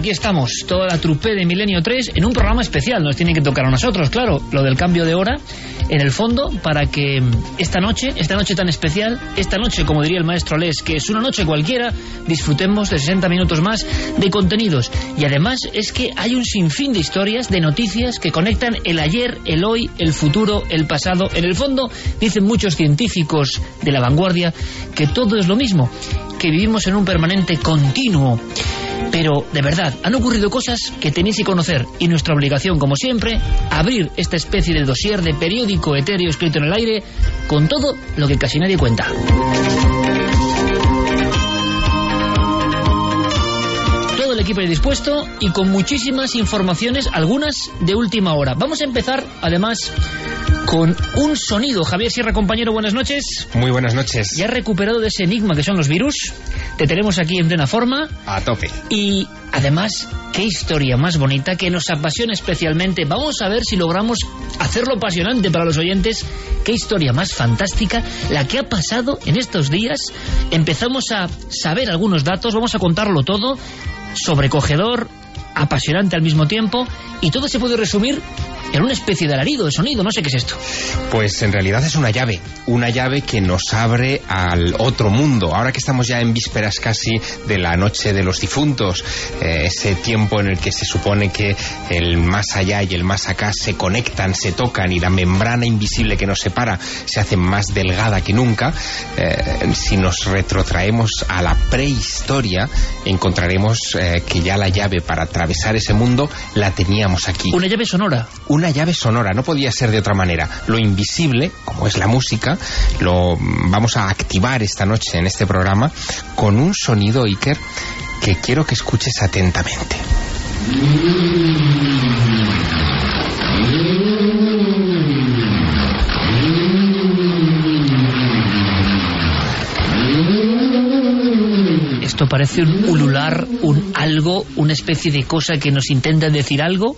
Aquí estamos, toda la trupe de Milenio 3, en un programa especial. Nos tiene que tocar a nosotros, claro, lo del cambio de hora, en el fondo, para que esta noche, esta noche tan especial, esta noche, como diría el maestro Les, que es una noche cualquiera, disfrutemos de 60 minutos más de contenidos. Y además es que hay un sinfín de historias, de noticias que conectan el ayer, el hoy, el futuro, el pasado. En el fondo, dicen muchos científicos de la vanguardia que todo es lo mismo, que vivimos en un permanente continuo. Pero, de verdad, han ocurrido cosas que tenéis que conocer y nuestra obligación, como siempre, abrir esta especie de dossier de periódico etéreo escrito en el aire con todo lo que casi nadie cuenta. Todo el equipo dispuesto y con muchísimas informaciones, algunas de última hora. Vamos a empezar, además, con un sonido. Javier Sierra, compañero, buenas noches. Muy buenas noches. Ya recuperado de ese enigma que son los virus. Te tenemos aquí en plena forma. A tope. Y además, qué historia más bonita que nos apasiona especialmente. Vamos a ver si logramos hacerlo apasionante para los oyentes. Qué historia más fantástica la que ha pasado en estos días. Empezamos a saber algunos datos, vamos a contarlo todo. Sobrecogedor, apasionante al mismo tiempo. Y todo se puede resumir en una especie de alarido, de sonido, no sé qué es esto. Pues en realidad es una llave, una llave que nos abre al otro mundo. Ahora que estamos ya en vísperas casi de la noche de los difuntos, eh, ese tiempo en el que se supone que el más allá y el más acá se conectan, se tocan y la membrana invisible que nos separa se hace más delgada que nunca, eh, si nos retrotraemos a la prehistoria, encontraremos eh, que ya la llave para atravesar ese mundo la teníamos aquí. Una llave sonora una llave sonora, no podía ser de otra manera. Lo invisible, como es la música, lo vamos a activar esta noche en este programa con un sonido, Iker, que quiero que escuches atentamente. Esto parece un ulular, un algo, una especie de cosa que nos intenta decir algo.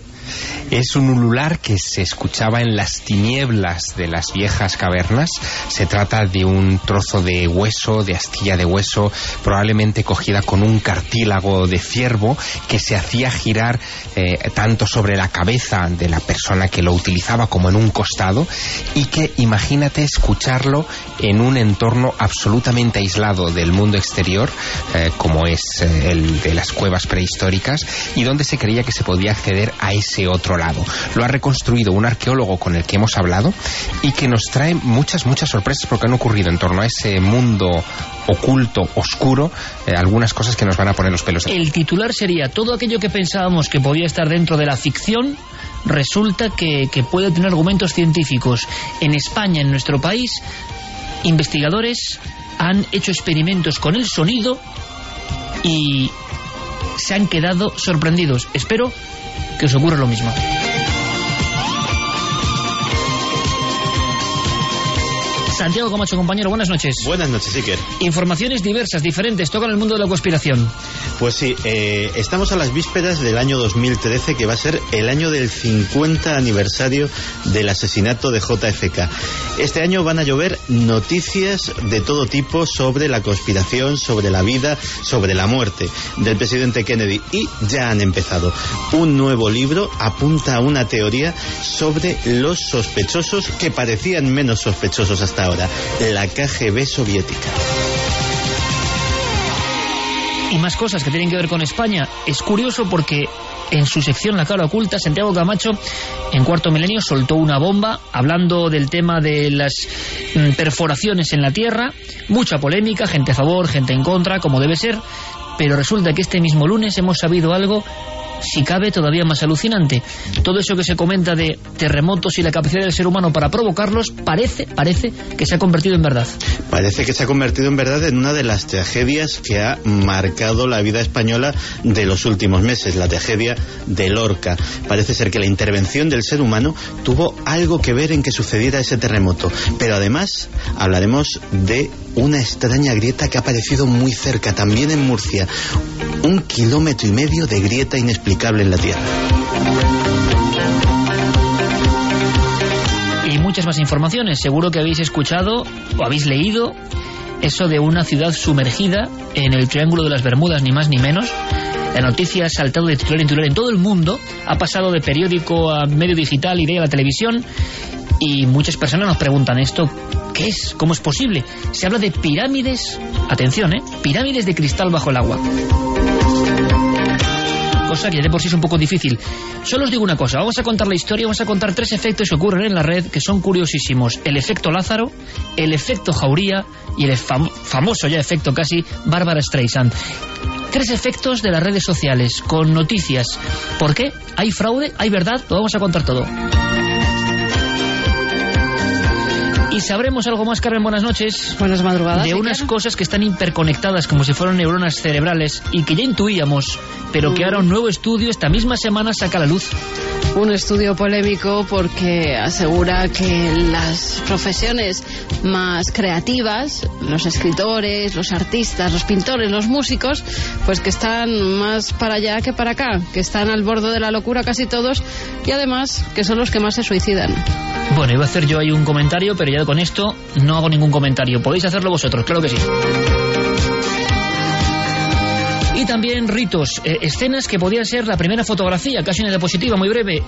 Es un ulular que se escuchaba en las tinieblas de las viejas cavernas. Se trata de un trozo de hueso, de astilla de hueso, probablemente cogida con un cartílago de ciervo que se hacía girar eh, tanto sobre la cabeza de la persona que lo utilizaba como en un costado y que imagínate escucharlo en un entorno absolutamente aislado del mundo exterior, eh, como es eh, el de las cuevas prehistóricas, y donde se creía que se podía acceder a ese otro lado. Lo ha reconstruido un arqueólogo con el que hemos hablado y que nos trae muchas, muchas sorpresas porque han ocurrido en torno a ese mundo oculto, oscuro, eh, algunas cosas que nos van a poner los pelos. El titular sería todo aquello que pensábamos que podía estar dentro de la ficción resulta que puede tener argumentos científicos. En España, en nuestro país, investigadores han hecho experimentos con el sonido y se han quedado sorprendidos. Espero que os ocurra lo mismo. Santiago Camacho, compañero, buenas noches. Buenas noches, Iker. Informaciones diversas, diferentes, tocan el mundo de la conspiración. Pues sí, eh, estamos a las vísperas del año 2013, que va a ser el año del 50 aniversario del asesinato de JFK. Este año van a llover noticias de todo tipo sobre la conspiración, sobre la vida, sobre la muerte del presidente Kennedy. Y ya han empezado. Un nuevo libro apunta a una teoría sobre los sospechosos que parecían menos sospechosos hasta ahora, la KGB soviética. Y más cosas que tienen que ver con España. Es curioso porque en su sección La cara oculta, Santiago Camacho, en cuarto milenio, soltó una bomba hablando del tema de las mm, perforaciones en la Tierra. Mucha polémica, gente a favor, gente en contra, como debe ser. Pero resulta que este mismo lunes hemos sabido algo si cabe, todavía más alucinante. Todo eso que se comenta de terremotos y la capacidad del ser humano para provocarlos, parece, parece que se ha convertido en verdad. Parece que se ha convertido en verdad en una de las tragedias que ha marcado la vida española de los últimos meses, la tragedia de Lorca. Parece ser que la intervención del ser humano tuvo algo que ver en que sucediera ese terremoto. Pero además hablaremos de una extraña grieta que ha aparecido muy cerca, también en Murcia. Un kilómetro y medio de grieta inexplicable en la Tierra. Y muchas más informaciones. Seguro que habéis escuchado o habéis leído eso de una ciudad sumergida en el Triángulo de las Bermudas, ni más ni menos. La noticia ha saltado de titular en titular en todo el mundo, ha pasado de periódico a medio digital y de a la televisión, y muchas personas nos preguntan esto, ¿qué es? ¿Cómo es posible? Se habla de pirámides, atención, ¿eh? Pirámides de cristal bajo el agua cosa que de por sí es un poco difícil. Solo os digo una cosa, vamos a contar la historia, vamos a contar tres efectos que ocurren en la red que son curiosísimos. El efecto Lázaro, el efecto Jauría y el famoso ya efecto casi Bárbara Streisand. Tres efectos de las redes sociales, con noticias. ¿Por qué? ¿Hay fraude? ¿Hay verdad? Lo vamos a contar todo. Y sabremos algo más, Carmen, buenas noches. Buenas madrugadas. De unas cosas que están interconectadas como si fueran neuronas cerebrales y que ya intuíamos, pero que ahora un nuevo estudio esta misma semana saca a la luz. Un estudio polémico porque asegura que las profesiones más creativas, los escritores, los artistas, los pintores, los músicos, pues que están más para allá que para acá, que están al borde de la locura casi todos y además que son los que más se suicidan. Bueno, iba a hacer yo ahí un comentario, pero ya con esto no hago ningún comentario. Podéis hacerlo vosotros, claro que sí. Y también ritos, eh, escenas que podían ser la primera fotografía, casi una diapositiva muy breve.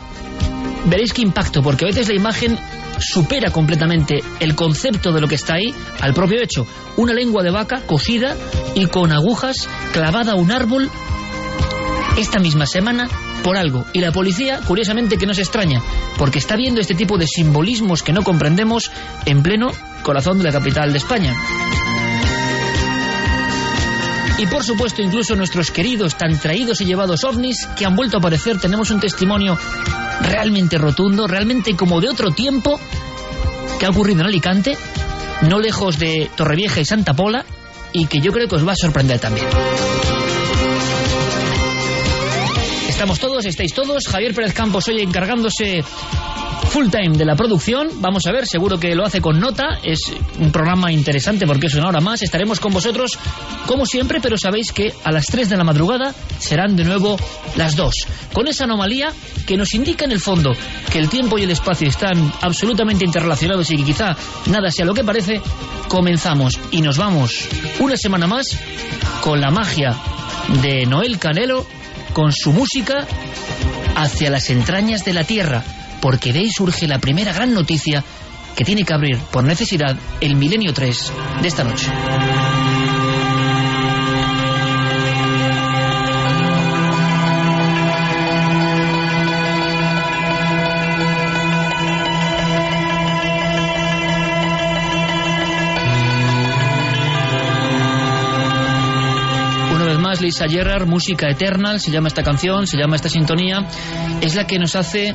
Veréis qué impacto, porque a veces la imagen supera completamente el concepto de lo que está ahí al propio hecho. Una lengua de vaca cosida y con agujas clavada a un árbol esta misma semana por algo. Y la policía, curiosamente, que no se extraña, porque está viendo este tipo de simbolismos que no comprendemos en pleno corazón de la capital de España. Y por supuesto, incluso nuestros queridos, tan traídos y llevados ovnis que han vuelto a aparecer, tenemos un testimonio realmente rotundo, realmente como de otro tiempo, que ha ocurrido en Alicante, no lejos de Torrevieja y Santa Pola, y que yo creo que os va a sorprender también. Estamos todos, estáis todos. Javier Pérez Campos hoy encargándose full time de la producción. Vamos a ver, seguro que lo hace con nota. Es un programa interesante porque es una hora más. Estaremos con vosotros como siempre, pero sabéis que a las 3 de la madrugada serán de nuevo las 2. Con esa anomalía que nos indica en el fondo que el tiempo y el espacio están absolutamente interrelacionados y que quizá nada sea lo que parece, comenzamos y nos vamos una semana más con la magia de Noel Canelo con su música hacia las entrañas de la tierra, porque de ahí surge la primera gran noticia que tiene que abrir por necesidad el milenio 3 de esta noche. Lisa Gerrard, Música Eternal, se llama esta canción, se llama esta sintonía, es la que nos hace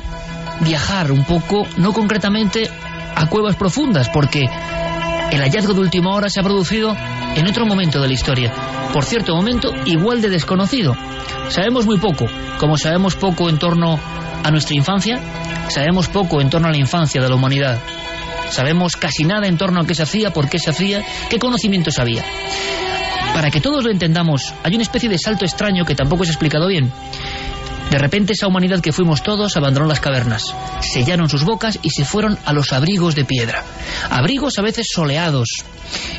viajar un poco, no concretamente a cuevas profundas, porque el hallazgo de última hora se ha producido en otro momento de la historia, por cierto momento igual de desconocido. Sabemos muy poco, como sabemos poco en torno a nuestra infancia, sabemos poco en torno a la infancia de la humanidad. sabemos casi nada en torno a qué se hacía, por qué se hacía, qué conocimientos había. Para que todos lo entendamos, hay una especie de salto extraño que tampoco es explicado bien. De repente esa humanidad que fuimos todos abandonó las cavernas, sellaron sus bocas y se fueron a los abrigos de piedra. Abrigos a veces soleados,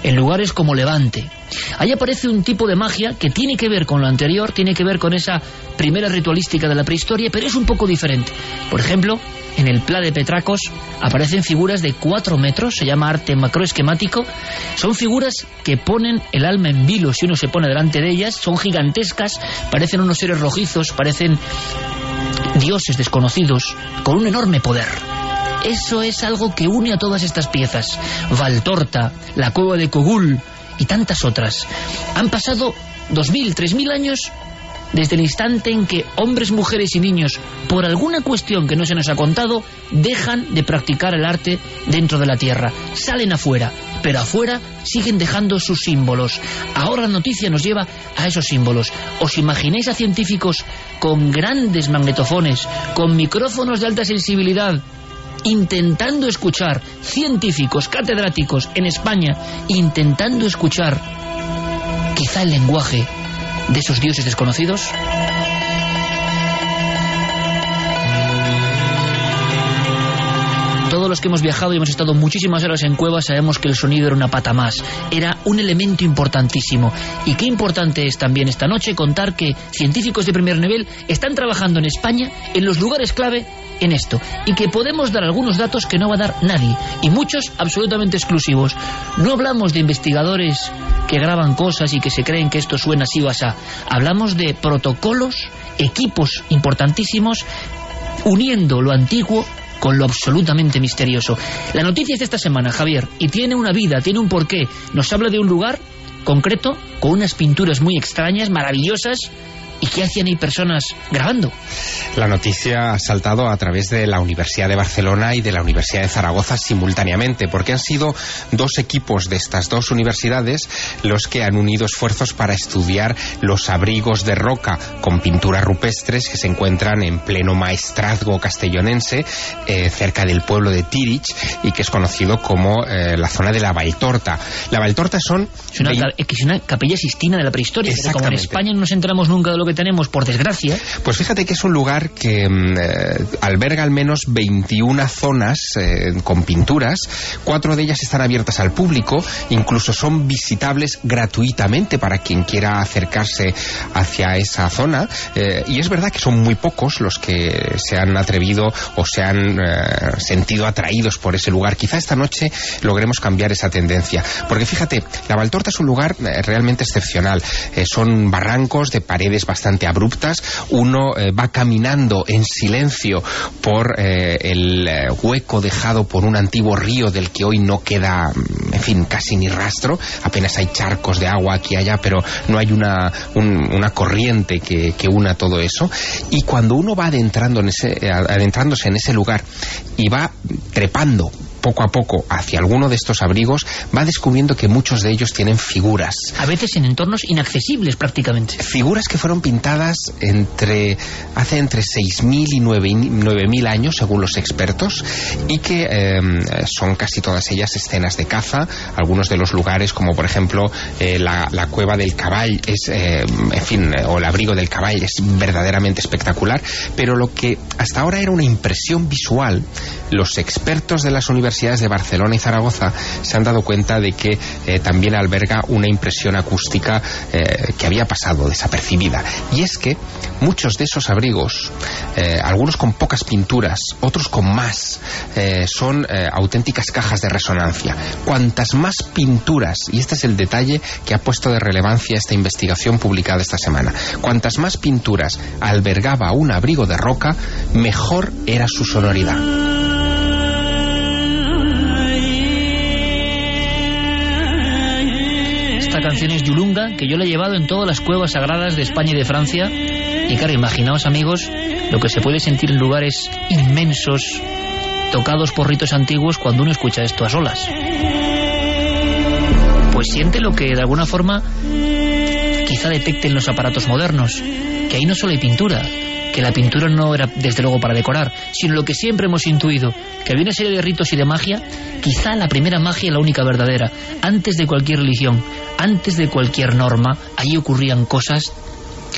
en lugares como Levante. Ahí aparece un tipo de magia que tiene que ver con lo anterior, tiene que ver con esa primera ritualística de la prehistoria, pero es un poco diferente. Por ejemplo, en el Pla de Petracos aparecen figuras de 4 metros, se llama arte macroesquemático. Son figuras que ponen el alma en vilo si uno se pone delante de ellas, son gigantescas, parecen unos seres rojizos, parecen dioses desconocidos, con un enorme poder. Eso es algo que une a todas estas piezas. Valtorta, la cueva de Cogul y tantas otras. Han pasado dos mil, tres mil años desde el instante en que hombres, mujeres y niños, por alguna cuestión que no se nos ha contado, dejan de practicar el arte dentro de la Tierra. Salen afuera, pero afuera siguen dejando sus símbolos. Ahora la noticia nos lleva a esos símbolos. ¿Os imagináis a científicos con grandes magnetofones, con micrófonos de alta sensibilidad, intentando escuchar, científicos, catedráticos en España, intentando escuchar quizá el lenguaje de esos dioses desconocidos? Todos los que hemos viajado y hemos estado muchísimas horas en cuevas sabemos que el sonido era una pata más, era un elemento importantísimo. Y qué importante es también esta noche contar que científicos de primer nivel están trabajando en España en los lugares clave en esto y que podemos dar algunos datos que no va a dar nadie y muchos absolutamente exclusivos. No hablamos de investigadores que graban cosas y que se creen que esto suena así o así. Hablamos de protocolos, equipos importantísimos uniendo lo antiguo con lo absolutamente misterioso. La noticia es de esta semana, Javier, y tiene una vida, tiene un porqué. Nos habla de un lugar concreto, con unas pinturas muy extrañas, maravillosas, ¿Y qué hacían ahí personas grabando? La noticia ha saltado a través de la Universidad de Barcelona y de la Universidad de Zaragoza simultáneamente, porque han sido dos equipos de estas dos universidades los que han unido esfuerzos para estudiar los abrigos de roca con pinturas rupestres que se encuentran en pleno maestrazgo castellonense, eh, cerca del pueblo de Tirich, y que es conocido como eh, la zona de la Valtorta. La Valtorta son... Es una, es una capilla sistina de la prehistoria, como en España no nos enteramos nunca de lo que tenemos, por desgracia. Pues fíjate que es un lugar que mm, eh, alberga al menos 21 zonas eh, con pinturas. Cuatro de ellas están abiertas al público, incluso son visitables gratuitamente para quien quiera acercarse hacia esa zona. Eh, y es verdad que son muy pocos los que se han atrevido o se han sentido atraídos por ese lugar. Quizá esta noche logremos cambiar esa tendencia. Porque fíjate, la Valtorta es un lugar realmente excepcional. son barrancos de paredes bastante bastante abruptas. Uno eh, va caminando en silencio por eh, el eh, hueco dejado por un antiguo río del que hoy no queda, mm, en fin, casi ni rastro. Apenas hay charcos de agua aquí y allá, pero no hay una, una corriente que, que, una todo eso. Y cuando uno va adentrando en ese, adentrándose en ese lugar y va trepando poco a poco hacia alguno de estos abrigos, va descubriendo que muchos de ellos tienen figuras. A veces en entornos inaccesibles prácticamente. Figuras que fueron pintadas entre hace entre 6.000 y 9.000 años, según los expertos, y que em, son casi todas ellas escenas de caza. Algunos de los lugares, como por ejemplo eh, la, cueva del caball, es, em, en fin, o el abrigo del caball, es verdaderamente espectacular. Pero lo que hasta ahora era una impresión visual, los expertos de las universidades universidades de Barcelona y Zaragoza se han dado cuenta de que eh, también alberga una impresión acústica eh, que había pasado desapercibida. Y es que muchos de esos abrigos, eh, algunos con pocas pinturas, otros con más, son auténticas cajas de resonancia. Cuantas más pinturas, y este es el detalle que ha puesto de relevancia esta investigación publicada esta semana, cuantas más pinturas albergaba un abrigo de roca, mejor era su sonoridad. Canción es Yulunga, que yo la he llevado en todas las cuevas sagradas de España y de Francia. Y claro, imaginaos amigos lo que se puede sentir en lugares inmensos, tocados por ritos antiguos cuando uno escucha esto a solas. Pues siente lo que de alguna forma quizá detecten los aparatos modernos, que ahí no solo hay pintura, que la pintura no era desde luego para decorar, sino lo que siempre hemos intuido, que había una serie de ritos y de magia, quizá la primera magia y la única verdadera. Antes de cualquier religión, antes de cualquier norma, allí ocurrían cosas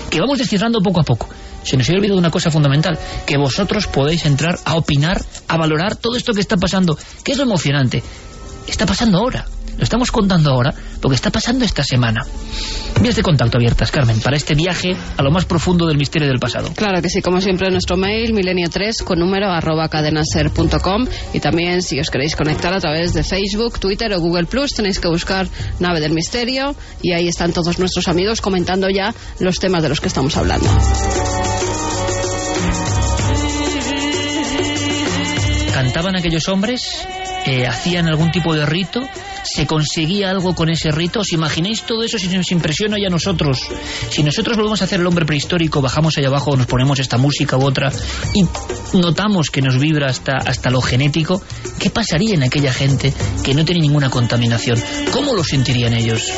que vamos descifrando poco a poco. Se nos ha olvidado una cosa fundamental, que vosotros podéis entrar a opinar, a valorar todo esto que está pasando, que es lo emocionante. Está pasando ahora. Lo estamos contando ahora porque está pasando esta semana. Vías de contacto abiertas, Carmen, para este viaje a lo más profundo del misterio del pasado. Claro que sí, como siempre, nuestro mail milenio3 con número arroba cadenaser.com y también si os queréis conectar a través de Facebook, Twitter o Google Plus tenéis que buscar Nave del Misterio y ahí están todos nuestros amigos comentando ya los temas de los que estamos hablando. Cantaban aquellos hombres, eh, hacían algún tipo de rito se conseguía algo con ese rito. ¿Os imagináis todo eso si nos impresiona ya nosotros? Si nosotros volvemos a hacer el hombre prehistórico, bajamos allá abajo, nos ponemos esta música u otra y notamos que nos vibra hasta, hasta lo genético, ¿qué pasaría en aquella gente que no tiene ninguna contaminación? ¿Cómo lo sentirían ellos?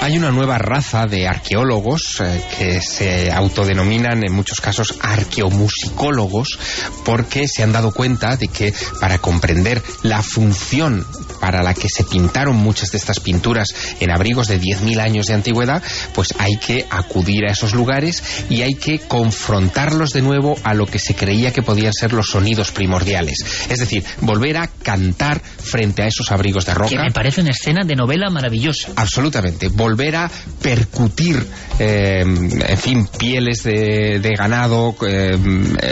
Hay una nueva raza de arqueólogos eh, que se autodenominan en muchos casos arqueomusicólogos porque se han dado cuenta de que para comprender la función para la que se pintaron muchas de estas pinturas en abrigos de 10.000 años de antigüedad, pues hay que acudir a esos lugares y hay que confrontarlos de nuevo a lo que se creía que podían ser los sonidos primordiales. Es decir, volver a cantar frente a esos abrigos de roca. Que me parece una escena de novela maravillosa. Absolutamente. Volver a percutir, eh, en fin, pieles de, ganado eh,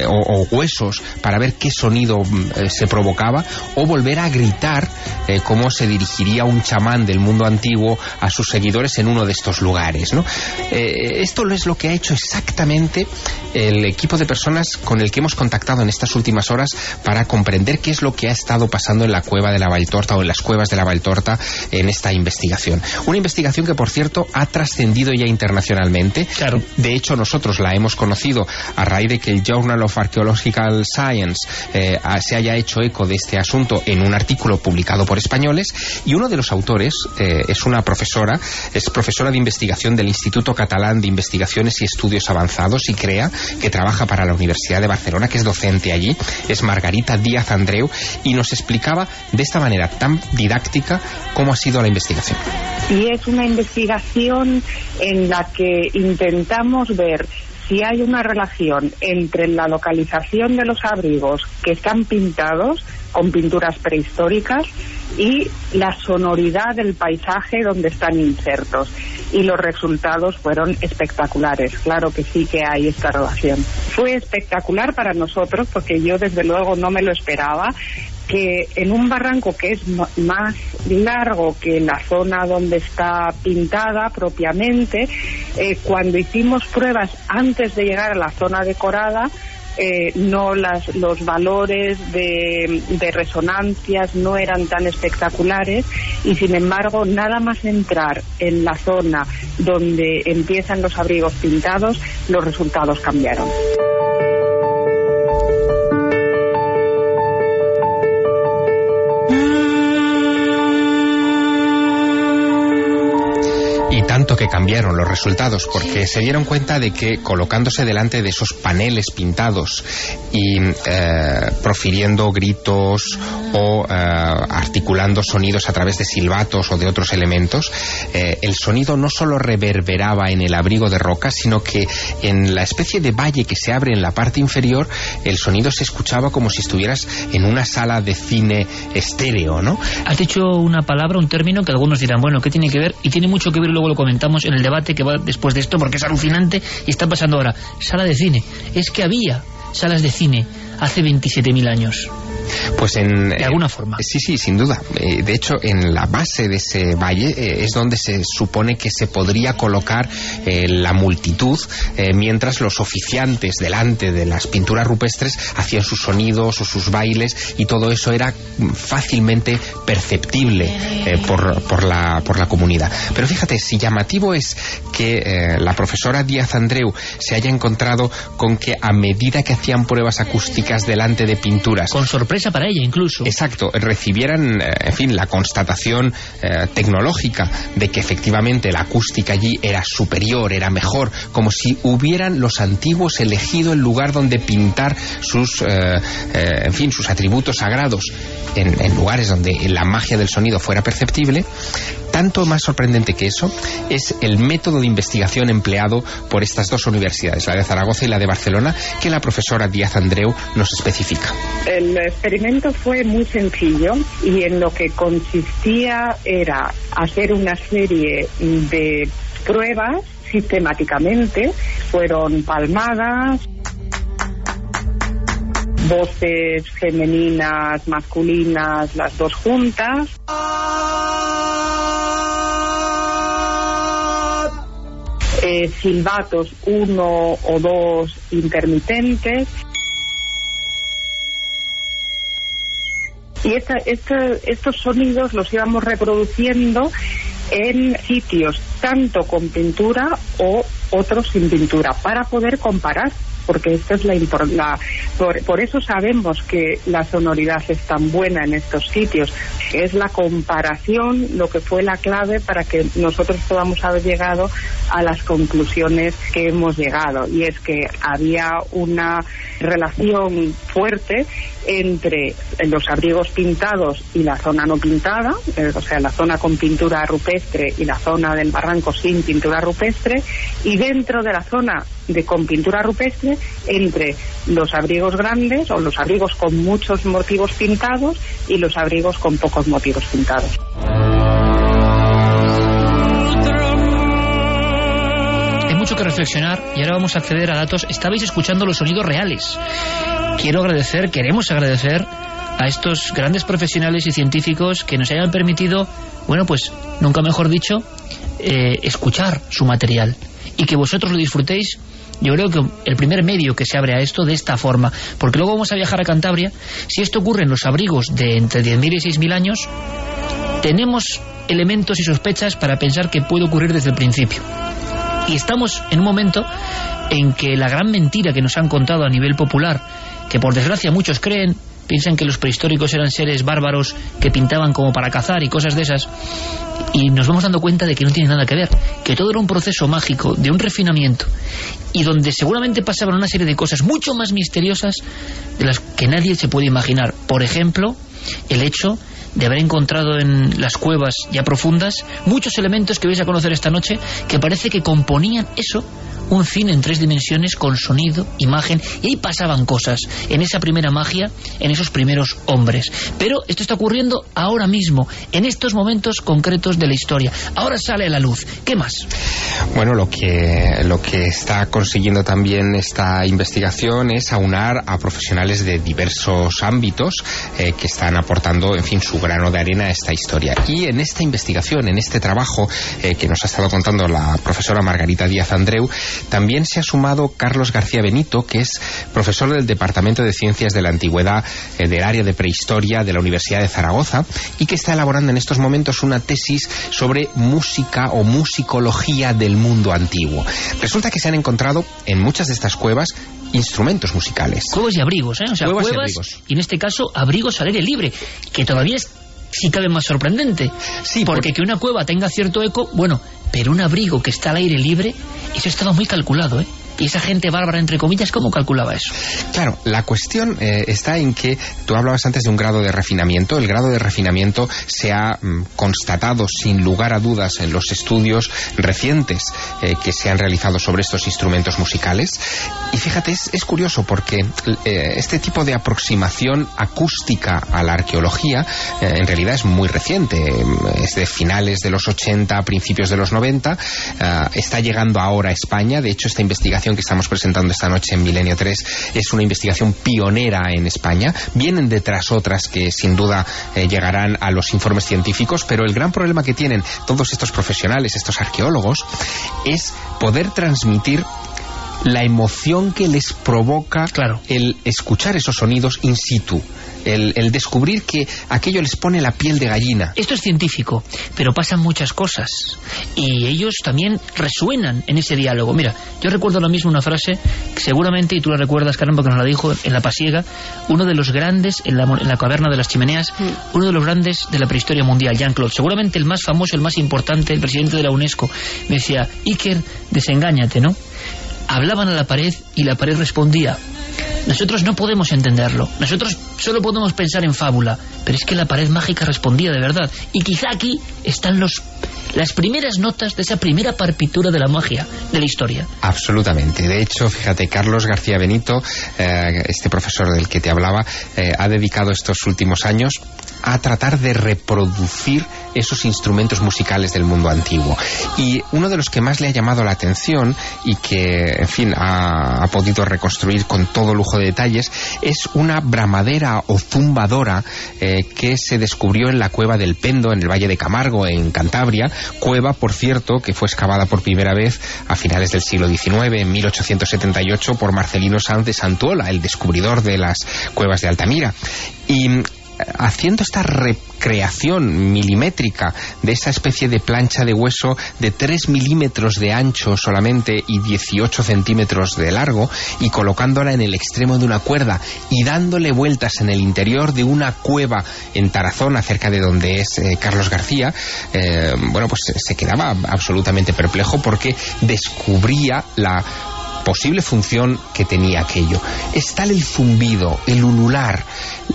o, huesos para ver qué sonido eh, se provocaba o volver a gritar cómo se dirigiría un chamán del mundo antiguo a sus seguidores en uno de estos lugares. ¿no? Esto es lo que ha hecho exactamente el equipo de personas con el que hemos contactado en estas últimas horas para comprender qué es lo que ha estado pasando en la cueva de la Valtorta o en las cuevas de la Valtorta en esta investigación. Una investigación que, por cierto, ha trascendido ya internacionalmente. Claro. De hecho, nosotros la hemos conocido a raíz de que el Journal of Archaeological Science eh, se haya hecho eco de este asunto en un artículo publicado por españoles y uno de los autores eh, es una profesora, es profesora de investigación del Instituto Catalán de Investigaciones y Estudios Avanzados y CREA, que trabaja para la Universidad de Barcelona, que es docente allí, es Margarita Díaz Andreu y nos explicaba de esta manera tan didáctica cómo ha sido la investigación. Y es una investigación en la que intentamos ver si hay una relación entre la localización de los abrigos que están pintados con pinturas prehistóricas y la sonoridad del paisaje donde están insertos. Y los resultados fueron espectaculares. Claro que sí que hay esta relación. Fue espectacular para nosotros porque yo desde luego no me lo esperaba que en un barranco que es más largo que la zona donde está pintada propiamente, eh, cuando hicimos pruebas antes de llegar a la zona decorada, eh, no las, los valores de, de, resonancias no eran tan espectaculares y sin embargo nada más entrar en la zona donde empiezan los abrigos pintados los resultados cambiaron. Cambiaron los resultados, porque se dieron cuenta de que colocándose delante de esos paneles pintados y eh, profiriendo gritos o eh, articulando sonidos a través de silbatos o de otros elementos, eh, el sonido no solo reverberaba en el abrigo de roca, sino que en la especie de valle que se abre en la parte inferior, el sonido se escuchaba como si estuvieras en una sala de cine estéreo, ¿no? Has dicho una palabra, un término que algunos dirán, bueno, ¿qué tiene que ver? Y tiene mucho que ver luego lo comentamos en el debate que va después de esto porque es alucinante y está pasando ahora. Sala de cine. Es que había salas de cine hace 27.000 años. Pues en... De alguna forma. sí, sí, sin duda. Eh, de hecho, en la base de ese valle eh, es donde se supone que se podría colocar eh, la multitud mientras los oficiantes delante de las pinturas rupestres hacían sus sonidos o sus bailes y todo eso era fácilmente perceptible por, por, la, por la comunidad. Pero fíjate, si llamativo es que la profesora Díaz Andreu se haya encontrado con que a medida que hacían pruebas acústicas delante de pinturas... Con sorpresa para ella incluso. Exacto, recibieran, eh, en fin, la constatación eh, tecnológica de que efectivamente la acústica allí era superior, era mejor, como si hubieran los antiguos elegido el lugar donde pintar sus, eh, en fin, sus atributos sagrados en, en lugares donde la magia del sonido fuera perceptible, tanto más sorprendente que eso es el método de investigación empleado por estas dos universidades, la de Zaragoza y la de Barcelona, que la profesora Díaz Andreu nos especifica. El experimento fue muy sencillo y en lo que consistía era hacer una serie de pruebas sistemáticamente, fueron palmadas, voces femeninas, masculinas, las dos juntas. Eh, silbatos uno o dos intermitentes. Y esta, estos sonidos los íbamos reproduciendo en sitios tanto con pintura o otros sin pintura para poder comparar porque esto es la, la por, por, eso sabemos que la sonoridad es tan buena en estos sitios. Es la comparación lo que fue la clave para que nosotros podamos haber llegado a las conclusiones que hemos llegado. Y es que había una relación fuerte entre los abrigos pintados y la zona no pintada, eh, o sea, la zona con pintura rupestre y la zona del barranco sin pintura rupestre, y dentro de la zona de con pintura rupestre entre los abrigos grandes o los abrigos con muchos motivos pintados y los abrigos con pocos motivos pintados. Hay mucho que reflexionar y ahora vamos a acceder a datos. Estabais escuchando los sonidos reales. Quiero agradecer, queremos agradecer a estos grandes profesionales y científicos que nos hayan permitido, bueno, pues, nunca mejor dicho, eh, escuchar su material y que vosotros lo disfrutéis yo creo que el primer medio que se abre a esto de esta forma, porque luego vamos a viajar a Cantabria, si esto ocurre en los abrigos de entre 10.000 y 6.000 años, tenemos elementos y sospechas para pensar que puede ocurrir desde el principio. Y estamos en un momento en que la gran mentira que nos han contado a nivel popular, que por desgracia muchos creen, piensan que los prehistóricos eran seres bárbaros que pintaban como para cazar y cosas de esas, y nos vamos dando cuenta de que no tiene nada que ver, que todo era un proceso mágico, de un refinamiento, y donde seguramente pasaban una serie de cosas mucho más misteriosas de las que nadie se puede imaginar. Por ejemplo, el hecho de haber encontrado en las cuevas ya profundas muchos elementos que vais a conocer esta noche que parece que componían eso un cine en tres dimensiones con sonido, imagen, y ahí pasaban cosas en esa primera magia, en esos primeros hombres. Pero esto está ocurriendo ahora mismo, en estos momentos concretos de la historia. Ahora sale a la luz. ¿Qué más? Bueno, lo que, lo que está consiguiendo también esta investigación es aunar a profesionales de diversos ámbitos eh, que están aportando, en fin, su grano de arena a esta historia. Y en esta investigación, en este trabajo eh, que nos ha estado contando la profesora Margarita Díaz Andreu, también se ha sumado Carlos García Benito, que es profesor del Departamento de Ciencias de la Antigüedad eh, del área de prehistoria de la Universidad de Zaragoza y que está elaborando en estos momentos una tesis sobre música o musicología del mundo antiguo. Resulta que se han encontrado en muchas de estas cuevas instrumentos musicales. Cuevas y abrigos, ¿eh? O sea, cuevas, y, abrigos. y en este caso abrigos al aire libre, que todavía es sí cabe más sorprendente. Sí, porque que una cueva tenga cierto eco, bueno, pero un abrigo que está al aire libre, eso ha estado muy calculado, ¿eh? Y esa gente bárbara, entre comillas, ¿cómo calculaba eso? Claro, la cuestión eh, está en que tú hablabas antes de un grado de refinamiento. El grado de refinamiento se ha mm, constatado sin lugar a dudas en los estudios recientes eh, que se han realizado sobre estos instrumentos musicales. Y fíjate, es, curioso porque eh, este tipo de aproximación acústica a la arqueología en realidad es muy reciente. Es de finales de los 80, principios de los 90. está llegando ahora a España. De hecho, esta investigación que estamos presentando esta noche en Milenio 3 es una investigación pionera en España. Vienen detrás otras que sin duda eh, llegarán a los informes científicos, pero el gran problema que tienen todos estos profesionales, estos arqueólogos, es poder transmitir la emoción que les provoca Claro. el escuchar esos sonidos in situ, el, el descubrir que aquello les pone la piel de gallina. Esto es científico, pero pasan muchas cosas. Y ellos también resuenan en ese diálogo. Mira, yo recuerdo lo mismo una frase, que seguramente, y tú la recuerdas, Carmen, porque nos la dijo en La Pasiega, uno de los grandes, en la, mo- en la caverna de las chimeneas, uno de los grandes de la prehistoria mundial, Jean-Claude. Seguramente el más famoso, el más importante, el presidente de la UNESCO. Me decía, Iker, desengáñate, ¿no? Hablaban a la pared y la pared respondía. Nosotros no podemos entenderlo. Nosotros solo podemos pensar en fábula. Pero es que la pared mágica respondía de verdad. Y quizá aquí están los, las primeras notas de esa primera partitura de la magia de la historia. Absolutamente. De hecho, fíjate, Carlos García Benito, eh, este profesor del que te hablaba, eh, ha dedicado estos últimos años a tratar de reproducir esos instrumentos musicales del mundo antiguo. Y uno de los que más le ha llamado la atención y que, en fin, ha, podido reconstruir con todo lujo de detalles es una bramadera o zumbadora eh, que se descubrió en la cueva del Pendo, en el Valle de Camargo, en Cantabria. Cueva, por cierto, que fue excavada por primera vez a finales del siglo XIX, en 1878, por Marcelino Sanz de Santuola, el descubridor de las cuevas de Altamira. Y haciendo esta recreación milimétrica de esa especie de plancha de hueso de 3 milímetros de ancho solamente y 18 centímetros de largo y colocándola en el extremo de una cuerda y dándole vueltas en el interior de una cueva en Tarazona, cerca de donde es eh, Carlos García, eh, bueno, pues se quedaba absolutamente perplejo porque descubría la posible función que tenía aquello. Es tal el zumbido, el ulular,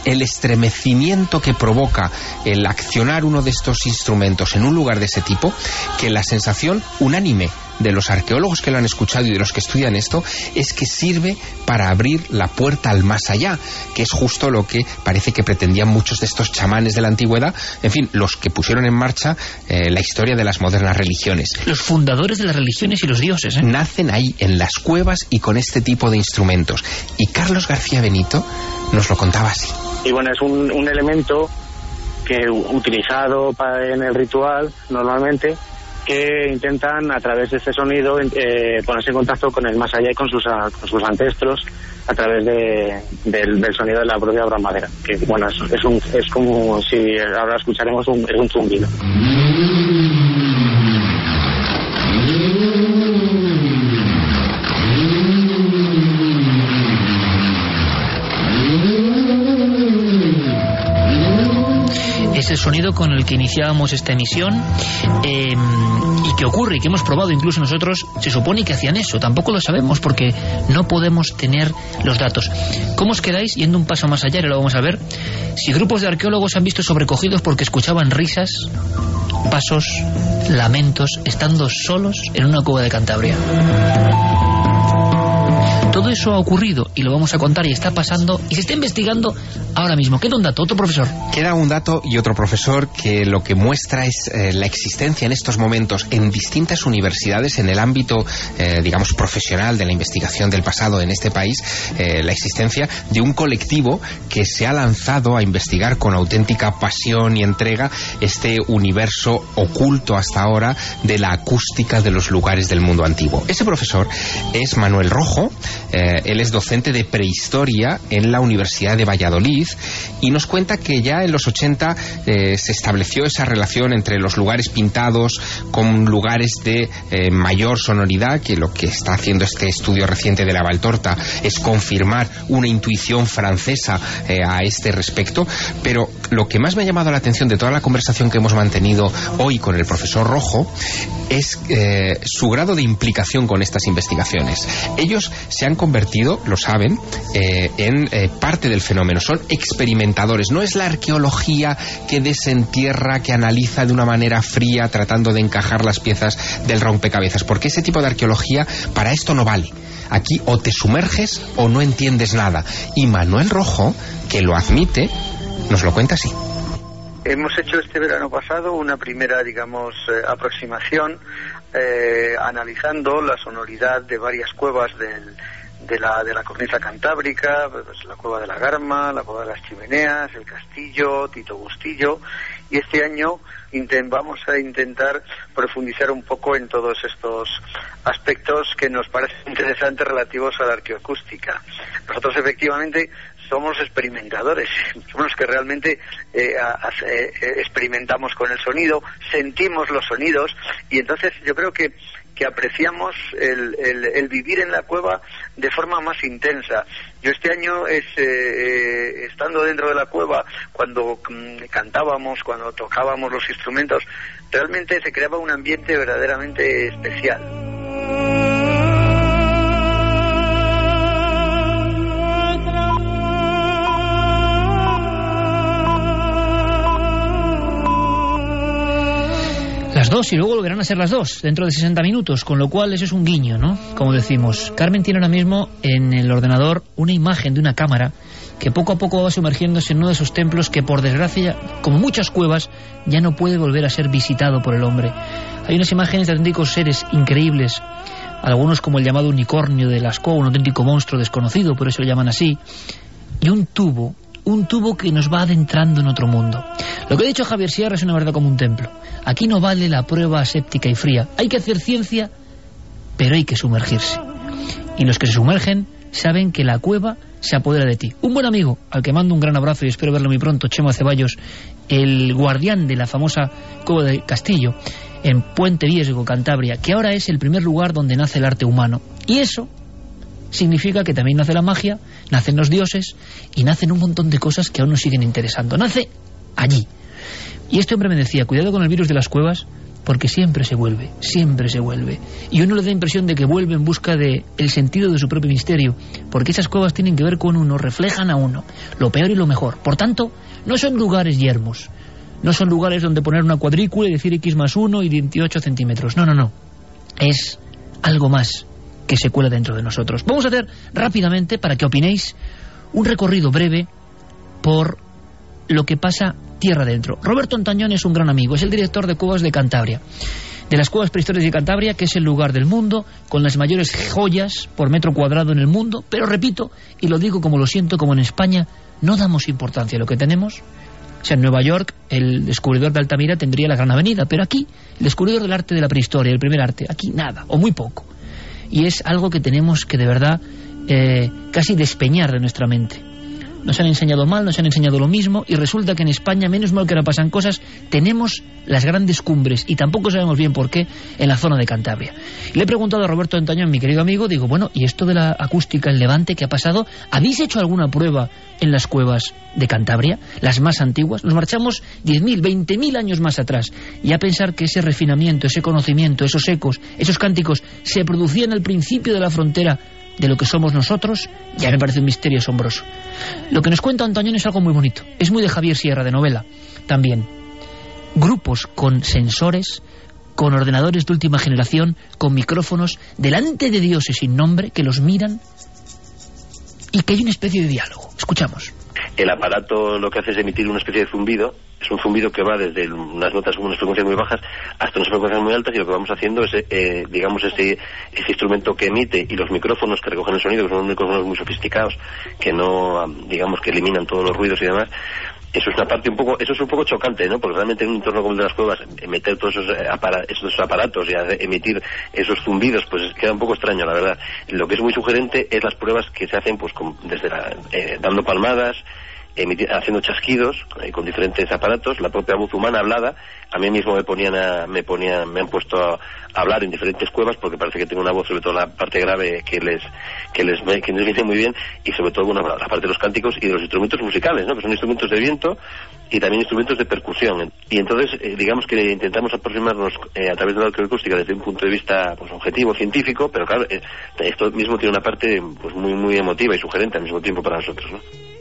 el estremecimiento que provoca el accionar uno de estos instrumentos en un lugar de ese tipo, que la sensación unánime de los arqueólogos que lo han escuchado y de los que estudian esto es que sirve para abrir la puerta al más allá, que es justo lo que parece que pretendían muchos de estos chamanes de la antigüedad, en fin, los que pusieron en marcha eh, la historia de las modernas religiones. Los fundadores de las religiones y los dioses, ¿eh? Nacen ahí en las cuevas y con este tipo de instrumentos. Y Carlos García Benito nos lo contaba así. Y bueno, es un, un elemento que utilizado para, en el ritual normalmente que intentan a través de este sonido eh, ponerse en contacto con el más allá y con sus, a, con sus ancestros a través de, del, del, sonido de la propia bramadera que bueno es, es, un, es como si ahora escucharemos un, es un zumbido el sonido con el que iniciábamos esta emisión eh, y que ocurre y que hemos probado incluso nosotros, se supone que hacían eso, tampoco lo sabemos porque no podemos tener los datos. ¿Cómo os quedáis yendo un paso más allá? Y lo vamos a ver. Si grupos de arqueólogos han visto sobrecogidos porque escuchaban risas, pasos, lamentos, estando solos en una cueva de Cantabria. Todo eso ha ocurrido y lo vamos a contar y está pasando y se está investigando ahora mismo. Queda un dato, otro profesor. Queda un dato y otro profesor que lo que muestra es eh, la existencia en estos momentos en distintas universidades en el ámbito, eh, digamos, profesional de la investigación del pasado en este país, eh, la existencia de un colectivo que se ha lanzado a investigar con auténtica pasión y entrega este universo oculto hasta ahora de la acústica de los lugares del mundo antiguo. Ese profesor es Manuel Rojo, eh, él es docente de prehistoria en la Universidad de Valladolid y nos cuenta que ya en los 80 eh, se estableció esa relación entre los lugares pintados con lugares de eh, mayor sonoridad, que lo que está haciendo este estudio reciente de la Valtorta es confirmar una intuición francesa a este respecto, pero lo que más me ha llamado la atención de toda la conversación que hemos mantenido hoy con el profesor Rojo es su grado de implicación con estas investigaciones. Ellos se han convertido, lo saben, eh, en eh, parte del fenómeno. Son experimentadores. No es la arqueología que desentierra, que analiza de una manera fría, tratando de encajar las piezas del rompecabezas. Porque ese tipo de arqueología para esto no vale. Aquí o te sumerges o no entiendes nada. Y Manuel Rojo, que lo admite, nos lo cuenta así. Hemos hecho este verano pasado una primera, digamos, eh, aproximación analizando la sonoridad de varias cuevas del, de, la, de la cornisa cantábrica, pues la cueva de la Garma, la cueva de las Chimeneas, el Castillo, Tito Bustillo, y este año vamos a intentar profundizar un poco en todos estos aspectos que nos parecen interesantes relativos a la arqueoacústica. Nosotros efectivamente somos experimentadores, somos los que realmente eh, eh, experimentamos con el sonido, sentimos los sonidos y entonces yo creo que que apreciamos el, el, vivir en la cueva de forma más intensa. Yo este año, es, eh, eh, estando dentro de la cueva, cuando mm, cantábamos, cuando tocábamos los instrumentos, realmente se creaba un ambiente verdaderamente especial. Las dos y luego volverán a ser las dos dentro de 60 minutos, con lo cual eso es un guiño, ¿no? Como decimos. Carmen tiene ahora mismo en el ordenador una imagen de una cámara que poco a poco va sumergiéndose en uno de esos templos que por desgracia, como muchas cuevas, ya no puede volver a ser visitado por el hombre. Hay unas imágenes de auténticos seres increíbles, algunos como el llamado unicornio de Lascaux, un auténtico monstruo desconocido, por eso lo llaman así, y un tubo un tubo que nos va adentrando en otro mundo. Lo que ha dicho Javier Sierra es una verdad como un templo. Aquí no vale la prueba aséptica y fría. Hay que hacer ciencia, pero hay que sumergirse. Y los que se sumergen saben que la cueva se apodera de ti. Un buen amigo, al que mando un gran abrazo y espero verlo muy pronto, Chemo Ceballos, el guardián de la famosa cueva de Castillo, en Puente Viesgo, Cantabria, que ahora es el primer lugar donde nace el arte humano. Y eso significa que también nace la magia, nacen los dioses y nacen un montón de cosas que aún nos siguen interesando. Nace allí. Y este hombre me decía, cuidado con el virus de las cuevas, porque siempre se vuelve, siempre se vuelve. Y uno le da impresión de que vuelve en busca de el sentido de su propio misterio, porque esas cuevas tienen que ver con uno, reflejan a uno, lo peor y lo mejor. Por tanto, no son lugares yermos, no son lugares donde poner una cuadrícula y decir X más 1 y 28 centímetros. No, no, no. Es algo más que se cuela dentro de nosotros. Vamos a hacer rápidamente, para que opinéis, un recorrido breve por lo que pasa tierra adentro. Roberto Antañón es un gran amigo, es el director de Cuevas de Cantabria, de las Cuevas Prehistóricas de Cantabria, que es el lugar del mundo, con las mayores joyas por metro cuadrado en el mundo, pero repito, y lo digo como lo siento, como en España, no damos importancia a lo que tenemos. O sea, en Nueva York, el descubridor de Altamira tendría la gran avenida, pero aquí, el descubridor del arte de la prehistoria, el primer arte, aquí nada, o muy poco y es algo que tenemos que de verdad eh, casi despeñar de nuestra mente. Nos han enseñado mal, nos han enseñado lo mismo y resulta que en España, menos mal que ahora pasan cosas, tenemos las grandes cumbres y tampoco sabemos bien por qué en la zona de Cantabria. Le he preguntado a Roberto Antañón, mi querido amigo, digo, bueno, ¿y esto de la acústica en Levante qué ha pasado? ¿Habéis hecho alguna prueba en las cuevas de Cantabria, las más antiguas? Nos marchamos 10.000, 20.000 años más atrás y a pensar que ese refinamiento, ese conocimiento, esos ecos, esos cánticos se producían al principio de la frontera de lo que somos nosotros, ya me parece un misterio asombroso. Lo que nos cuenta Antañón es algo muy bonito. Es muy de Javier Sierra, de novela, también grupos con sensores, con ordenadores de última generación, con micrófonos, delante de dioses sin nombre, que los miran y que hay una especie de diálogo. Escuchamos. El aparato lo que hace es emitir una especie de zumbido. Es un zumbido que va desde unas notas con unas frecuencias muy bajas hasta unas frecuencias muy altas y lo que vamos haciendo es, eh, digamos, ese, ese instrumento que emite y los micrófonos que recogen el sonido, que son micrófonos muy sofisticados, que no, digamos, que eliminan todos los ruidos y demás, eso es una parte un poco eso es un poco chocante no porque realmente en un entorno como el de las cuevas meter todos esos, eh, esos aparatos y emitir esos zumbidos pues queda un poco extraño la verdad. Lo que es muy sugerente es las pruebas que se hacen pues desde la, eh, dando palmadas haciendo chasquidos eh, con diferentes aparatos, la propia voz humana hablada. A mí mismo me ponían me ponían, me han puesto a, hablar en diferentes cuevas porque parece que tengo una voz, sobre todo la parte grave, que les que les, que les dice muy bien y sobre todo bueno, la parte de los cánticos y de los instrumentos musicales, ¿no? que son instrumentos de viento y también instrumentos de percusión. Y entonces, eh, digamos que intentamos aproximarnos eh, a través de la arqueoacústica desde un punto de vista pues, objetivo, científico, pero claro, esto mismo tiene una parte pues muy muy emotiva y sugerente al mismo tiempo para nosotros. ¿no?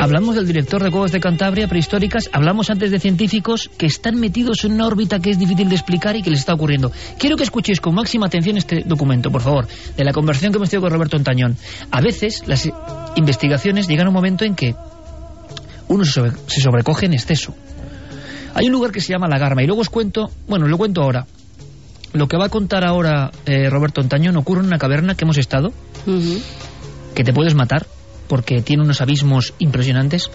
Hablamos del director de Cuevas de Cantabria prehistóricas, hablamos antes de científicos que están metidos en una órbita que es difícil de explicar y que les está ocurriendo. Quiero que escuchéis con máxima atención este documento, por favor, de la conversación que hemos tenido con Roberto Antañón. A veces las investigaciones llegan a un momento en que uno se, sobrecoge en exceso. Hay un lugar que se llama La Garma y luego os cuento, bueno, lo cuento ahora. Lo que va a contar ahora eh, Roberto Antañón ocurre en una caverna que hemos estado, que te puedes matar porque tiene unos abismos impresionantes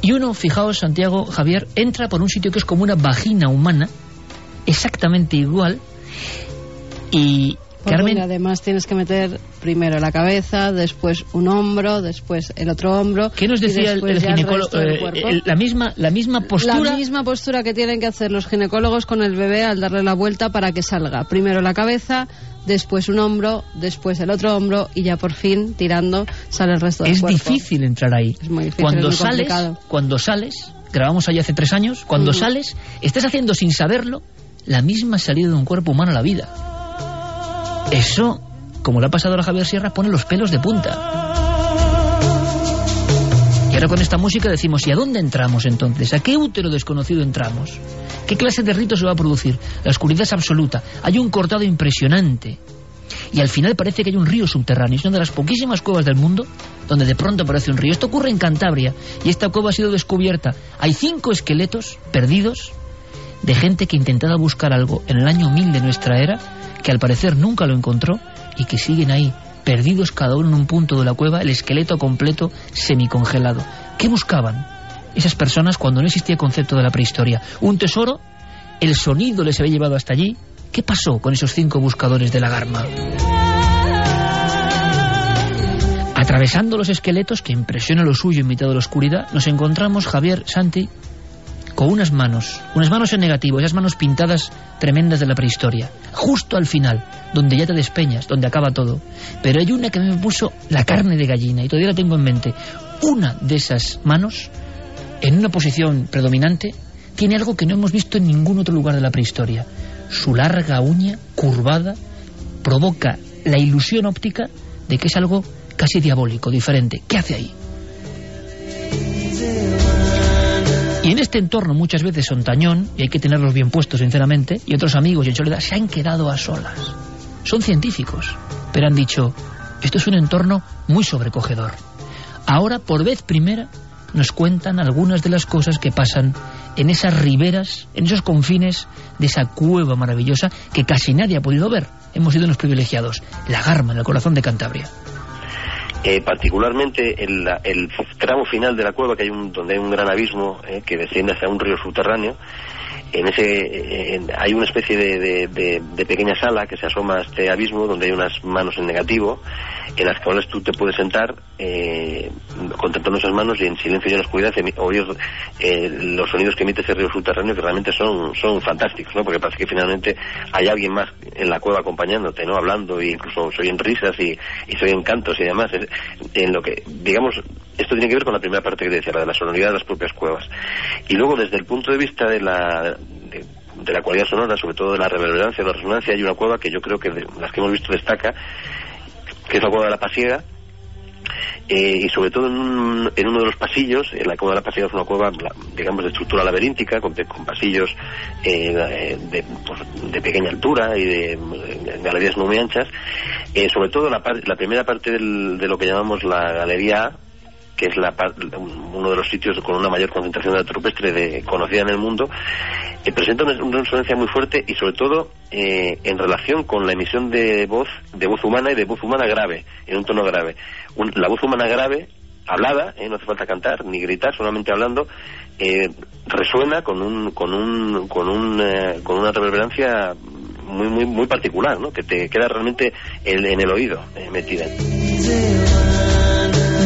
Y uno, fijaos, Santiago, Javier, entra por un sitio que es como una vagina humana, exactamente igual, y Carmen... además tienes que meter primero la cabeza, después un hombro, después el otro hombro. ¿Qué nos decía el, el ginecólogo? Eh, la, misma, la misma postura. La misma postura que tienen que hacer los ginecólogos con el bebé al darle la vuelta para que salga. Primero la cabeza, después un hombro, después el otro hombro y ya por fin tirando sale el resto del es cuerpo. Es difícil entrar ahí. Es muy difícil, cuando es muy sales, complicado. cuando sales, grabamos ahí hace tres años, cuando sales, estás haciendo sin saberlo la misma salida de un cuerpo humano a la vida. Eso, como le ha pasado a Javier Sierra, pone los pelos de punta. Y ahora con esta música decimos, ¿y a dónde entramos entonces? ¿A qué útero desconocido entramos? ¿Qué clase de rito se va a producir? La oscuridad es absoluta. Hay un cortado impresionante. Y al final parece que hay un río subterráneo. Es una de las poquísimas cuevas del mundo donde de pronto aparece un río. Esto ocurre en Cantabria y esta cueva ha sido descubierta. Hay cinco esqueletos perdidos de gente que intentaba buscar algo en el año 1000 de nuestra era, que al parecer nunca lo encontró y que siguen ahí, perdidos cada uno en un punto de la cueva, el esqueleto completo semicongelado. ¿Qué buscaban esas personas cuando no existía concepto de la prehistoria? ¿Un tesoro? ¿El sonido les había llevado hasta allí? ¿Qué pasó con esos cinco buscadores de la Garma? Atravesando los esqueletos, que impresiona lo suyo en mitad de la oscuridad, nos encontramos, Javier, Santi, con unas manos, unas manos en negativo, esas manos pintadas tremendas de la prehistoria, justo al final, donde ya te despeñas, donde acaba todo. Pero hay una que me puso la carne de gallina, y todavía la tengo en mente. Una de esas manos, en una posición predominante, tiene algo que no hemos visto en ningún otro lugar de la prehistoria. Su larga uña, curvada, provoca la ilusión óptica de que es algo casi diabólico, diferente. ¿Qué hace ahí? Y en este entorno muchas veces son tañón, y hay que tenerlos bien puestos sinceramente, y otros amigos y en soledad se han quedado a solas. Son científicos, pero han dicho, esto es un entorno muy sobrecogedor. Ahora, por vez primera, nos cuentan algunas de las cosas que pasan en esas riberas, en esos confines de esa cueva maravillosa que casi nadie ha podido ver. Hemos sido unos privilegiados. La Garma, en el corazón de Cantabria. Eh, particularmente el, el, tramo final de la cueva, que hay un, donde hay un gran abismo eh, que desciende hacia un río subterráneo, en ese en, hay una especie de, de, pequeña sala que se asoma a este abismo donde hay unas manos en negativo en las cuales tú te puedes sentar eh, contemplando esas manos y en silencio y en oscuridad oír eh, los sonidos que emite ese río subterráneo que realmente son, son fantásticos ¿no? porque parece que finalmente hay alguien más en la cueva acompañándote ¿no? hablando e incluso se oyen risas y, y se oyen cantos y demás en lo que digamos esto tiene que ver con la primera parte que decía la de la sonoridad de las propias cuevas y luego desde el punto de vista de la de, la cualidad sonora, sobre todo de la reverberancia, de la resonancia, hay una cueva que yo creo que de las que hemos visto destaca, que es la cueva de la Pasiega, eh, y sobre todo en, un, en, uno de los pasillos, en la cueva de la Pasiega es una cueva, digamos, de estructura laberíntica, con, con pasillos eh, de, pues, pequeña altura y de, de galerías muy anchas, eh, sobre todo la, la primera parte del, de lo que llamamos la galería A, que es la, uno de los sitios con una mayor concentración de arte rupestre de, conocida en el mundo, eh, presenta una, resonancia muy fuerte y sobre todo eh, en relación con la emisión de voz, de voz humana y de voz humana grave, en un tono grave. La voz humana grave, hablada, eh, no hace falta cantar ni gritar, solamente hablando, resuena con un, con un, con un, con una reverberancia muy, muy, muy particular, ¿no? Que te queda realmente en, en el oído metida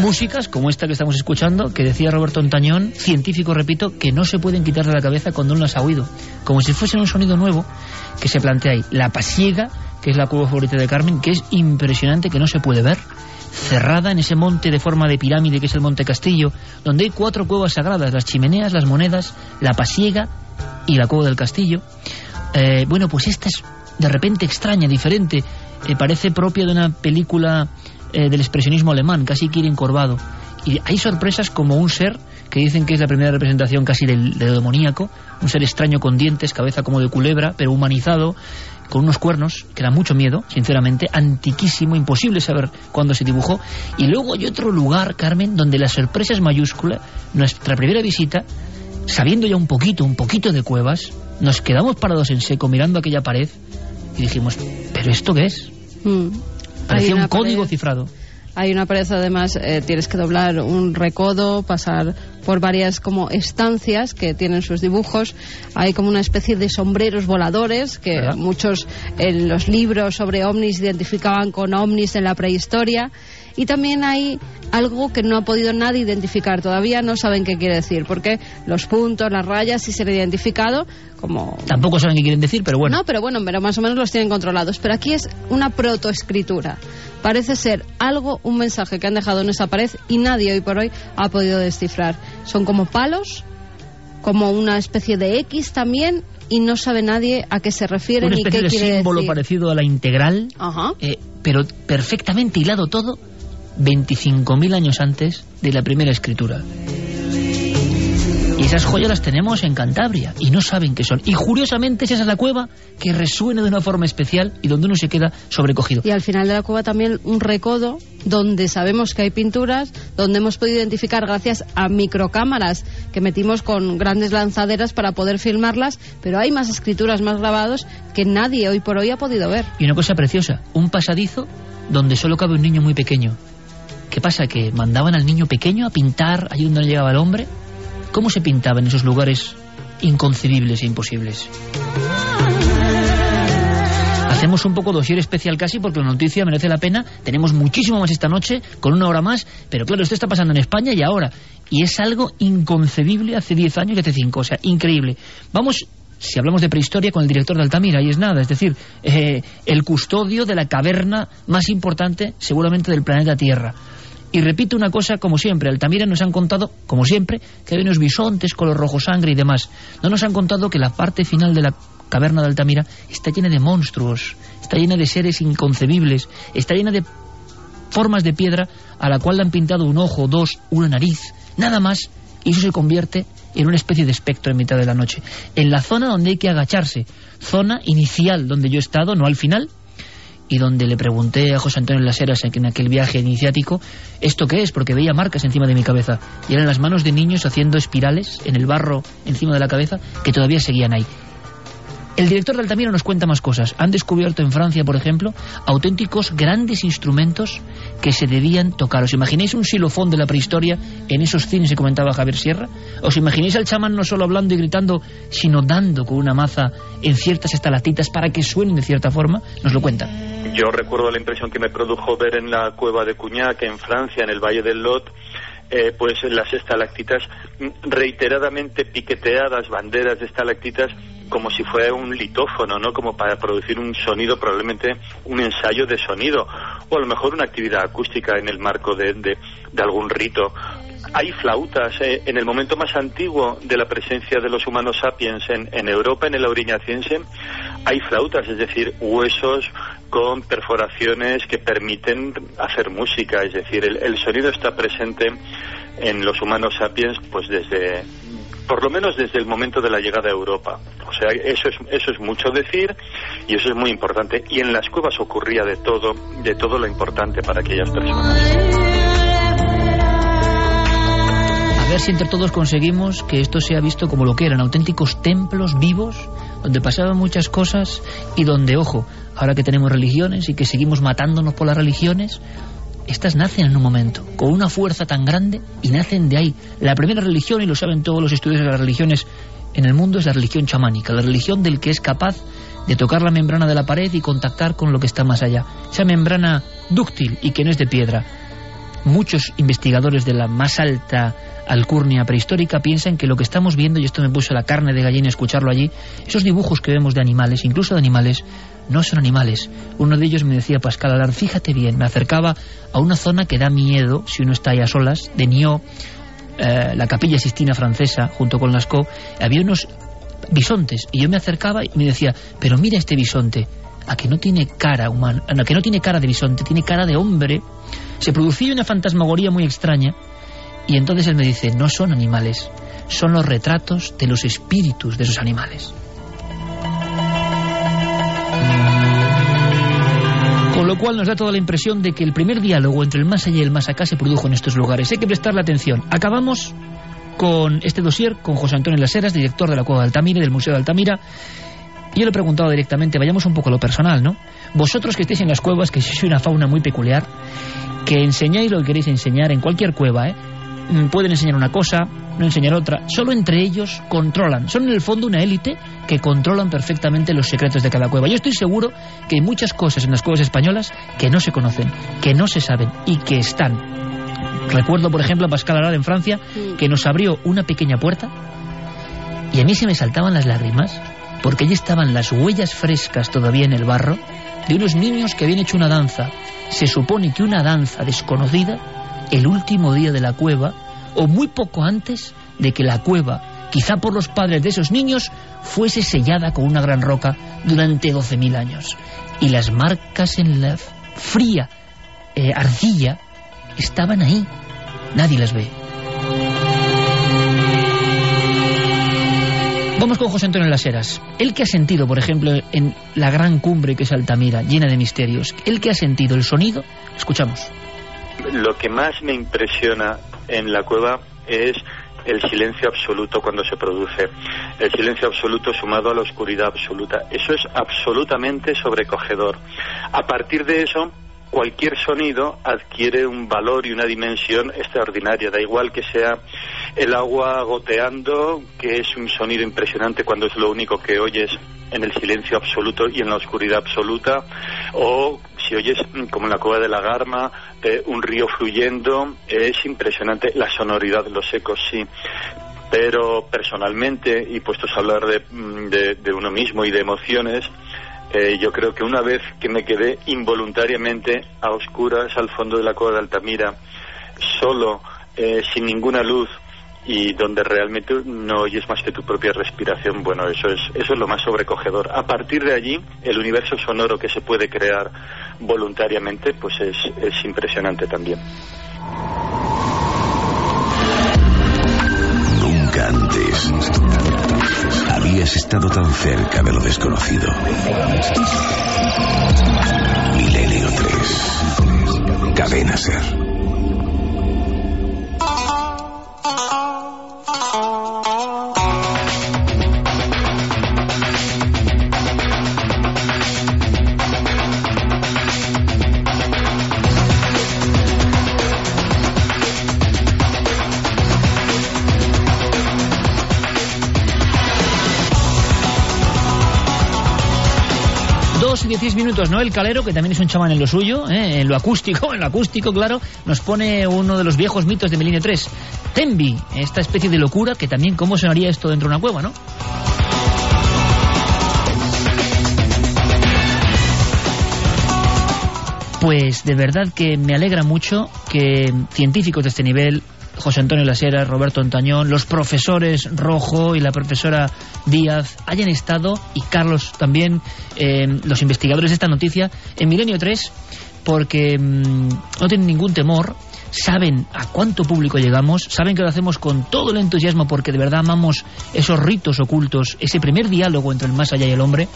músicas como esta que estamos escuchando, que decía Roberto Ontañón, científico, repito, que no se pueden quitar de la cabeza cuando uno las ha oído. Como si fuese un sonido nuevo que se plantea ahí. La Pasiega, que es la cueva favorita de Carmen, que es impresionante, que no se puede ver. Cerrada en ese monte de forma de pirámide que es el Monte Castillo, donde hay cuatro cuevas sagradas, las chimeneas, las monedas, la Pasiega y la cueva del Castillo. Eh, bueno, pues esta es de repente extraña, diferente, eh, parece propia de una película eh, del expresionismo alemán, casi quiere encorvado. Y hay sorpresas como un ser que dicen que es la primera representación casi del, del demoníaco, un ser extraño con dientes, cabeza como de culebra, pero humanizado, con unos cuernos que da mucho miedo, sinceramente, antiquísimo, imposible saber cuándo se dibujó. Y luego hay otro lugar, Carmen, donde la sorpresa es mayúscula. Nuestra primera visita, sabiendo ya un poquito, un poquito de cuevas, nos quedamos parados en seco mirando aquella pared y dijimos, ¿pero esto qué es? Mm. Parecía un código pared, cifrado. Hay una pared, además, eh, tienes que doblar un recodo, pasar por varias como estancias que tienen sus dibujos. Hay como una especie de sombreros voladores que ¿Verdad? muchos en los libros sobre ovnis identificaban con ovnis en la prehistoria. Y también hay algo que no ha podido nadie identificar todavía, no saben qué quiere decir, porque los puntos, las rayas sí se han identificado como Tampoco saben qué quieren decir, pero bueno. no, pero bueno, pero más o menos los tienen controlados. Pero aquí es una protoescritura. Parece ser algo, un mensaje que han dejado en esa pared y nadie hoy por hoy ha podido descifrar. Son como palos, como una especie de X también, y no sabe nadie a qué se refiere Una ni qué de quiere símbolo decir. parecido a la integral, Ajá. eh, pero perfectamente hilado todo 25.000 años antes de la primera escritura. Y esas joyas las tenemos en Cantabria y no saben qué son. Y curiosamente esa es la cueva que resuena de una forma especial y donde uno se queda sobrecogido. Y al final de la cueva también un recodo donde sabemos que hay pinturas, donde hemos podido identificar gracias a microcámaras que metimos con grandes lanzaderas para poder filmarlas, pero hay más escrituras, más grabados que nadie hoy por hoy ha podido ver. Y una cosa preciosa, un pasadizo donde solo cabe un niño muy pequeño. ¿Qué pasa? ¿Que mandaban al niño pequeño a pintar allí donde no llegaba el hombre? ¿Cómo se pintaba en esos lugares inconcebibles e imposibles? Hacemos un poco dosier especial casi porque la noticia merece la pena. Tenemos muchísimo más esta noche, con una hora más, pero claro, esto está pasando en España y ahora. Y es algo inconcebible hace 10 años y hace 5, o sea, increíble. Vamos, si hablamos de prehistoria, con el director de Altamira, y es nada, es decir, eh, el custodio de la caverna más importante seguramente del planeta Tierra. Y repito una cosa, como siempre, Altamira nos han contado, como siempre, que hay unos bisontes, color rojo sangre y demás. No nos han contado que la parte final de la caverna de Altamira está llena de monstruos, está llena de seres inconcebibles, está llena de formas de piedra a la cual le han pintado un ojo, dos, una nariz, nada más, y eso se convierte en una especie de espectro en mitad de la noche. En la zona donde hay que agacharse, zona inicial donde yo he estado, no al final, y donde le pregunté a José Antonio Las Heras en aquel viaje iniciático, ¿esto qué es? Porque veía marcas encima de mi cabeza, y eran las manos de niños haciendo espirales en el barro encima de la cabeza que todavía seguían ahí. El director de Altamira nos cuenta más cosas. Han descubierto en Francia, por ejemplo, auténticos grandes instrumentos que se debían tocar. ¿Os imagináis un xilofón de la prehistoria en esos cines que comentaba Javier Sierra? ¿Os imagináis al chamán no solo hablando y gritando, sino dando con una maza en ciertas estalactitas para que suenen de cierta forma? Nos lo cuentan. Yo recuerdo la impresión que me produjo ver en la cueva de Cuñac, en Francia, en el Valle del Lot, eh, pues las estalactitas mm, reiteradamente piqueteadas, banderas de estalactitas, como si fuera un litófono, ¿no? Como para producir un sonido, probablemente un ensayo de sonido, o a lo mejor una actividad acústica en el marco de, de, de algún rito. Hay flautas eh, en el momento más antiguo de la presencia de los humanos sapiens en, en Europa, en el auriñaciense, hay flautas, es decir, huesos con perforaciones que permiten hacer música, es decir, el, el sonido está presente en los humanos sapiens pues desde por lo menos desde el momento de la llegada a Europa. O sea, eso es, eso es mucho decir y eso es muy importante. Y en las cuevas ocurría de todo, de todo lo importante para aquellas personas. A ver si entre todos conseguimos que esto sea visto como lo que eran, auténticos templos vivos, donde pasaban muchas cosas y donde, ojo, ahora que tenemos religiones y que seguimos matándonos por las religiones, estas nacen en un momento, con una fuerza tan grande y nacen de ahí. La primera religión, y lo saben todos los estudios de las religiones en el mundo, es la religión chamánica, la religión del que es capaz de tocar la membrana de la pared y contactar con lo que está más allá. Esa membrana dúctil y que no es de piedra. Muchos investigadores de la más alta alcurnia prehistórica piensan que lo que estamos viendo, y esto me puso la carne de gallina escucharlo allí, esos dibujos que vemos de animales, incluso de animales, no son animales. Uno de ellos me decía Pascal Alar, fíjate bien, me acercaba a una zona que da miedo si uno está ahí a solas, de Nio, eh, la capilla Sistina francesa, junto con Lascaux, había unos bisontes, y yo me acercaba y me decía, pero mira este bisonte, a que no tiene cara humana, a que no tiene cara de bisonte, tiene cara de hombre. Se producía una fantasmagoría muy extraña, y entonces él me dice, no son animales, son los retratos de los espíritus de esos animales. Lo cual nos da toda la impresión de que el primer diálogo entre el más allá y el más acá se produjo en estos lugares. Hay que prestarle atención. Acabamos con este dossier con José Antonio Las Heras, director de la Cueva de Altamira, del Museo de Altamira. Yo le he preguntado directamente, vayamos un poco a lo personal, ¿no? Vosotros que estéis en las cuevas, que sois una fauna muy peculiar, que enseñáis lo que queréis enseñar en cualquier cueva, ¿eh? Mm, pueden enseñar una cosa, no enseñar otra. Solo entre ellos controlan. Son en el fondo una élite que controlan perfectamente los secretos de cada cueva. Yo estoy seguro que hay muchas cosas en las cuevas españolas que no se conocen, que no se saben y que están. Recuerdo, por ejemplo, a Pascal Arad en Francia, que nos abrió una pequeña puerta y a mí se me saltaban las lágrimas porque allí estaban las huellas frescas todavía en el barro de unos niños que habían hecho una danza. Se supone que una danza desconocida el último día de la cueva o muy poco antes de que la cueva, quizá por los padres de esos niños, fuese sellada con una gran roca durante 12.000 años. Y las marcas en la fría eh, arcilla estaban ahí. Nadie las ve. Vamos con José Antonio Las Heras. El que ha sentido, por ejemplo, en la gran cumbre que es Altamira, llena de misterios, el que ha sentido el sonido, escuchamos. Lo que más me impresiona en la cueva es el silencio absoluto cuando se produce. El silencio absoluto sumado a la oscuridad absoluta. Eso es absolutamente sobrecogedor. A partir de eso, cualquier sonido adquiere un valor y una dimensión extraordinaria. Da igual que sea el agua goteando, que es un sonido impresionante cuando es lo único que oyes en el silencio absoluto y en la oscuridad absoluta, o si oyes, mm, como en la cueva de la Garma, eh, un río fluyendo, es impresionante la sonoridad, los ecos, sí. Pero personalmente, y puestos a hablar de, mm, de uno mismo y de emociones, eh, yo creo que una vez que me quedé involuntariamente a oscuras al fondo de la cueva de Altamira, solo, eh, sin ninguna luz y donde realmente no oyes más que tu propia respiración, bueno, eso es, eso es lo más sobrecogedor. A partir de allí, el universo sonoro que se puede crear voluntariamente, pues es, es impresionante también. Nunca antes habías estado tan cerca de lo desconocido. Milenio 3. Cadena Ser. Y 16 minutos, ¿no? El Calero, que también es un chamán en lo suyo, ¿eh? en lo acústico, en lo acústico, claro, nos pone uno de los viejos mitos de Milenio 3. Tembi, esta especie de locura que también, ¿cómo sonaría esto dentro de una cueva, no? Pues de verdad que me alegra mucho que científicos de este nivel José Antonio Lasera, Roberto Antañón, los profesores Rojo y la profesora Díaz hayan estado, y Carlos también, eh, los investigadores de esta noticia, en Milenio 3, porque mm, no tienen ningún temor saben a cuánto público llegamos, saben que lo hacemos con todo el entusiasmo porque de verdad amamos esos ritos ocultos, ese primer diálogo entre el más allá y el hombre,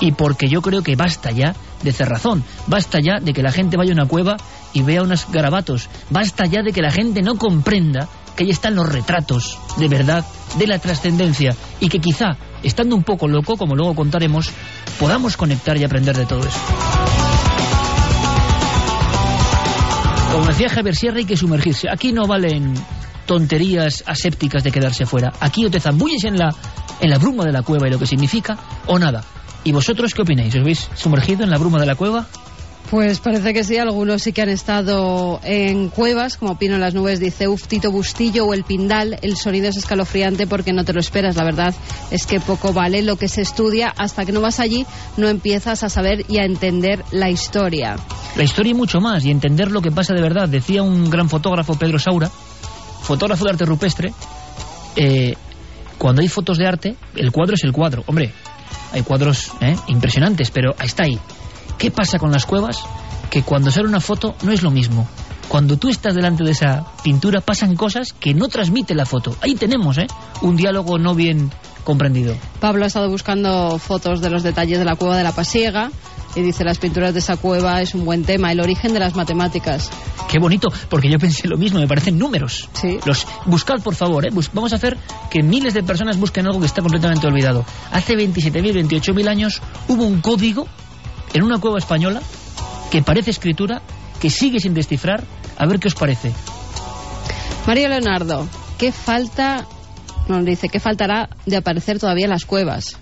y porque yo creo que basta ya de cerrazón, basta ya de que la gente vaya a una cueva y vea unos garabatos, basta ya de que la gente no comprenda que ahí están los retratos de verdad de la trascendencia y que quizá, estando un poco loco, como luego contaremos, podamos conectar y aprender de todo eso. Como decía Javier Sierra, hay que sumergirse. Aquí no valen tonterías asépticas de quedarse fuera. Aquí o te zambulles en la, en la bruma de la cueva y lo que significa, o nada. ¿Y vosotros qué opináis? ¿Os habéis sumergido en la bruma de la cueva? Pues parece que sí, algunos sí que han estado en cuevas, como Pino en las nubes, dice Uf, Tito Bustillo o el Pindal. El sonido es escalofriante porque no te lo esperas. La verdad es que poco vale lo que se estudia. Hasta que no vas allí, no empiezas a saber y a entender la historia. La historia y mucho más, y entender lo que pasa de verdad. Decía un gran fotógrafo, Pedro Saura, fotógrafo de arte rupestre, eh, cuando hay fotos de arte, el cuadro es el cuadro. Hombre, hay cuadros eh, impresionantes, pero está ahí ¿Qué pasa con las cuevas? Que cuando sale una foto no es lo mismo. Cuando tú estás delante de esa pintura pasan cosas que no transmite la foto. Ahí tenemos, ¿eh? Un diálogo no bien comprendido. Pablo ha estado buscando fotos de los detalles de la cueva de la Pasiega y dice las pinturas de esa cueva es un buen tema, el origen de las matemáticas. Qué bonito, porque yo pensé lo mismo, me parecen números. Sí. Los, buscad, por favor, ¿eh? vamos a hacer que miles de personas busquen algo que está completamente olvidado. Hace 27.000, 28.000 años hubo un código en una cueva española que parece escritura, que sigue sin descifrar. A ver qué os parece. Mario Leonardo, ¿qué falta? Nos dice, ¿qué faltará de aparecer todavía en las cuevas?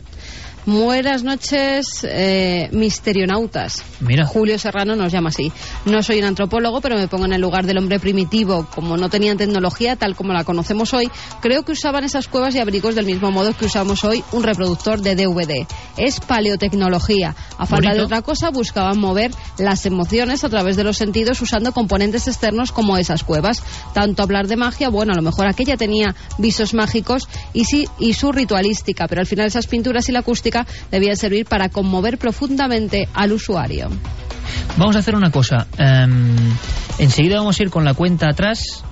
Buenas noches, eh, misterionautas. Mira. Julio Serrano nos llama así. No soy un antropólogo, pero me pongo en el lugar del hombre primitivo. Como no tenían tecnología tal como la conocemos hoy, creo que usaban esas cuevas y abrigos del mismo modo que usamos hoy un reproductor de DVD. Es paleotecnología. A falta de otra cosa, buscaban mover las emociones a través de los sentidos usando componentes externos como esas cuevas. Tanto hablar de magia, bueno, a lo mejor aquella tenía visos mágicos y, sí, y su ritualística, pero al final esas pinturas y la acústica debían servir para conmover profundamente al usuario. Vamos a hacer una cosa. em, enseguida vamos a ir con la cuenta atrás.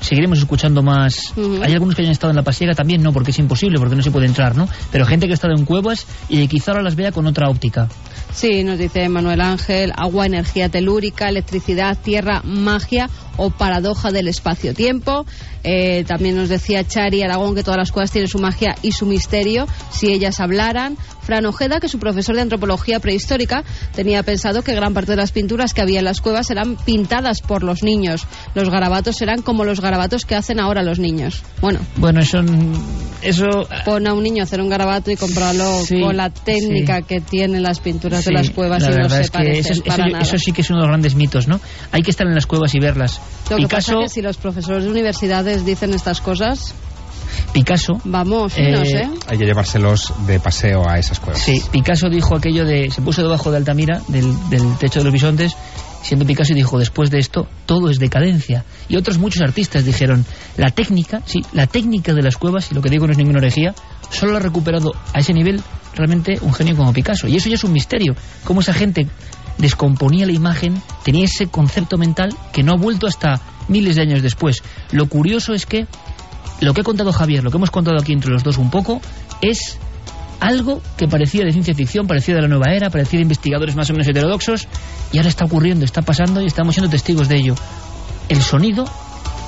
Seguiremos escuchando más. Hay algunos que hayan estado en la pasiega también, no, porque es imposible, porque no se puede entrar, ¿no? Pero gente que ha estado en cuevas y que quizá ahora las vea con otra óptica. Sí, nos dice Manuel Ángel, agua, energía telúrica, electricidad, tierra, magia o paradoja del espacio-tiempo. Eh, también nos decía Chari Aragón que todas las cuevas tienen su magia y su misterio, si ellas hablaran. Fran Ojeda, que su profesor de antropología prehistórica tenía pensado que gran parte de las pinturas que había en las cuevas eran pintadas por los niños. Los garabatos eran como los garabatos que hacen ahora los niños. Bueno, Bueno, eso. eso pon a un niño a hacer un garabato y comprarlo Sí, con la técnica sí. que tienen las pinturas Sí, de las cuevas la y no se es que parecen eso, eso- para nada. eso sí que es uno de los grandes mitos, ¿no? Hay que estar en las cuevas y verlas. Lo que pasa Picasso, es que si los profesores de universidades dicen estas cosas, Picasso, vamos, Eh, no sé. Hay que llevárselos de paseo a esas cuevas. sí, Picasso dijo aquello de, se puso debajo de Altamira, del, del techo de los bisontes, siendo Picasso y dijo, después de esto, todo es decadencia. Y otros muchos artistas dijeron, la técnica, sí, la técnica de las cuevas, y lo que digo no es ninguna herejía, solo lo ha recuperado a ese nivel realmente un genio como Picasso. Y eso ya es un misterio, cómo esa gente descomponía la imagen, tenía ese concepto mental que no ha vuelto hasta miles de años después. Lo curioso es que lo que ha contado Javier, lo que hemos contado aquí entre los dos un poco, es algo que parecía de ciencia ficción, parecía de la nueva era, parecía de investigadores más o menos heterodoxos, y ahora está ocurriendo, está pasando y estamos siendo testigos de ello. El sonido,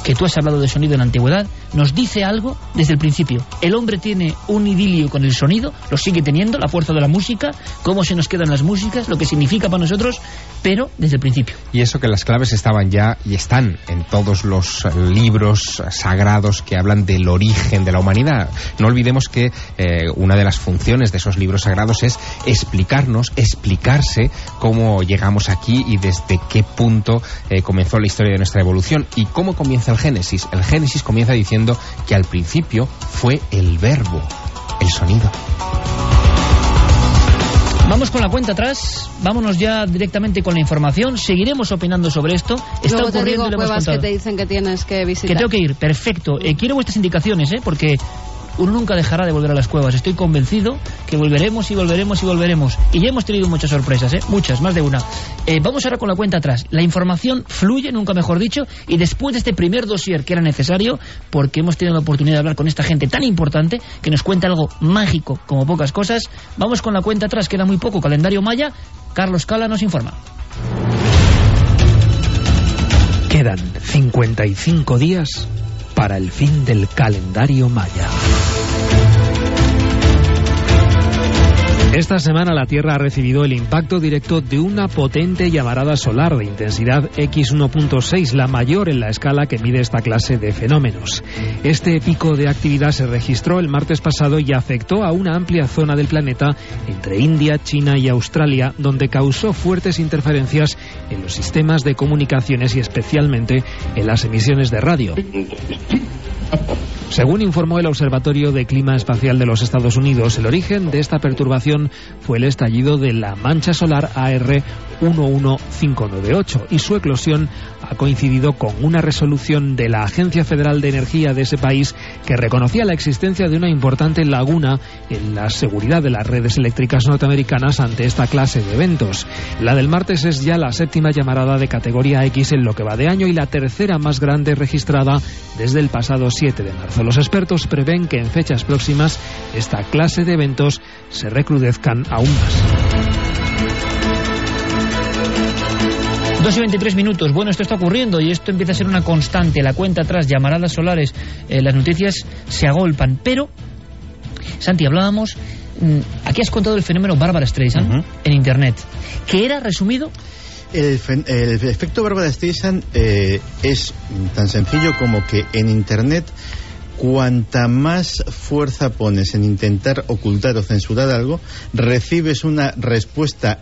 que tú has hablado de sonido en la antigüedad, nos dice algo desde el principio. El hombre tiene un idilio con el sonido, lo sigue teniendo, la fuerza de la música, cómo se nos quedan las músicas, lo que significa para nosotros, pero desde el principio. Y eso que las claves estaban ya y están en todos los libros sagrados que hablan del origen de la humanidad. No olvidemos que eh, una de las funciones de esos libros sagrados es explicarnos, explicarse cómo llegamos aquí y desde qué punto eh, comenzó la historia de nuestra evolución. ¿Y cómo comienza el Génesis? El Génesis comienza diciendo que al principio fue el verbo, el sonido. Vamos con la cuenta atrás, vámonos ya directamente con la información, seguiremos opinando sobre esto. Está Luego te ocurriendo digo y lo hemos cuevas que te dicen que tienes que visitar. Que tengo que ir, perfecto. Eh, quiero vuestras indicaciones, ¿eh? porque uno nunca dejará de volver a las cuevas. Estoy convencido que volveremos y volveremos y volveremos. Y ya hemos tenido muchas sorpresas, ¿eh? muchas, más de una. Eh, vamos ahora con la cuenta atrás. La información fluye, nunca mejor dicho, y después de este primer dossier que era necesario, porque hemos tenido la oportunidad de hablar con esta gente tan importante que nos cuenta algo mágico como pocas cosas, vamos con la cuenta atrás, queda muy poco. Calendario Maya, Carlos Cala nos informa. Quedan 55 días para el fin del calendario maya. Esta semana la Tierra ha recibido el impacto directo de una potente llamarada solar de intensidad X1.6, la mayor en la escala que mide esta clase de fenómenos. Este pico de actividad se registró el martes pasado y afectó a una amplia zona del planeta entre India, China y Australia, donde causó fuertes interferencias en los sistemas de comunicaciones y especialmente en las emisiones de radio. Según informó el Observatorio de Clima Espacial de los Estados Unidos, el origen de esta perturbación fue el estallido de la mancha solar AR 11598 y su eclosión ha coincidido con una resolución de la Agencia Federal de Energía de ese país que reconocía la existencia de una importante laguna en la seguridad de las redes eléctricas norteamericanas ante esta clase de eventos. La del martes es ya la séptima llamarada de categoría X en lo que va de año y la tercera más grande registrada desde el pasado 7 de marzo. Los expertos prevén que en fechas próximas esta clase de eventos se recrudezcan aún más. 2 y 23 minutos. Bueno, esto está ocurriendo y esto empieza a ser una constante. La cuenta atrás, llamaradas solares, eh, las noticias se agolpan. Pero, Santi, hablábamos. mm, aquí has contado el fenómeno Bárbara Streisand en internet, que era resumido El, el efecto Bárbara Streisand eh, es tan sencillo como que en Internet cuanta más fuerza pones en intentar ocultar o censurar algo, recibes una respuesta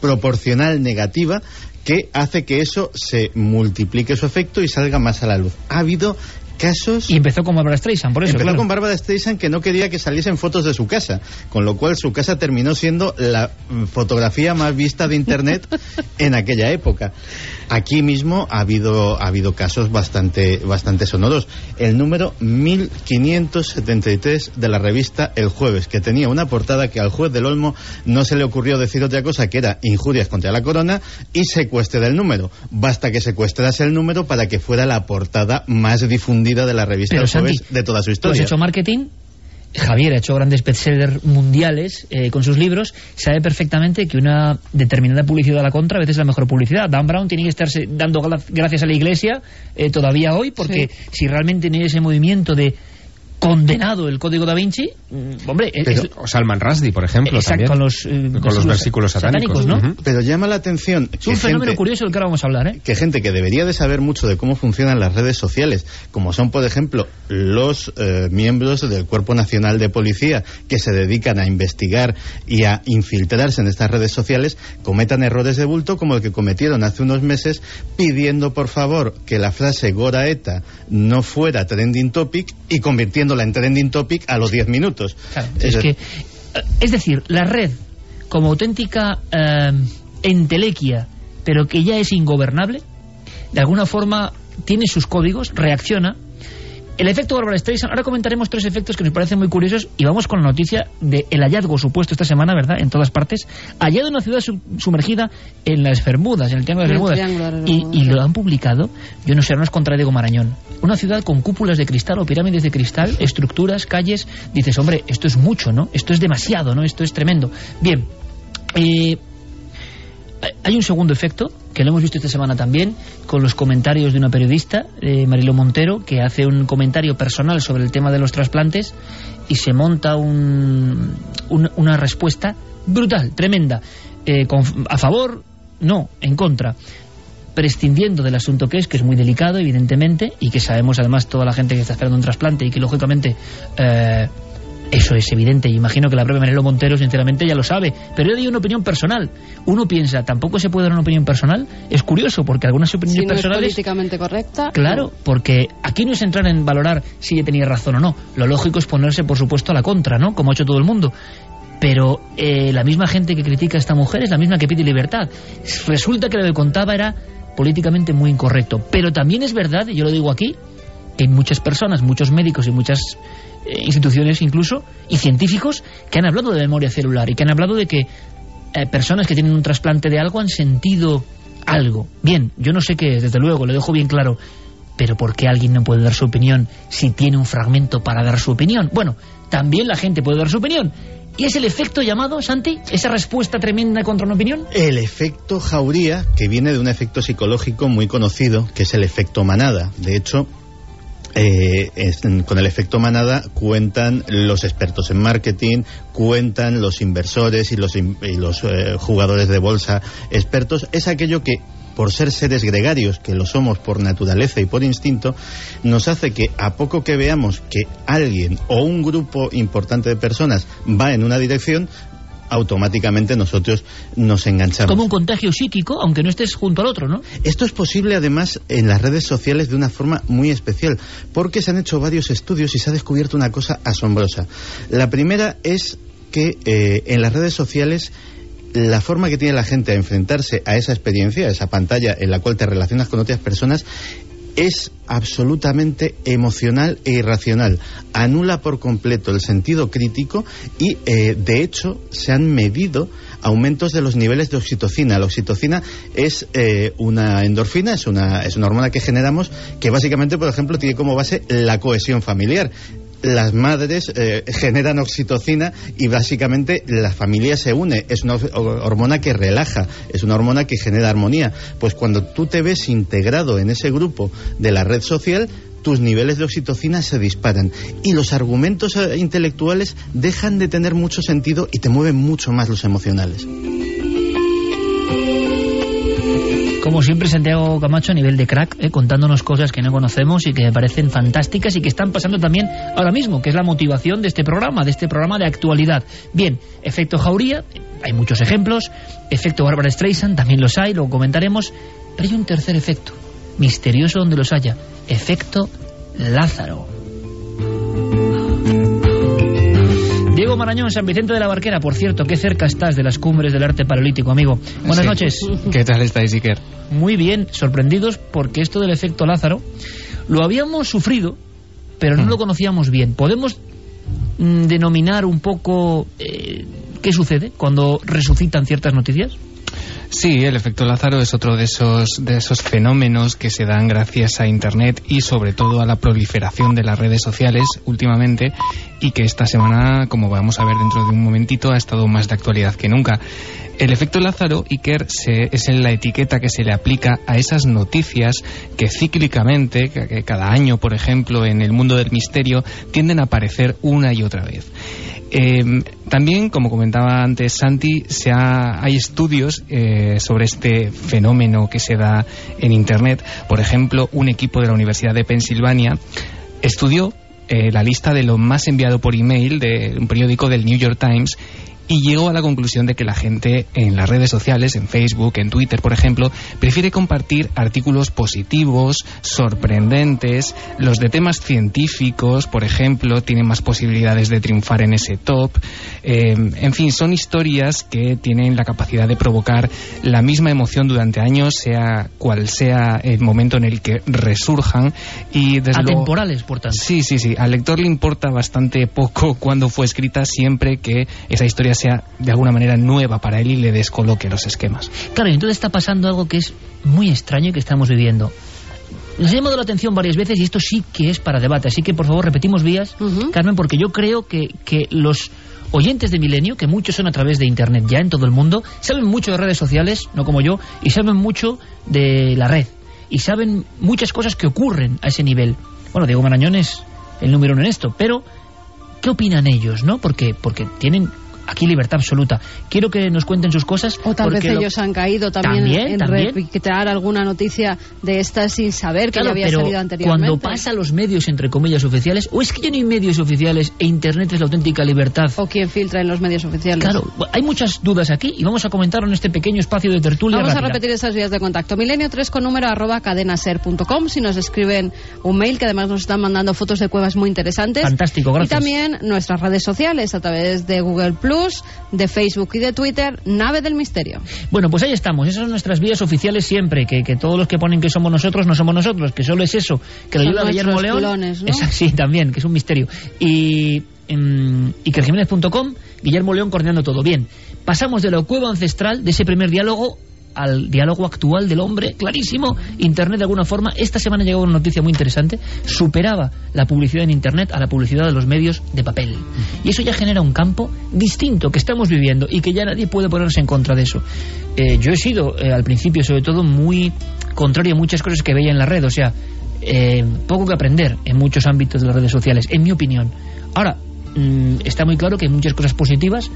proporcional negativa que hace que eso se multiplique su efecto y salga más a la luz. Ha habido casos... Y empezó con Barbara Streisand, por eso, Empezó claro. con Bárbara Streisand que no quería que saliesen fotos de su casa, con lo cual su casa terminó siendo la mm, fotografía más vista de Internet en aquella época. Aquí mismo ha habido, ha habido casos bastante, bastante sonoros. El número 1573 de la revista El Jueves, que tenía una portada que al juez del Olmo no se le ocurrió decir otra cosa que era injurias contra la corona y secuestre del número. Basta que secuestrase el número para que fuera la portada más difundida de la revista Pero, Santi, de toda su historia. hecho marketing. Javier ha hecho grandes bestsellers mundiales eh, con sus libros. Sabe perfectamente que una determinada publicidad a la contra a veces es la mejor publicidad. Dan Brown tiene que estarse dando gra- gracias a la iglesia eh, todavía hoy, porque si realmente no hay ese movimiento de condenado el código da Vinci, mm, hombre, es- Pero, es- o Salman Rushdie, por ejemplo, Exacto, también. con los, eh, con los versículos satánicos, ¿no? Pero llama la atención Es un fenómeno curioso del que ahora vamos a hablar, ¿eh? que gente que debería de saber mucho de cómo funcionan las redes sociales, como son, por ejemplo, los eh, miembros del Cuerpo Nacional de Policía que se dedican a investigar y a infiltrarse en estas redes sociales, cometan errores de bulto como el que cometieron hace unos meses pidiendo, por favor, que la frase Gora ETA no fuera trending topic y convirtiéndola en trending topic a los 10 minutos. Claro, Es es, de- que, es decir, la red como auténtica eh, entelequia, pero que ya es ingobernable, de alguna forma tiene sus códigos, reacciona. El efecto Barbara Streisand, ahora comentaremos tres efectos que nos parecen muy curiosos y vamos con la noticia del hallazgo supuesto esta semana, ¿verdad? En todas partes. Hallado en una ciudad su- sumergida en las Bermudas, en el Triángulo de las de Y, Bermudas. y lo han publicado, yo no sé, no es contra Diego Marañón. Una ciudad con cúpulas de cristal o pirámides de cristal, estructuras, calles. Dices, hombre, esto es mucho, ¿no? Esto es demasiado, ¿no? Esto es tremendo. Bien, eh, hay un segundo efecto que lo hemos visto esta semana también con los comentarios de una periodista, eh, Marilo Montero, que hace un comentario personal sobre el tema de los trasplantes y se monta un- un- una respuesta brutal, tremenda, eh, con- a favor, no, en contra. Prescindiendo del asunto que es, que es muy delicado, evidentemente, y que sabemos además toda la gente que está esperando un trasplante y que lógicamente eh, eso es evidente. Y imagino que la propia Manelo Montero, sinceramente, ya lo sabe. Pero yo digo una opinión personal. Uno piensa, ¿tampoco se puede dar una opinión personal? Es curioso, porque algunas Si opiniones no es personales... políticamente correcta. Claro, porque aquí no es entrar en valorar si ella tenía razón o no. Lo lógico es ponerse, por supuesto, a la contra, ¿no? Como ha hecho todo el mundo. Pero eh, la misma gente que critica a esta mujer es la misma que pide libertad. Resulta que lo que contaba era políticamente muy incorrecto. Pero también es verdad, y yo lo digo aquí, que hay muchas personas, muchos médicos y muchas eh, instituciones incluso, y científicos, que han hablado de memoria celular y que han hablado de que eh, personas que tienen un trasplante de algo han sentido algo. Bien, yo no sé qué es, desde luego, lo dejo bien claro. Pero ¿por qué alguien no puede dar su opinión si tiene un fragmento para dar su opinión? Bueno, también la gente puede dar su opinión. ¿Y es el efecto llamado, Santi? ¿Esa respuesta tremenda contra una opinión? El efecto jauría, que viene de un efecto psicológico muy conocido, que es el efecto manada. De hecho, eh, con el efecto manada cuentan los expertos en marketing, cuentan los inversores y los, y los eh, jugadores de bolsa expertos. Es aquello que, por ser seres gregarios, que lo somos por naturaleza y por instinto, nos hace que a poco que veamos que alguien o un grupo importante de personas va en una dirección, automáticamente nosotros nos enganchamos. Como un contagio psíquico, aunque no estés junto al otro, ¿no? Esto es posible además en las redes sociales de una forma muy especial, porque se han hecho varios estudios y se ha descubierto una cosa asombrosa. La primera es que eh, en las redes sociales la forma que tiene la gente a enfrentarse a esa experiencia, a esa pantalla en la cual te relacionas con otras personas, es absolutamente emocional e irracional. Anula por completo el sentido crítico y, eh, de hecho, se han medido aumentos de los niveles de oxitocina. La oxitocina es eh, una endorfina, es una, es una hormona que generamos que básicamente, por ejemplo, tiene como base la cohesión familiar las madres eh, generan oxitocina y básicamente la familia se une. Es una hormona que relaja, es una hormona que genera armonía. Pues cuando tú te ves integrado en ese grupo de la red social, tus niveles de oxitocina se disparan y los argumentos eh, intelectuales dejan de tener mucho sentido y te mueven mucho más los emocionales. Como siempre, Santiago Camacho a nivel de crack, eh, contándonos cosas que no conocemos y que me parecen fantásticas y que están pasando también ahora mismo, que es la motivación de este programa, de este programa de actualidad. Bien, efecto Jauría, hay muchos ejemplos, efecto Barbara Streisand, también los hay, lo comentaremos, pero hay un tercer efecto, misterioso donde los haya, efecto Lázaro. Diego Marañón, San Vicente de la Barquera, por cierto, qué cerca estás de las cumbres del arte paralítico, amigo. Buenas Sí. noches. ¿Qué tal estáis, Iker? Muy bien, sorprendidos porque esto del efecto Lázaro lo habíamos sufrido, pero no Mm. lo conocíamos bien. ¿Podemos mm, denominar un poco eh, qué sucede cuando resucitan ciertas noticias? Sí, el efecto Lázaro es otro de esos, de esos fenómenos que se dan gracias a Internet y sobre todo a la proliferación de las redes sociales últimamente y que esta semana, como vamos a ver dentro de un momentito, ha estado más de actualidad que nunca. El efecto Lázaro, Iker, se, es la etiqueta que se le aplica a esas noticias que cíclicamente, que, que cada año, por ejemplo, en el mundo del misterio, tienden a aparecer una y otra vez. Eh, también, como comentaba antes Santi, se ha- hay estudios eh, sobre este fenómeno que se da en Internet. Por ejemplo, un equipo de la Universidad de Pensilvania estudió eh, la lista de lo más enviado por email de un periódico del New York Times y llegó a la conclusión de que la gente en las redes sociales, en Facebook, en Twitter, por ejemplo, prefiere compartir artículos positivos, sorprendentes, los de temas científicos, por ejemplo, tienen más posibilidades de triunfar en ese top. Eh, en fin, son historias que tienen la capacidad de provocar la misma emoción durante años, sea cual sea el momento en el que resurjan y desde Atemporales, por tanto. Sí, sí, sí. Al lector le importa bastante poco cuando fue escrita, siempre que esa historia sea de alguna manera nueva para él y le descoloque los esquemas. Claro, y entonces está pasando algo que es muy extraño y que estamos viviendo. Nos ha llamado la atención varias veces y esto sí que es para debate. Así que, por favor, repetimos vías, Carmen, porque yo creo que, que los oyentes de Milenio, que muchos son a través de Internet ya en todo el mundo, saben mucho de redes sociales, no como yo, y saben mucho de la red. Y saben muchas cosas que ocurren a ese nivel. Bueno, Diego Marañón es el número uno en esto, pero ¿qué opinan ellos, no? Porque, porque tienen aquí libertad absoluta. Quiero que nos cuenten sus cosas. O tal vez porque lo- ellos han caído también, También, en también. repiquetear alguna noticia de esta sin saber que ya había pero salido anteriormente. cuando pasa a los medios, entre comillas, oficiales, o es que ya no hay medios oficiales e Internet es la auténtica libertad. O quien filtra en los medios oficiales. Claro, hay muchas dudas aquí y vamos a comentarlo en este pequeño espacio de tertulia Vamos a rápida. repetir esas vías de contacto. Milenio 3 con número arroba cadenaser.com si nos escriben un mail que además nos están mandando fotos de cuevas muy interesantes. Fantástico, gracias. Y también nuestras redes sociales a través de Google Plus, de Facebook y de Twitter, Nave del Misterio. Bueno, pues ahí estamos. Esas son nuestras vías oficiales siempre. Que, que todos los que ponen que somos nosotros no somos nosotros. Que solo es eso. Que lo Son lleva Guillermo León. clones, ¿no? Esa- sí, también, que es un misterio. Y em, ikerjiménez.com, Guillermo León coordinando todo. Bien, pasamos de la cueva ancestral, de ese primer diálogo, al diálogo actual del hombre, clarísimo. Internet, de alguna forma, esta semana llegó una noticia muy interesante. Superaba la publicidad en Internet a la publicidad de los medios de papel. Y eso ya genera un campo distinto que estamos viviendo y que ya nadie puede ponerse en contra de eso. Eh, yo he sido, eh, al principio, sobre todo, muy contrario a muchas cosas que veía en la red. O sea, eh, poco que aprender en muchos ámbitos de las redes sociales, en mi opinión. Ahora, mm, está muy claro que hay muchas cosas positivas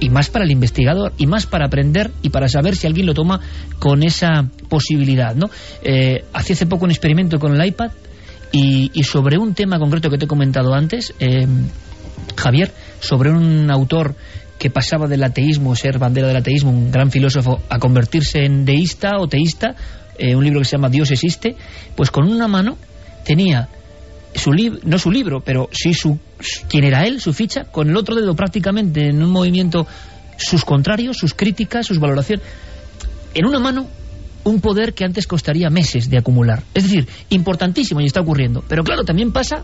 y más para el investigador y más para aprender y para saber si alguien lo toma con esa posibilidad, ¿no? Eh, hacía hace poco un experimento con el iPad y, y sobre un tema concreto que te he comentado antes, eh, Javier, sobre un autor que pasaba del ateísmo, ser bandera del ateísmo, un gran filósofo, a convertirse en deísta o teísta, eh, un libro que se llama Dios existe, pues con una mano tenía su lib- no su libro, pero sí su, su- quién era él, su ficha, con el otro dedo prácticamente en un movimiento sus contrarios, sus críticas, sus valoraciones. En una mano, un poder que antes costaría meses de acumular. Es decir, importantísimo y está ocurriendo. Pero claro, también pasa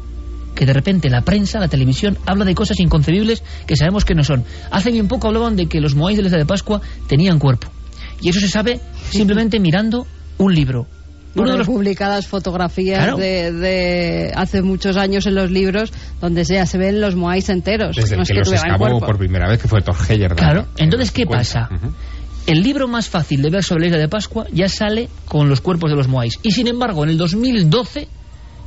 que de repente la prensa, la televisión, habla de cosas inconcebibles que sabemos que no son. Hace bien poco hablaban de que los moáis de la de Pascua tenían cuerpo. Y eso se sabe simplemente mirando un libro. Uno Bueno, de los publicadas fotografías Claro. de, de hace muchos años en los libros donde ya se ven los moais enteros. Desde no el es que que los excavó por primera vez, que fue Thor Heyerdahl. Claro, entonces, ¿qué 50. pasa? El libro más fácil de ver sobre la isla de Pascua ya sale con los cuerpos de los moais. Y sin embargo, en el 2012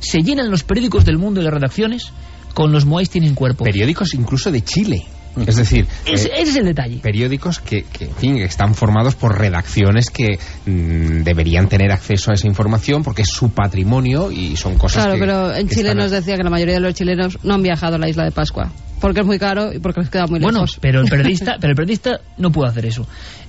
se llenan los periódicos del mundo y las redacciones con los moais tienen cuerpo. Periódicos incluso de Chile. Es decir, ese, eh, ese es el detalle. periódicos que, que, en fin, están formados por redacciones que mm, deberían tener acceso a esa información porque es su patrimonio y son cosas Claro, que, pero en que Chile están- nos decía que la mayoría de los chilenos no han viajado a la isla de Pascua. Porque es muy caro y porque les queda muy Bueno, lejos. pero el periodista, pero el periodista no puede hacer eso.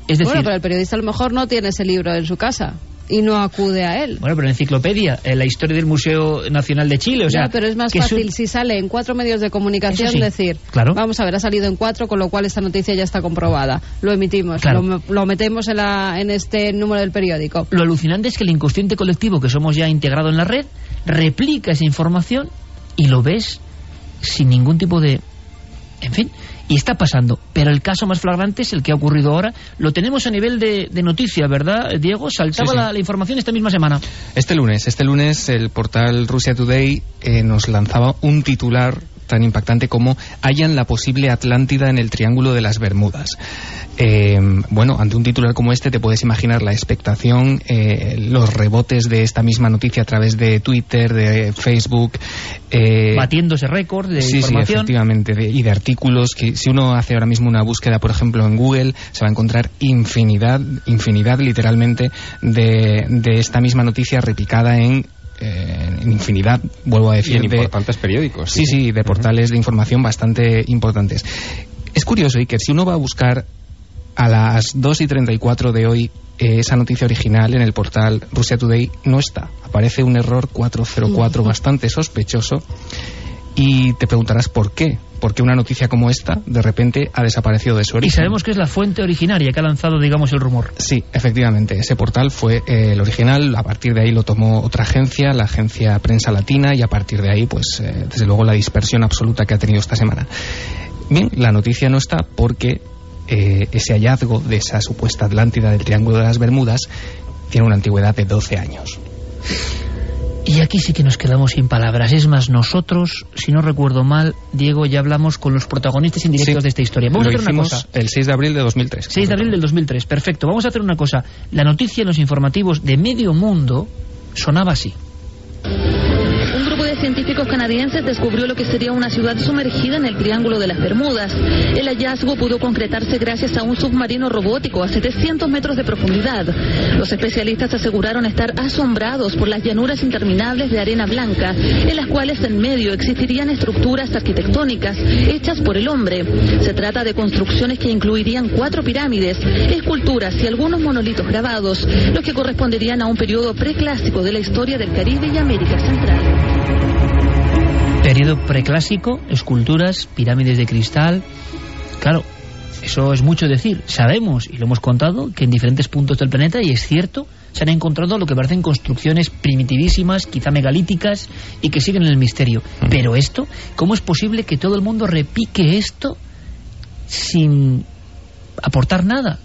Es decir, bueno, pero el periodista a lo mejor no tiene ese libro en su casa y no acude a él. Bueno, pero en enciclopedia, en la historia del Museo Nacional de Chile, o sea... Pero es más fácil un- si sale en cuatro medios de comunicación sí, decir, claro. vamos a ver, ha salido en cuatro, con lo cual esta noticia ya está comprobada. Lo emitimos, Claro. lo, lo metemos en, la, en este número del periódico. Lo alucinante es que el inconsciente colectivo que somos ya integrado en la red replica esa información y lo ves sin ningún tipo de... En fin, y está pasando. Pero el caso más flagrante es el que ha ocurrido ahora. Lo tenemos a nivel de, de noticia, ¿verdad, Diego? Saltaba Sí, sí. La, la información esta misma semana. Este lunes, este lunes el portal Russia Today eh, nos lanzaba un titular tan impactante como hallan la posible Atlántida en el Triángulo de las Bermudas. Eh, bueno, ante un titular como este te puedes imaginar la expectación, eh, los rebotes de esta misma noticia a través de Twitter, de Facebook. eh, Batiendo ese récord de sí, sí, información. efectivamente, de- y de artículos que si uno hace ahora mismo una búsqueda, por ejemplo, en Google, se va a encontrar infinidad, infinidad literalmente de, de esta misma noticia repicada en, eh, en infinidad, vuelvo a y decir, en de, importantes periódicos. sí, sí, de portales de información bastante importantes. Es curioso, Iker, si uno va a buscar a las 2 y 34 de hoy eh, esa noticia original en el portal Russia Today, no está. Aparece un error 404 bastante sospechoso y te preguntarás por qué. ¿Por qué una noticia como esta de repente ha desaparecido de su Y origen? sabemos que es la fuente originaria que ha lanzado, digamos, el rumor. Sí, efectivamente, ese portal fue eh, el original, a partir de ahí lo tomó otra agencia, la agencia Prensa Latina, y a partir de ahí, pues, eh, desde luego la dispersión absoluta que ha tenido esta semana. Bien, la noticia no está porque eh, ese hallazgo de esa supuesta Atlántida del Triángulo de las Bermudas tiene una antigüedad de 12 años. Y aquí sí que nos quedamos sin palabras. Es más, nosotros, si no recuerdo mal, Diego, ya hablamos con los protagonistas indirectos Sí, de esta historia. Vamos lo a hacer una cosa. el 6 de abril de 2003. 6 de abril del 2003, perfecto. Vamos a hacer una cosa. La noticia en los informativos de medio mundo sonaba así. Un grupo de científicos canadienses descubrió lo que sería una ciudad sumergida en el Triángulo de las Bermudas. El hallazgo pudo concretarse gracias a un submarino robótico a 700 metros de profundidad. Los especialistas aseguraron estar asombrados por las llanuras interminables de arena blanca, en las cuales en medio existirían estructuras arquitectónicas hechas por el hombre. Se trata de construcciones que incluirían cuatro pirámides, esculturas y algunos monolitos grabados, los que corresponderían a un periodo preclásico de la historia del Caribe y América Central. Periodo preclásico, esculturas, pirámides de cristal. Claro, eso es mucho decir. Sabemos, y lo hemos contado, que en diferentes puntos del planeta, y es cierto, se han encontrado lo que parecen construcciones primitivísimas, quizá megalíticas, y que siguen en el misterio. Pero esto, ¿cómo es posible que todo el mundo repique esto sin aportar nada?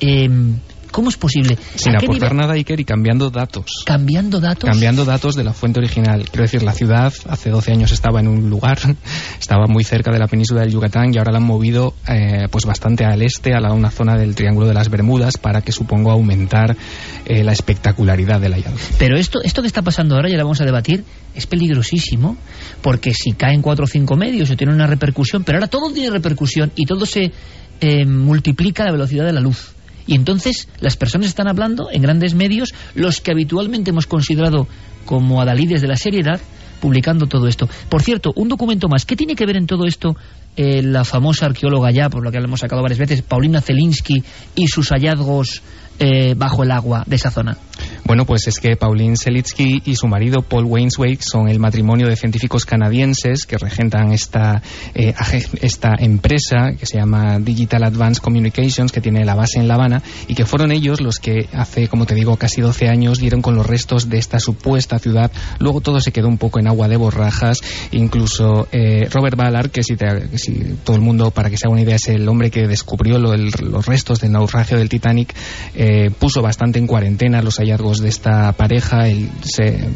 Em, ¿Cómo es posible? Sin ¿A qué aportar nivel- nada, Iker, y cambiando datos. Cambiando datos. Cambiando datos de la fuente original. Quiero decir, la ciudad hace 12 años estaba en un lugar, estaba muy cerca de la península del Yucatán y ahora la han movido eh, pues bastante al este, a la, una zona del Triángulo de las Bermudas, para que supongo aumentar eh, la espectacularidad del hallazgo. Pero esto, esto que está pasando ahora, ya lo vamos a debatir, es peligrosísimo, porque si caen cuatro o cinco medios, eso tiene una repercusión, pero ahora todo tiene repercusión y todo se eh, multiplica a la velocidad de la luz. Y entonces las personas están hablando en grandes medios, los que habitualmente hemos considerado como adalides de la seriedad, publicando todo esto. Por cierto, un documento más. ¿Qué tiene que ver en todo esto eh, la famosa arqueóloga ya, por lo que la hemos sacado varias veces, Paulina Zelinsky y sus hallazgos eh, bajo el agua de esa zona? Bueno, pues es que Pauline Selitsky y su marido Paul Wainswake son el matrimonio de científicos canadienses que regentan esta, eh, esta empresa que se llama Digital Advanced Communications, que tiene la base en La Habana, y que fueron ellos los que hace, como te digo, casi 12 años dieron con los restos de esta supuesta ciudad. Luego todo se quedó un poco en agua de borrajas, incluso eh, Robert Ballard, que si, te- si todo el mundo, para que se haga una idea, es el hombre que descubrió lo- los restos del naufragio del Titanic, eh, puso bastante en cuarentena los hallazgos de esta pareja, él se,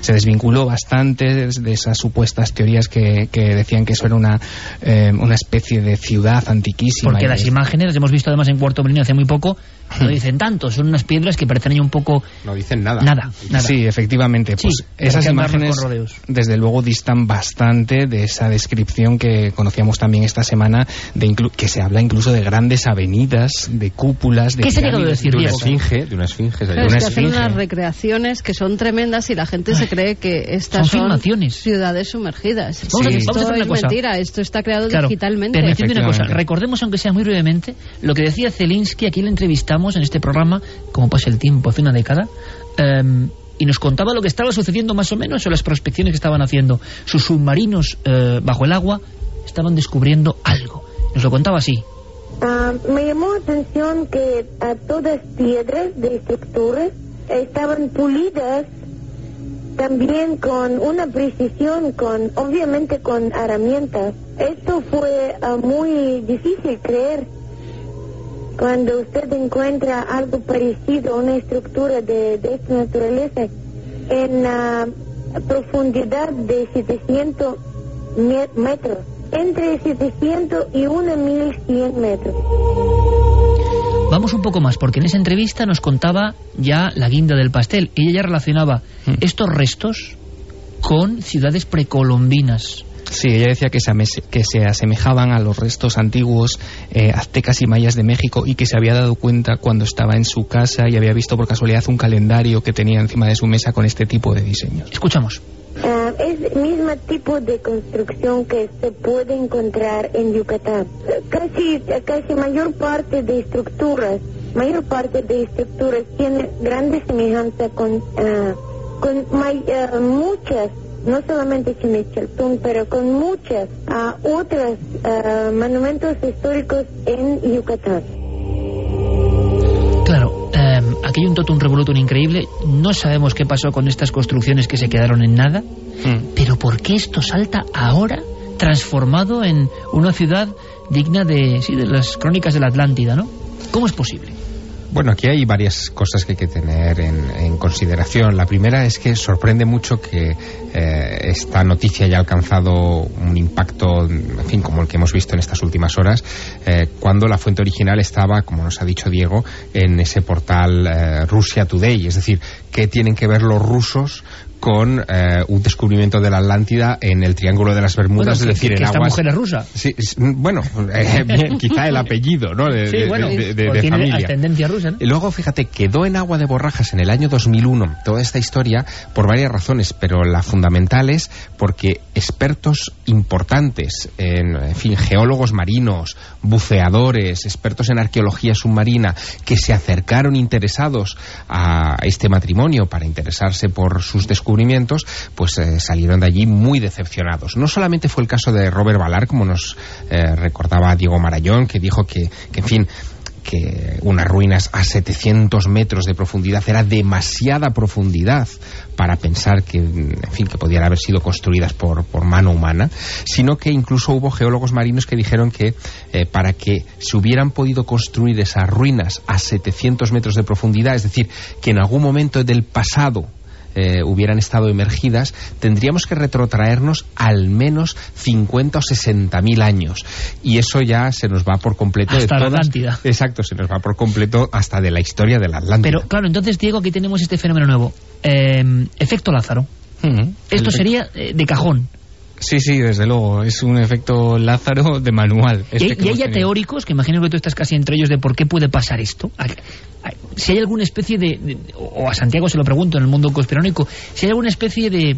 se desvinculó bastante de esas supuestas teorías que, que decían que eso era una, eh, una especie de ciudad antiquísima. Porque las imágenes, las hemos visto además en Cuarto Milenio hace muy poco, No dicen tanto, son unas piedras que parecen ahí un poco... No dicen nada. Nada, nada. Sí, efectivamente. Pues Sí, esas que andarnos imágenes, desde luego, distan bastante de esa descripción que conocíamos también esta semana, de inclu- que se habla incluso de grandes avenidas, de cúpulas, de ¿Qué se ha llegado a decir, De una esfinge, de una esfinge. Claro, es una que hacen esfinge. unas recreaciones que son tremendas y la gente se cree que estas Son son, ciudades sumergidas. Vamos a- esto vamos a hacer una es cosa. mentira, esto está creado Claro, digitalmente. una cosa, recordemos aunque sea muy brevemente lo que decía Zelinsky, aquí le entrevistamos en este programa, como pasa el tiempo, hace una década, em, y nos contaba lo que estaba sucediendo más o menos o las prospecciones que estaban haciendo. Sus submarinos eh, bajo el agua estaban descubriendo algo. Nos lo contaba así. Ah, me llamó la atención que a todas piedras de estructuras estaban pulidas también con una precisión, con obviamente con herramientas. Esto fue ah, muy difícil creer cuando usted encuentra algo parecido a una estructura de, de esta naturaleza en ah, profundidad de 700 me- metros, entre 700 y 1100 metros. Vamos un poco más, porque en esa entrevista nos contaba ya la guinda del pastel. Ella ya relacionaba estos restos con ciudades precolombinas. Sí, ella decía que se, que se asemejaban a los restos antiguos eh, aztecas y mayas de México y que se había dado cuenta cuando estaba en su casa y había visto por casualidad un calendario que tenía encima de su mesa con este tipo de diseños. Escuchamos. Ah, es el mismo tipo de construcción que se puede encontrar en Yucatán. Casi, casi mayor parte de estructuras, mayor parte de estructuras tiene grande semejanza con, ah, con may- ah, muchas, no solamente Chimichaltún, pero con muchas ah, otras ah, monumentos históricos en Yucatán. Claro, eh, aquí hay un totum revolutum increíble. No sabemos qué pasó con estas construcciones que se quedaron en nada. Pero ¿por qué esto salta ahora transformado en una ciudad digna de, sí, de las crónicas de la Atlántida, ¿no? ¿Cómo es posible? Bueno, aquí hay varias cosas que hay que tener en, en consideración. La primera es que sorprende mucho que eh, esta noticia haya alcanzado un impacto, en fin, como el que hemos visto en estas últimas horas, eh, cuando la fuente original estaba, como nos ha dicho Diego, en ese portal eh, Russia Today. Es decir, ¿qué tienen que ver los rusos con eh, un descubrimiento de la Atlántida en el Triángulo de las Bermudas, Bueno, es que- decir, que en esta aguas... mujer es rusa. Sí, es- bueno, eh, bien, quizá el apellido, ¿no? De, Sí, de- bueno, de- familia. ascendencia rusa, ¿no? Y Luego, fíjate, quedó en agua de borrajas en el año 2001 toda esta historia por varias razones, pero la fundamental es porque expertos importantes, en, en fin, geólogos marinos, buceadores, expertos en arqueología submarina, que se acercaron interesados a este matrimonio para interesarse por sus descubrimientos, pues eh, salieron de allí muy decepcionados. No solamente fue el caso de Robert Ballard, como nos eh, recordaba Diego Marayón, que dijo que, que en fin, que unas ruinas a 700 metros de profundidad era demasiada profundidad para pensar que, en fin, que podían haber sido construidas por, por mano humana, sino que incluso hubo geólogos marinos que dijeron que eh, para que se hubieran podido construir esas ruinas a 700 metros de profundidad, es decir, que en algún momento del pasado eh, hubieran estado emergidas, tendríamos que retrotraernos al menos 50 o 60 mil años. Y eso ya se nos va por completo Hasta de la. Atlántida. Exacto, se nos va por completo hasta de la historia de la Atlántida. Pero claro, entonces Diego, aquí tenemos este fenómeno nuevo. Eh, efecto Lázaro. Esto sería eh, de cajón. Sí, sí, desde luego. Es un efecto Lázaro de manual. Y este hay, que y hay hemos ya teóricos, que imagino que tú estás casi entre ellos, de por qué puede pasar esto. Si hay alguna especie de, de- O a Santiago se lo pregunto en el mundo conspirónico. Si hay alguna especie de,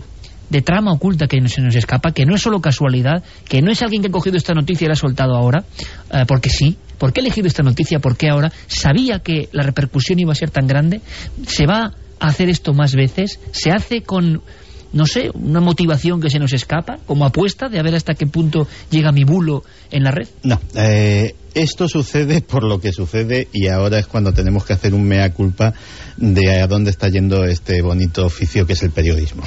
de trama oculta que no se nos escapa, que no es solo casualidad, que no es alguien que ha cogido esta noticia y la ha soltado ahora, eh, porque sí. ¿Por qué ha elegido esta noticia? ¿Por qué ahora? ¿Sabía que la repercusión iba a ser tan grande? ¿Se va a hacer esto más veces? ¿Se hace con no sé, una motivación que se nos escapa, como apuesta de a ver hasta qué punto llega mi bulo en la red? No, eh, esto sucede por lo que sucede y ahora es cuando tenemos que hacer un mea culpa de a dónde está yendo este bonito oficio que es el periodismo.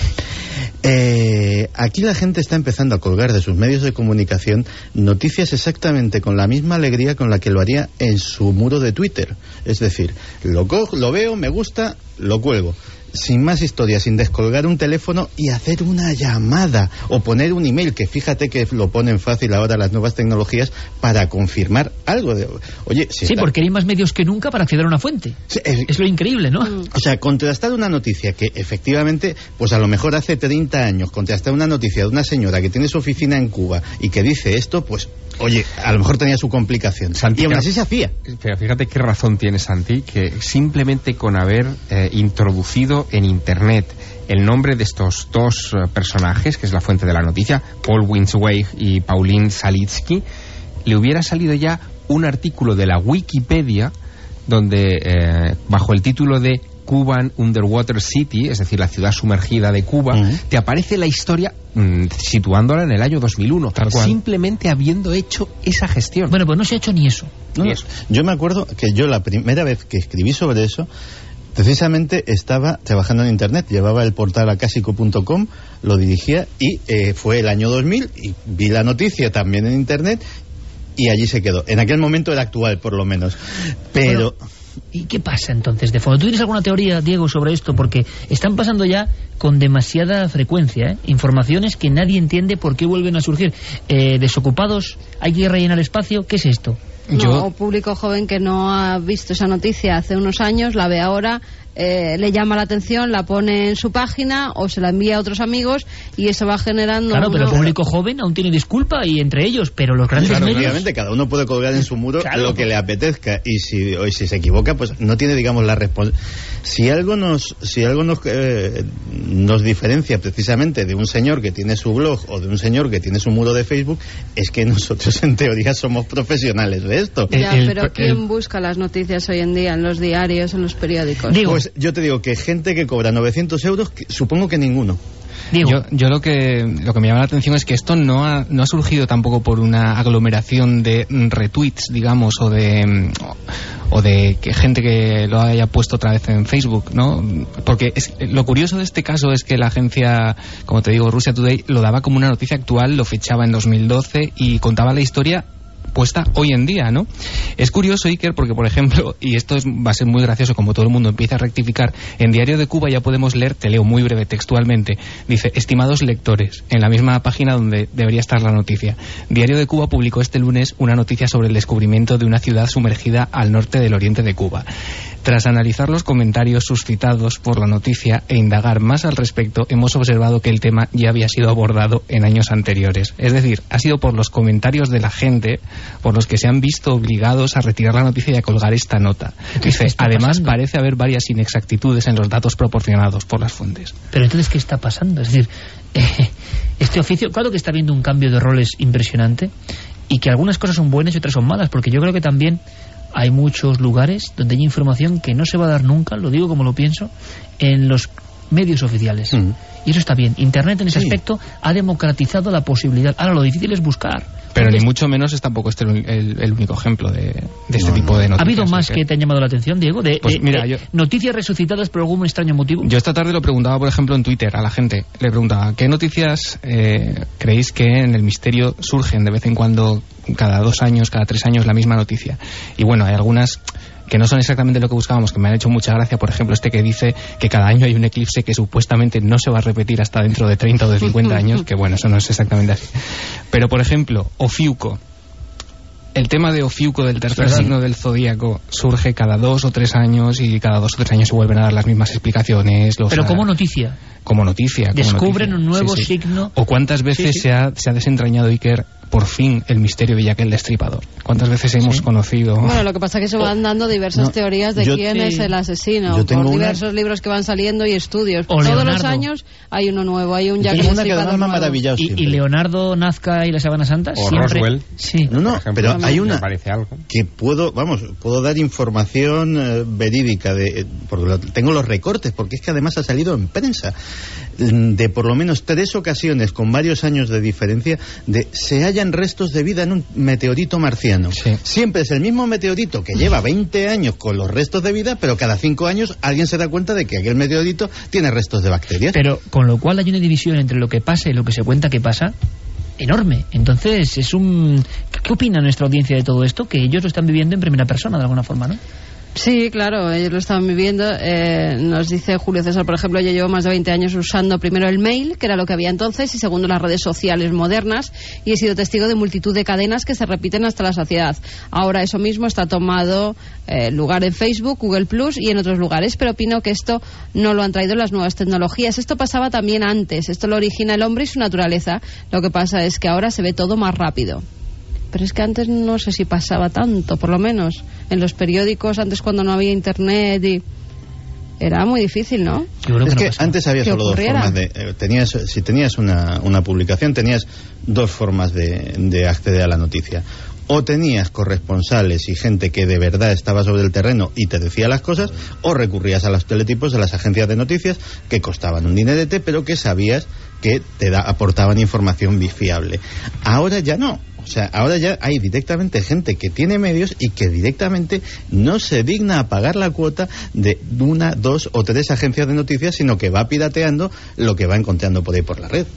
Eh, aquí la gente está empezando a colgar de sus medios de comunicación noticias exactamente con la misma alegría con la que lo haría en su muro de Twitter. Es decir, lo, lo veo, me gusta, lo cuelgo. Sin más historia, sin descolgar un teléfono y hacer una llamada o poner un email, que fíjate que lo ponen fácil ahora las nuevas tecnologías para confirmar algo. De, oye, si Sí, está- porque hay más medios que nunca para acceder a una fuente. es lo increíble, ¿no? O sea, contrastar una noticia que efectivamente, pues a lo mejor hace 30 años, contrastar una noticia de una señora que tiene su oficina en Cuba y que dice esto, pues, oye, a lo mejor tenía su complicación. y aún así se hacía. Pero fíjate qué razón tiene Santi, que simplemente con haber eh, introducido en Internet el nombre de estos dos eh, personajes, que es la fuente de la noticia, Paul Winsweig y Pauline Salitsky, le hubiera salido ya un artículo de la Wikipedia donde, eh, bajo el título de Cuban Underwater City, es decir, la ciudad sumergida de Cuba, te aparece la historia mm, situándola en el año 2001, simplemente habiendo hecho esa gestión. Bueno, pues no se ha hecho ni eso. No. Yo me acuerdo que yo la primera vez que escribí sobre eso, precisamente estaba trabajando en Internet, llevaba el portal acásico.com, lo dirigía y eh, fue el año 2000 y vi la noticia también en Internet y allí se quedó. En aquel momento era actual, por lo menos. Pero... ¿Y qué pasa entonces de fondo? ¿Tú tienes alguna teoría, Diego, sobre esto? Porque están pasando ya con demasiada frecuencia ¿eh? informaciones que nadie entiende por qué vuelven a surgir. Eh, desocupados, hay que rellenar espacio, ¿qué es esto? No, público joven que no ha visto esa noticia hace unos años, la ve ahora, eh, le llama la atención, la pone en su página o se la envía a otros amigos y eso va generando... Claro, pero el público joven aún tiene disculpa y entre ellos, pero los grandes Claro, medios... obviamente, cada uno puede colgar en su muro lo que le apetezca y si, o si se equivoca, pues no tiene, digamos, la responsabilidad. Si algo nos, si algo nos, eh, nos diferencia precisamente de un señor que tiene su blog o de un señor que tiene su muro de Facebook, es que nosotros en teoría somos profesionales de esto. Ya, pero ¿quién busca las noticias hoy en día en los diarios, en los periódicos? Pues yo te digo que gente que cobra 900 euros, que- supongo que ninguno. Yo, yo lo que lo que me llama la atención es que esto no ha, no ha surgido tampoco por una aglomeración de retweets, digamos, o de o de que gente que lo haya puesto otra vez en Facebook, ¿no? Porque es- lo curioso de este caso es que la agencia, como te digo, Russia Today, lo daba como una noticia actual, lo fichaba en 2012 y contaba la historia puesta hoy en día, ¿no? Es curioso, Iker, porque, por ejemplo, y esto es- va a ser muy gracioso como todo el mundo empieza a rectificar, en Diario de Cuba ya podemos leer, te leo muy breve textualmente, dice, estimados lectores, en la misma página donde debería estar la noticia. Diario de Cuba publicó este lunes una noticia sobre el descubrimiento de una ciudad sumergida al norte del oriente de Cuba. Tras analizar los comentarios suscitados por la noticia e indagar más al respecto, hemos observado que el tema ya había sido abordado en años anteriores. Es decir, ha sido por los comentarios de la gente por los que se han visto obligados a retirar la noticia y a colgar esta nota. Dice, además pasando? parece haber varias inexactitudes en los datos proporcionados por las fuentes. Pero entonces, ¿qué está pasando? Es decir, eh, este oficio, claro que está habiendo un cambio de roles impresionante y que algunas cosas son buenas y otras son malas, porque yo creo que también hay muchos lugares donde hay información que no se va a dar nunca, lo digo como lo pienso, en los medios oficiales. Y eso está bien. Internet en ese aspecto ha democratizado la posibilidad. Ahora, lo difícil es buscar. Pero ni mucho menos es tampoco este el, el- el único ejemplo de, de este tipo de ¿Ha noticias. habido más Iker. que te han llamado la atención, Diego? De, Pues de- mira, de yo- noticias resucitadas por algún extraño motivo. Yo esta tarde lo preguntaba, por ejemplo, en Twitter a la gente. Le preguntaba, ¿qué noticias eh, creéis que en el misterio surgen de vez en cuando, cada dos años, cada tres años, la misma noticia? Y bueno, hay algunas que no son exactamente lo que buscábamos, que me han hecho mucha gracia. Por ejemplo, este que dice que cada año hay un eclipse que supuestamente no se va a repetir hasta dentro de 30 o de 50 años, que bueno, eso no es exactamente así. Pero, por ejemplo, Ofiuco. El tema de Ofiuco del tercer verdad. signo del zodíaco surge cada dos o tres años y cada dos o tres años se vuelven a dar las mismas explicaciones. los- Pero como noticia. como noticia. como Descubren noticia. un nuevo Sí, sí. signo. O cuántas veces sí. Se, ha, se ha desentrañado, Iker, por fin, el misterio de Jack el Destripador. ¿Cuántas veces hemos conocido? Bueno, lo que pasa es que se van dando diversas No, teorías de quién te- es el asesino, yo tengo por una- diversos libros que van saliendo y estudios. O Todos los años hay uno nuevo, hay un Jack el Destripador Y, y Leonardo Nazca y la Sábana Santa O siempre... Roswell. Sí. No, no, pero hay una algo. que puedo, vamos, puedo dar información eh, verídica de, eh, porque lo- tengo los recortes, porque es que además ha salido en prensa de por lo menos tres ocasiones con varios años de diferencia de se hallan restos de vida en un meteorito marciano. Siempre es el mismo meteorito que lleva 20 años con los restos de vida, pero cada cinco años alguien se da cuenta de que aquel meteorito tiene restos de bacterias. Pero con lo cual hay una división entre lo que pasa y lo que se cuenta que pasa enorme. Entonces, es un... ¿Qué opina nuestra audiencia de todo esto? Que ellos lo están viviendo en primera persona, de alguna forma, ¿no? Sí, claro, ellos lo estaban viviendo. Eh, nos dice Julio César, por ejemplo, yo llevo más de 20 años usando primero el mail, que era lo que había entonces, y segundo las redes sociales modernas, y he sido testigo de multitud de cadenas que se repiten hasta la saciedad. Ahora eso mismo está tomado eh, lugar en Facebook, Google Plus y en otros lugares, pero opino que esto no lo han traído las nuevas tecnologías. Esto pasaba también antes, esto lo origina el hombre y su naturaleza. Lo que pasa es que ahora se ve todo más rápido pero es que antes no sé si pasaba tanto, por lo menos. En los periódicos, antes cuando no había internet y... Era muy difícil, ¿no? Es que antes había solo dos formas de... eh, tenías, si tenías una, una publicación, tenías dos formas de, de acceder a la noticia. O tenías corresponsales y gente que de verdad estaba sobre el terreno y te decía las cosas, o recurrías a los teletipos de las agencias de noticias que costaban un dinerete, pero que sabías que te da, aportaban información fiable. Ahora ya no. O sea, ahora ya hay directamente gente que tiene medios y que directamente no se digna a pagar la cuota de una, dos o tres agencias de noticias, sino que va pirateando lo que va encontrando por ahí por la red.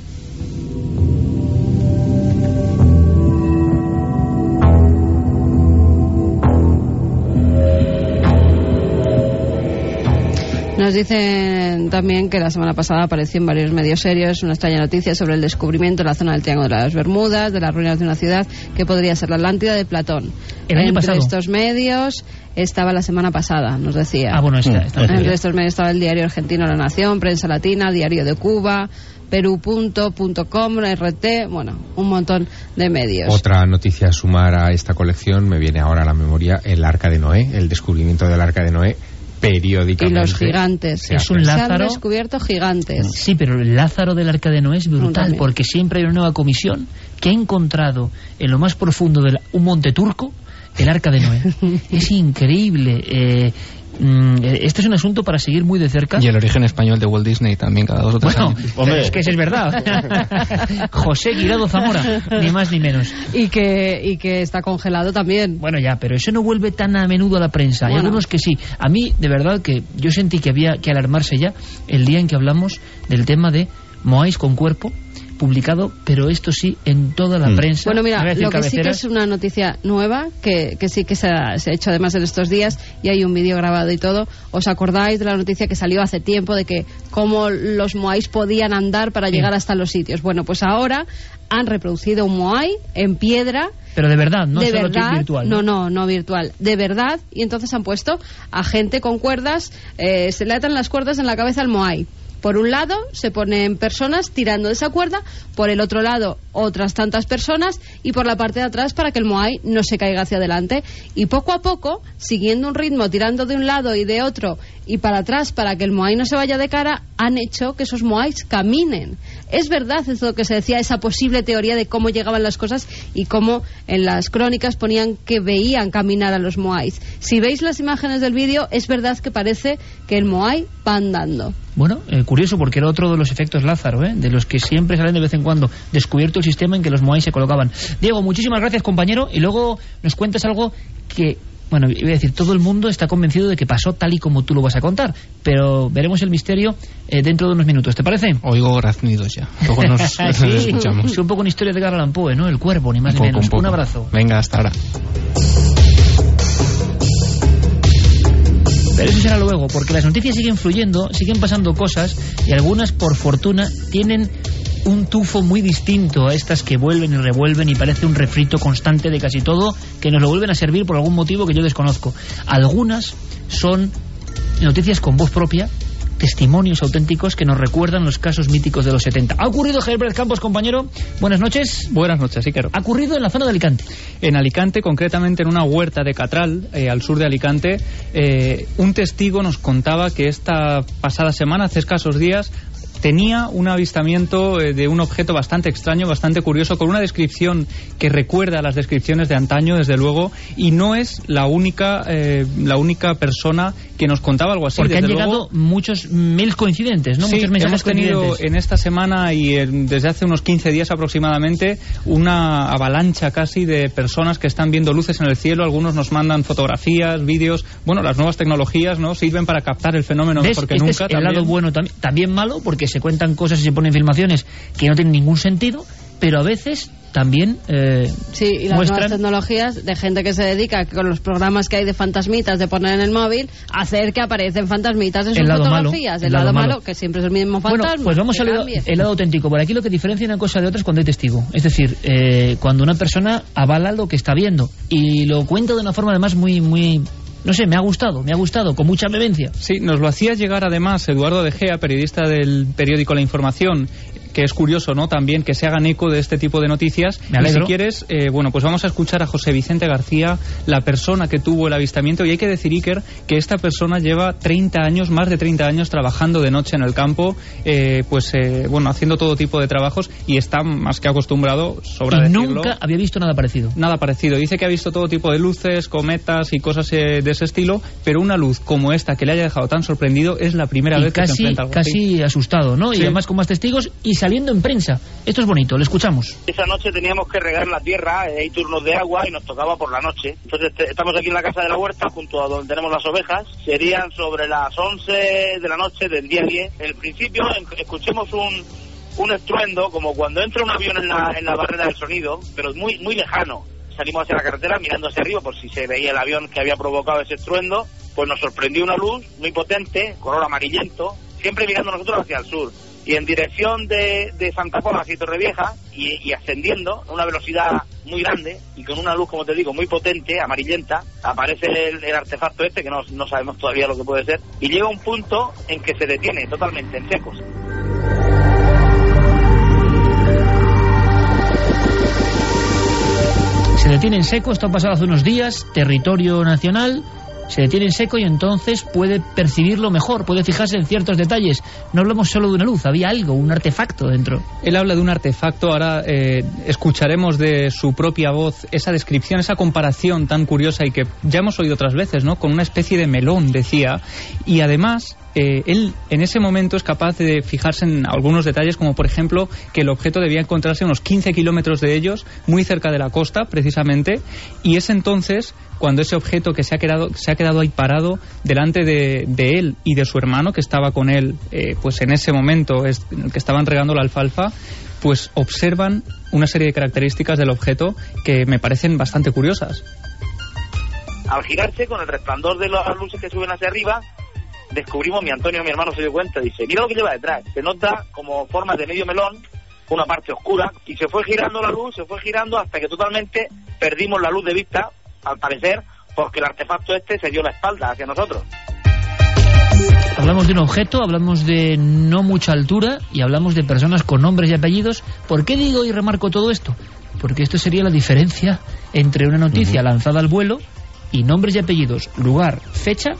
Nos dicen también que la semana pasada apareció en varios medios serios una extraña noticia sobre el descubrimiento en la zona del Triángulo de las Bermudas, de las ruinas de una ciudad que podría ser la Atlántida de Platón. El año Entre pasado. estos medios estaba la semana pasada, nos decía. Ah, bueno, está- está- Entre estos medios estaba el diario argentino La Nación, Prensa Latina, Diario de Cuba, Perú.com, RT, bueno, un montón de medios. Otra noticia a sumar a esta colección me viene ahora a la memoria el Arca de Noé, el descubrimiento del Arca de Noé Y periódicamente. los gigantes. se hace. Se han descubierto gigantes. Sí, pero el Lázaro del Arca de Noé es brutal, porque siempre hay una nueva comisión que ha encontrado en lo más profundo de la- un monte turco el Arca de Noé. es increíble. mm, eh, este es un asunto para seguir muy de cerca. Y el origen español de Walt Disney también cada dos o tres Bueno, años. pero es que es verdad. José Guirado Zamora, ni más ni menos. Y que, y que está congelado también. Bueno, ya, pero eso no vuelve tan a menudo a la prensa. Hay Bueno. algunos que sí. A mí, de verdad, que yo sentí que había que alarmarse ya el día en que hablamos del tema de Moais con cuerpo, publicado, pero esto sí, en toda la Mm. prensa. Bueno, No mira, lo que sí que es una noticia nueva, que, que sí que se ha, se ha hecho además en estos días, y hay un vídeo grabado y todo. ¿Os acordáis de la noticia que salió hace tiempo de que cómo los moais podían andar para Sí. llegar hasta los sitios? Bueno, pues ahora han reproducido un moai en piedra. Pero de verdad, no de solo verdad, virtual. no, no, no virtual, de verdad, y entonces han puesto a gente con cuerdas, eh, se le atan las cuerdas en la cabeza al moai. Por un lado se ponen personas tirando de esa cuerda, por el otro lado otras tantas personas y por la parte de atrás para que el moai no se caiga hacia adelante. Y poco a poco, siguiendo un ritmo, tirando de un lado y de otro y para atrás para que el moai no se vaya de cara, han hecho que esos moais caminen. Es verdad eso que se decía, esa posible teoría de cómo llegaban las cosas y cómo en las crónicas ponían que veían caminar a los moais. Si veis las imágenes del vídeo, es verdad que parece que el moai va andando. Bueno, eh, curioso porque era otro de los efectos Lázaro, ¿eh? de los que siempre salen de vez en cuando, descubierto el sistema en que los Moai se colocaban. Diego, muchísimas gracias compañero y luego nos cuentas algo que, bueno, iba a decir, todo el mundo está convencido de que pasó tal y como tú lo vas a contar, pero veremos el misterio eh, dentro de unos minutos, ¿te parece? Oigo graznidos ya. Luego nos, nos Sí, escuchamos. Es un poco una historia de Edgar Allan Poe, ¿no? El cuervo, ni más Un ni poco, menos. un poco. abrazo. Venga, hasta ahora. Pero eso será luego, porque las noticias siguen fluyendo, siguen pasando cosas y algunas, por fortuna, tienen un tufo muy distinto a estas que vuelven y revuelven y parece un refrito constante de casi todo que nos lo vuelven a servir por algún motivo que yo desconozco. Algunas son noticias con voz propia, testimonios auténticos que nos recuerdan los casos míticos de los 70. ¿Ha ocurrido, Herbert Campos, compañero? Buenas noches. Buenas noches, Iker. Ha ocurrido en la zona de Alicante. En Alicante, concretamente en una huerta de Catral, eh, al sur de Alicante, eh, un testigo nos contaba que esta pasada semana, hace escasos días, tenía un avistamiento eh, de un objeto bastante extraño, bastante curioso, con una descripción que recuerda a las descripciones de antaño, desde luego, y no es la única, eh, la única persona que nos contaba algo así. Porque han desde llegado luego, muchos mails coincidentes, ¿no? Sí, muchos mensajes hemos tenido en esta semana y en- desde hace unos 15 días aproximadamente una avalancha casi de personas que están viendo luces en el cielo. Algunos nos mandan fotografías, vídeos. Bueno, las nuevas tecnologías no sirven para captar el fenómeno ¿Ves? mejor que este nunca. es el también. lado bueno también, también malo porque se cuentan cosas y se ponen filmaciones que no tienen ningún sentido, pero a veces también eh, Sí, y las muestran nuevas tecnologías de gente que se dedica con los programas que hay de fantasmitas de poner en el móvil a hacer que aparecen fantasmitas en sus El lado malo, fotografías. el El lado lado malo. malo, que siempre es el mismo Bueno, fantasma. pues vamos al lado, el lado auténtico. Por aquí lo que diferencia una cosa de otra es cuando hay testigo. Es decir, eh, cuando una persona avala lo que está viendo y lo cuenta de una forma además muy, muy... No sé, me ha gustado, me ha gustado, con mucha vehemencia. Sí, nos lo hacía llegar además Eduardo De Gea, periodista del periódico La Información, que es curioso, ¿no? También que se hagan eco de este tipo de noticias. Me y si quieres, eh, bueno, pues vamos a escuchar a José Vicente García, la persona que tuvo el avistamiento. Y hay que decir, Iker, que esta persona lleva 30 años, más de 30 años, trabajando de noche en el campo, eh, pues, eh, bueno, haciendo todo tipo de trabajos y está más que acostumbrado, sobra y decirlo. nunca había visto nada parecido. Nada parecido. Dice que ha visto todo tipo de luces, cometas y cosas eh, de ese estilo, pero una luz como esta que le haya dejado tan sorprendido es la primera y vez que se casi, enfrenta a algo así. casi asustado, ¿no? Y además con más testigos y saliendo en prensa. Esto es bonito, lo escuchamos. Esa noche teníamos que regar la tierra, eh, hay turnos de agua y nos tocaba por la noche. Entonces estamos aquí en la casa de la huerta, junto a donde tenemos las ovejas. Serían sobre las 11 de la noche del día 10. En el principio escuchemos un, un estruendo, como cuando entra un avión en la, en la barrera del sonido, pero muy, muy lejano. Salimos hacia la carretera mirando hacia arriba por si se veía el avión que había provocado ese estruendo. Pues nos sorprendió una luz muy potente, color amarillento, siempre mirando nosotros hacia el sur y en dirección de, Santa Pola hacia Torrevieja y, y ascendiendo a una velocidad muy grande y con una luz, como te digo, muy potente, amarillenta, aparece el, el artefacto este, que no, no sabemos todavía lo que puede ser, y llega a un punto en que se detiene totalmente en secos. Se detiene en seco, esto ha pasado hace unos días, territorio nacional, se detiene en seco y entonces puede percibirlo mejor, puede fijarse en ciertos detalles. No hablamos solo de una luz, había algo, un artefacto dentro. Él habla de un artefacto, ahora eh, escucharemos de su propia voz esa descripción, esa comparación tan curiosa y que ya hemos oído otras veces, ¿no? Con una especie de melón, decía. Y además, eh, él en ese momento es capaz de fijarse en algunos detalles, como por ejemplo que el objeto debía encontrarse unos 15 kilómetros de ellos, muy cerca de la costa, precisamente, y es entonces cuando ese objeto que se ha quedado, se ha quedado ahí parado delante de, de él y de su hermano, que estaba con él, eh, pues en ese momento que estaban regando la alfalfa, pues observan una serie de características del objeto que me parecen bastante curiosas. Al girarse con el resplandor de las luces que suben hacia arriba, descubrimos, mi Antonio, mi hermano, se dio cuenta, dice, mira lo que lleva detrás, se nota como forma de medio melón, una parte oscura, y se fue girando la luz, se fue girando hasta que totalmente perdimos la luz de vista, al parecer, porque el artefacto este se dio la espalda hacia nosotros. Hablamos de un objeto, hablamos de no mucha altura y hablamos de personas con nombres y apellidos. ¿Por qué digo y remarco todo esto? Porque esto sería la diferencia entre una noticia lanzada al vuelo y nombres y apellidos, lugar, fecha,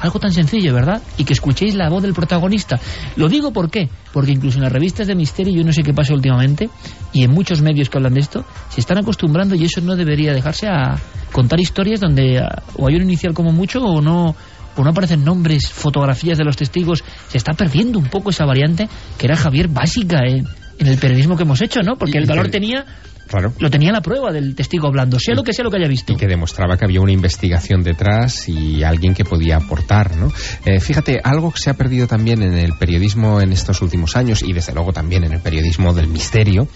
algo tan sencillo, ¿verdad? Y que escuchéis la voz del protagonista. Lo digo ¿por qué? Porque incluso en las revistas de misterio, yo no sé qué pasa últimamente, y en muchos medios que hablan de esto, se están acostumbrando y eso no debería dejarse a contar historias donde o hay un inicial como mucho o no o no aparecen nombres, fotografías de los testigos, se está perdiendo un poco esa variante que era Javier básica en, en el periodismo que hemos hecho, ¿no? Porque el valor tenía Claro. lo tenía la prueba del testigo hablando, sea lo que sea lo que haya visto. y que demostraba que había una investigación detrás y alguien que podía aportar, ¿no? Eh, fíjate, algo que se ha perdido también en el periodismo en estos últimos años y desde luego también en el periodismo del misterio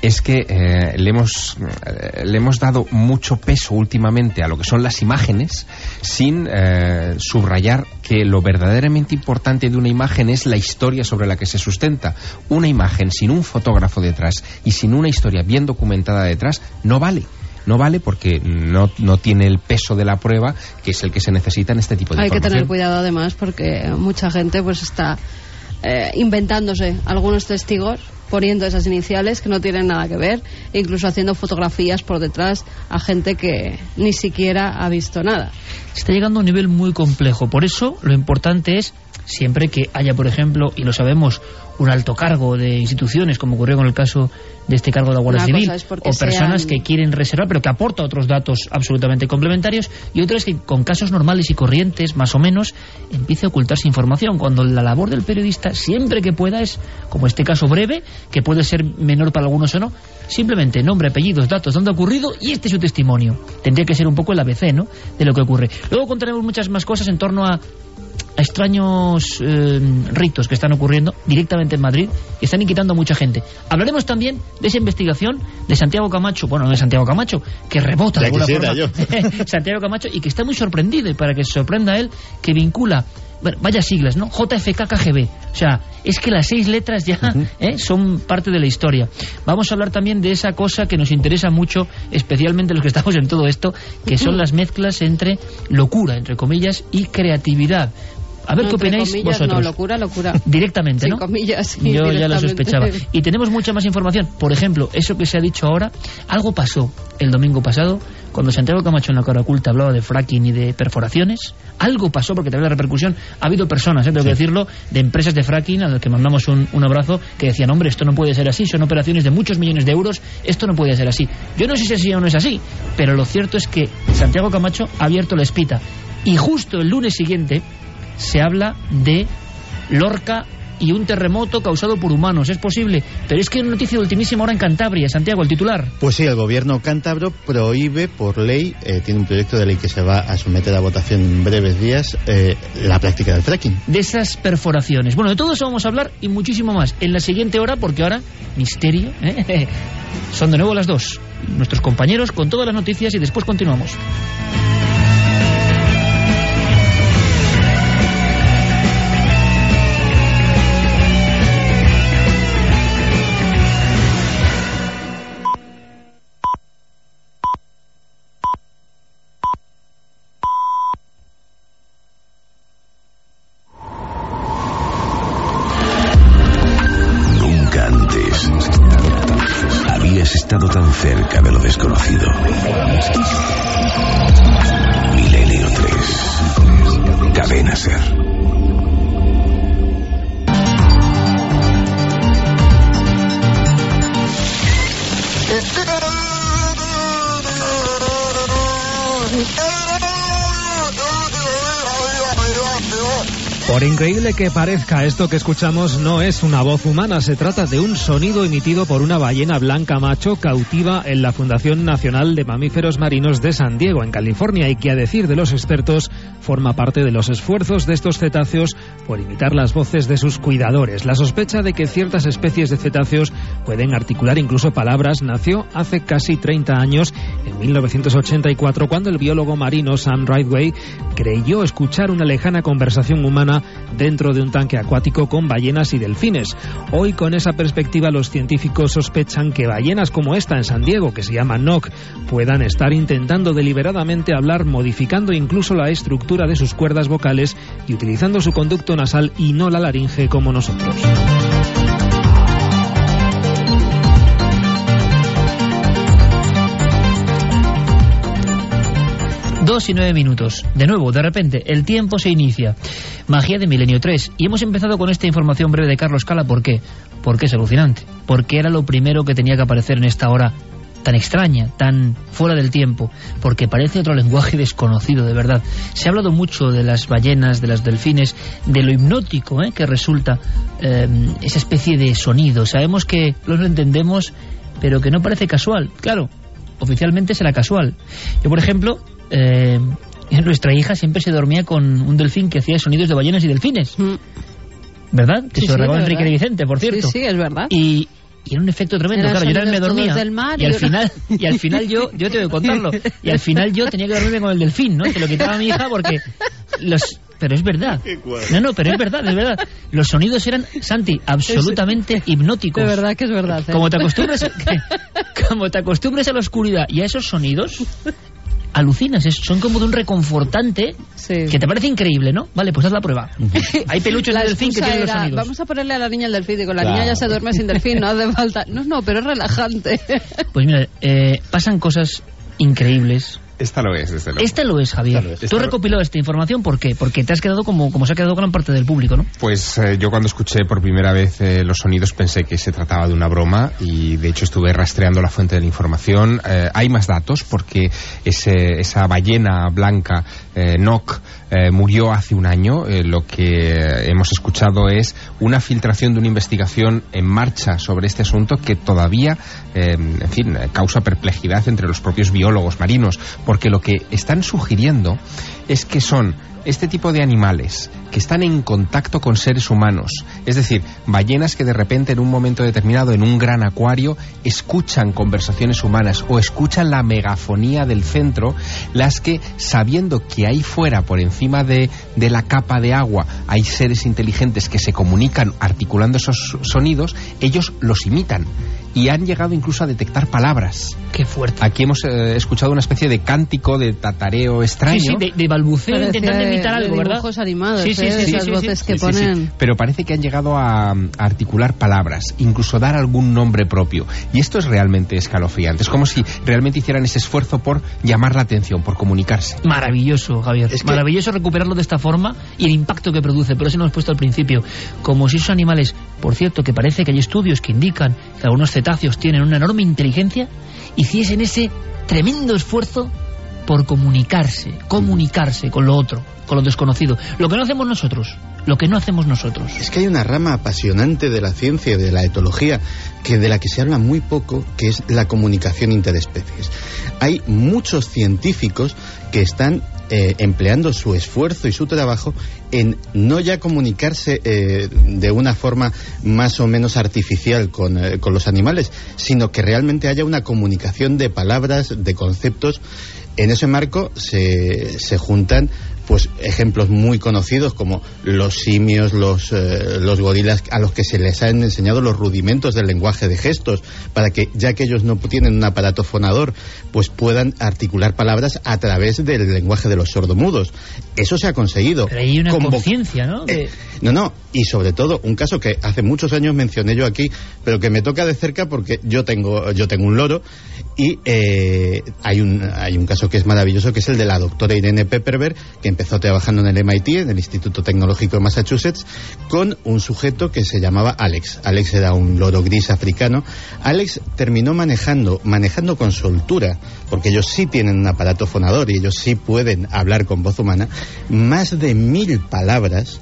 es que eh, le hemos eh, le hemos dado mucho peso últimamente a lo que son las imágenes sin subrayar que lo verdaderamente importante de una imagen es la historia sobre la que se sustenta. Una imagen sin un fotógrafo detrás y sin una historia bien documentada detrás no vale. No vale porque no, no tiene el peso de la prueba, que es el que se necesita en este tipo de Hay que tener cuidado además porque mucha gente pues está eh, inventándose algunos testigos poniendo esas iniciales que no tienen nada que ver, e incluso haciendo fotografías por detrás a gente que ni siquiera ha visto nada. Está llegando a un nivel muy complejo. Por eso lo importante es, siempre que haya, por ejemplo, y lo sabemos, un alto cargo de instituciones, como ocurrió con el caso de este cargo de la Guardia Una Civil, o personas sean- que quieren reservar, pero que aporta otros datos absolutamente complementarios, y otra es que con casos normales y corrientes, más o menos, empiece a ocultarse información, cuando la labor del periodista, siempre que pueda, es, como este caso breve, que puede ser menor para algunos o no, Simplemente nombre, apellidos, datos, dónde ha ocurrido y este es su testimonio. Tendría que ser un poco el ABC, ¿no? De lo que ocurre. Luego contaremos muchas más cosas en torno a a extraños eh, ritos que están ocurriendo directamente en Madrid y están inquietando a mucha gente. Hablaremos también de esa investigación de Santiago Camacho, bueno, no de Santiago Camacho, que rebota de Ya alguna quisiera forma. Santiago Camacho y que está muy sorprendido y para que se sorprenda él, que vincula bueno, vaya siglas, ¿no? JFK-KGB. O sea, es que las seis letras ya ¿eh? son parte de la historia. Vamos a hablar también de esa cosa que nos interesa mucho, especialmente los que estamos en todo esto, que son las mezclas entre locura, entre comillas, y creatividad. A ver No, qué opináis comillas, vosotros. No, locura, locura. Directamente, ¿no? Sin comillas, sí, Yo ya lo sospechaba. Y tenemos mucha más información. Por ejemplo, eso que se ha dicho ahora, algo pasó el domingo pasado, cuando Santiago Camacho en la cara oculta hablaba de fracking y de perforaciones. Algo pasó porque también la repercusión. Ha habido personas, ¿eh? tengo que decirlo, de empresas de fracking a las que mandamos un, un abrazo, que decían, hombre, esto no puede ser así, son operaciones de muchos millones de euros, esto no puede ser así. Yo no sé si es así o no es así, pero lo cierto es que Santiago Camacho ha abierto la espita. Y justo el lunes siguiente se habla de Lorca y un terremoto causado por humanos. Es posible, pero es que hay una noticia de ultimísima hora en Cantabria, Santiago, el titular. Pues sí, el gobierno cántabro prohíbe por ley, eh, tiene un proyecto de ley que se va a someter a votación en breves días, eh, la práctica del fracking. De esas perforaciones. Bueno, de todo eso vamos a hablar y muchísimo más en la siguiente hora, porque ahora, misterio, ¿eh? son de nuevo las dos. Nuestros compañeros con todas las noticias y después continuamos. Que parezca, esto que escuchamos no es una voz humana, se trata de un sonido emitido por una ballena blanca macho cautiva en la Fundación Nacional de Mamíferos Marinos de San Diego, en California, y que a decir de los expertos forma parte de los esfuerzos de estos cetáceos por imitar las voces de sus cuidadores. La sospecha de que ciertas especies de cetáceos pueden articular incluso palabras nació hace casi 30 años, en 1984, cuando el biólogo marino Sam Ridgway creyó escuchar una lejana conversación humana dentro de un tanque acuático con ballenas y delfines. Hoy, con esa perspectiva, los científicos sospechan que ballenas como esta en San Diego, que se llama NOC, puedan estar intentando deliberadamente hablar, modificando incluso la estructura de sus cuerdas vocales y utilizando su conducto nasal y no la laringe como nosotros. Dos y nueve minutos. De nuevo, de repente, el tiempo se inicia. Magia de Milenio 3. Y hemos empezado con esta información breve de Carlos Cala. ¿Por qué? Porque es alucinante. Porque era lo primero que tenía que aparecer en esta hora tan extraña, tan fuera del tiempo, porque parece otro lenguaje desconocido, de verdad. Se ha hablado mucho de las ballenas, de los delfines, de lo hipnótico ¿eh? que resulta eh, esa especie de sonido. Sabemos que lo entendemos, pero que no parece casual. Claro, oficialmente será casual. Yo, por ejemplo, eh, nuestra hija siempre se dormía con un delfín que hacía sonidos de ballenas y delfines. ¿Verdad? Que Sí, se lo sí, Enrique Vicente, por cierto. Sí, sí, es verdad. Y, y era un efecto tremendo, claro, yo también me dormía. del mar y al final, y al final yo, yo tengo que contarlo. Y al final yo tenía que dormirme con el delfín, ¿no? Se lo quitaba a mi hija porque los pero es verdad. No, no, pero es verdad, es verdad. Los sonidos eran, Santi, absolutamente hipnóticos. De verdad que es verdad. ¿eh? Como te acostumbres, como te acostumbres a la oscuridad y a esos sonidos, alucinas, es- son como de un reconfortante que te parece increíble, ¿no? Vale, pues haz la prueba. Hay peluches La de delfín que tienen los sonidos. Vamos a ponerle a la niña el delfín. Digo, la Claro. niña ya se duerme sin delfín, no hace falta. No, no, pero es relajante. Pues mira, eh, pasan cosas increíbles. Esta lo es, desde luego. Esta lo es, Javier. Lo es. Tú recopilado esta información, ¿por qué? Porque te has quedado como, como se ha quedado gran parte del público, ¿no? Pues eh, yo cuando escuché por primera vez eh, los sonidos pensé que se trataba de una broma y de hecho estuve rastreando la fuente de la información. Eh, hay más datos porque ese, esa ballena blanca, eh, NOC, eh, murió hace un año. Eh, lo que hemos escuchado es una filtración de una investigación en marcha sobre este asunto que todavía, eh, en fin, causa perplejidad entre los propios biólogos marinos, porque lo que están sugiriendo es que son este tipo de animales que están en contacto con seres humanos, es decir, ballenas que de repente en un momento determinado en un gran acuario escuchan conversaciones humanas o escuchan la megafonía del centro, las que sabiendo que ahí fuera, por encima de, de la capa de agua, hay seres inteligentes que se comunican articulando esos sonidos, ellos los imitan y han llegado incluso a detectar palabras. Qué fuerte. Aquí hemos eh, escuchado una especie de cántico, de tatareo extraño. Sí, sí, de, de balbuceo intentando imitar de algo, ¿verdad? dibujos animados, Sí, sí, ¿eh? sí, Esas sí, voces sí. que Sí, sí, sí. ponen. Pero parece que han llegado a, a articular palabras, incluso dar algún nombre propio. Y esto es realmente escalofriante. Es como si realmente hicieran ese esfuerzo por llamar la atención, por comunicarse. Maravilloso, Javier. Es que- Maravilloso recuperarlo de esta forma y el impacto que produce. Por eso lo hemos puesto al principio. Como si esos animales, por cierto, que parece que hay estudios que indican algunos cetáceos tienen una enorme inteligencia, hiciesen ese tremendo esfuerzo por comunicarse, comunicarse con lo otro, con lo desconocido. Lo que no hacemos nosotros, lo que no hacemos nosotros. Es que hay una rama apasionante de la ciencia y de la etología que de la que se habla muy poco, que es la comunicación interespecies. Hay muchos científicos que están eh, empleando su esfuerzo y su trabajo en no ya comunicarse eh, de una forma más o menos artificial con, eh, con los animales, sino que realmente haya una comunicación de palabras, de conceptos. En ese marco se, se juntan pues ejemplos muy conocidos como los simios, los, eh, los gorilas, a los que se les han enseñado los rudimentos del lenguaje de gestos, para que, ya que ellos no tienen un aparato fonador, pues puedan articular palabras a través del lenguaje de los sordomudos. Eso se ha conseguido. Pero hay una conciencia, ¿no? De- no, no, y sobre todo un caso que hace muchos años mencioné yo aquí, pero que me toca de cerca porque yo tengo, yo tengo un loro y eh, hay, un, hay un caso que es maravilloso que es el de la doctora Irene Pepperberg, que empezó trabajando en el MIT, en el Instituto Tecnológico de Massachusetts, con un sujeto que se llamaba Alex. Alex era un loro gris africano. Alex terminó manejando, manejando con soltura, porque ellos sí tienen un aparato fonador y ellos sí pueden hablar con voz humana, más de mil palabras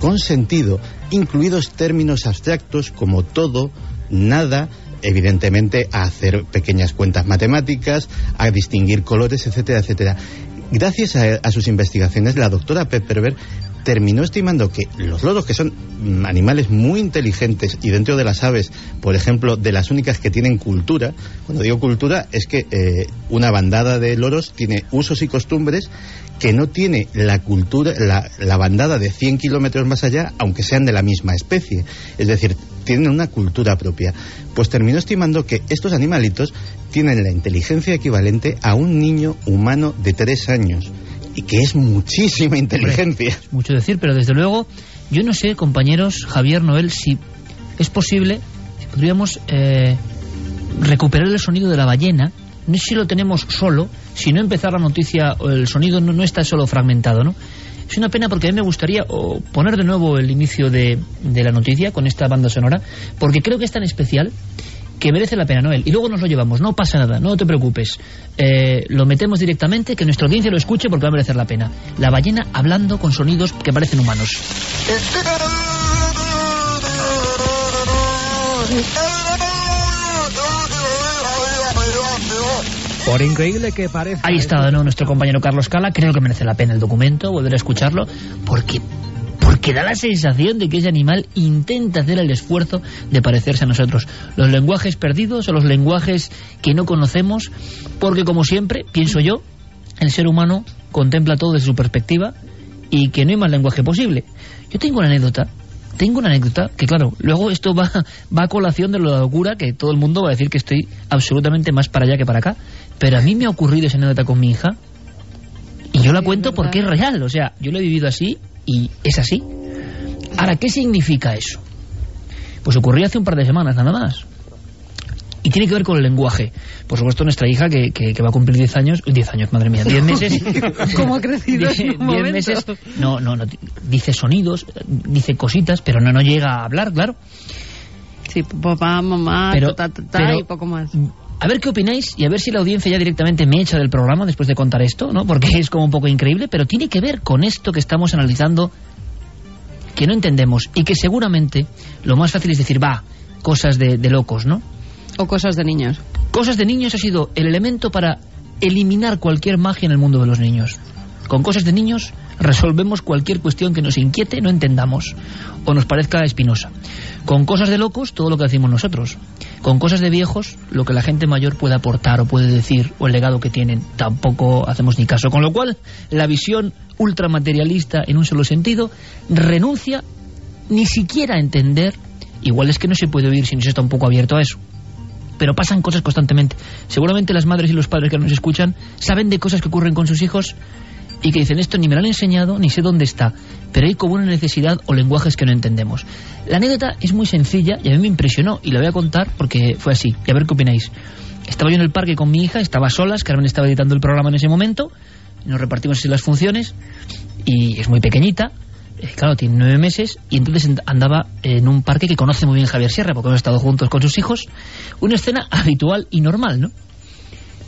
con sentido, incluidos términos abstractos como todo, nada, evidentemente a hacer pequeñas cuentas matemáticas, a distinguir colores, etcétera, etcétera. Gracias a, sus investigaciones, la doctora Pepperberg terminó estimando que los loros, que son animales muy inteligentes y dentro de las aves, por ejemplo, de las únicas que tienen cultura, cuando digo cultura es que eh, una bandada de loros tiene usos y costumbres que no tiene la cultura, la, la bandada de 100 kilómetros más allá, aunque sean de la misma especie. Es decir, tienen una cultura propia. Pues terminó estimando que estos animalitos tienen la inteligencia equivalente a un niño humano de tres años. Y que es muchísima inteligencia. Es mucho decir, pero desde luego, yo no sé, compañeros, Javier, Noel, si es posible, si podríamos eh, recuperar el sonido de la ballena. No sé si lo tenemos solo, si no empezar la noticia, el sonido no, no está solo fragmentado, ¿no? Es una pena porque a mí me gustaría poner de nuevo el inicio de, de la noticia con esta banda sonora, porque creo que es tan especial que merece la pena, Noel. Y luego nos lo llevamos, no pasa nada, no te preocupes. Eh, lo metemos directamente, que nuestra audiencia lo escuche porque va a merecer la pena. La ballena hablando con sonidos que parecen humanos. Por increíble que parezca... Ahí está ¿no? nuestro compañero Carlos Cala. Creo que merece la pena el documento, volver a escucharlo, porque porque da la sensación de que ese animal intenta hacer el esfuerzo de parecerse a nosotros. Los lenguajes perdidos o los lenguajes que no conocemos, porque como siempre, pienso yo, el ser humano contempla todo desde su perspectiva y que no hay más lenguaje posible. Yo tengo una anécdota, tengo una anécdota que claro, luego esto va, va a colación de la locura que todo el mundo va a decir que estoy absolutamente más para allá que para acá, pero a mí me ha ocurrido esa anécdota con mi hija y yo la cuento porque es real, o sea, yo lo he vivido así y es así. Ahora, ¿qué significa eso? Pues ocurrió hace un par de semanas nada más. Y tiene que ver con el lenguaje. Por supuesto, nuestra hija, que, que, que va a cumplir 10 años... 10 años, madre mía, 10 meses... ¿Cómo ha crecido en un 10 momento? meses... No, no, no, dice sonidos, dice cositas, pero no, no llega a hablar, claro. Sí, papá, mamá, Pero- ta, ta, ta, pero- y poco más. A ver qué opináis y a ver si la audiencia ya directamente me echa del programa después de contar esto, ¿no? Porque es como un poco increíble, pero tiene que ver con esto que estamos analizando que no entendemos y que seguramente lo más fácil es decir, va, cosas de, de locos, ¿no? O cosas de niños. Cosas de niños ha sido el elemento para eliminar cualquier magia en el mundo de los niños. Con cosas de niños resolvemos cualquier cuestión que nos inquiete, no entendamos o nos parezca espinosa. Con cosas de locos, todo lo que decimos nosotros. Con cosas de viejos, lo que la gente mayor puede aportar o puede decir o el legado que tienen, tampoco hacemos ni caso. Con lo cual, la visión ultramaterialista en un solo sentido renuncia ni siquiera a entender, igual es que no se puede oír si no se está un poco abierto a eso pero pasan cosas constantemente. Seguramente las madres y los padres que nos escuchan saben de cosas que ocurren con sus hijos y que dicen esto ni me lo han enseñado ni sé dónde está, pero hay como una necesidad o lenguajes que no entendemos. La anécdota es muy sencilla y a mí me impresionó y la voy a contar porque fue así y a ver qué opináis. Estaba yo en el parque con mi hija, estaba solas, Carmen estaba editando el programa en ese momento, nos repartimos así las funciones y es muy pequeñita, eh, claro, tiene nueve meses y entonces andaba en un parque que conoce muy bien Javier Sierra porque hemos estado juntos con sus hijos, una escena habitual y normal, ¿no?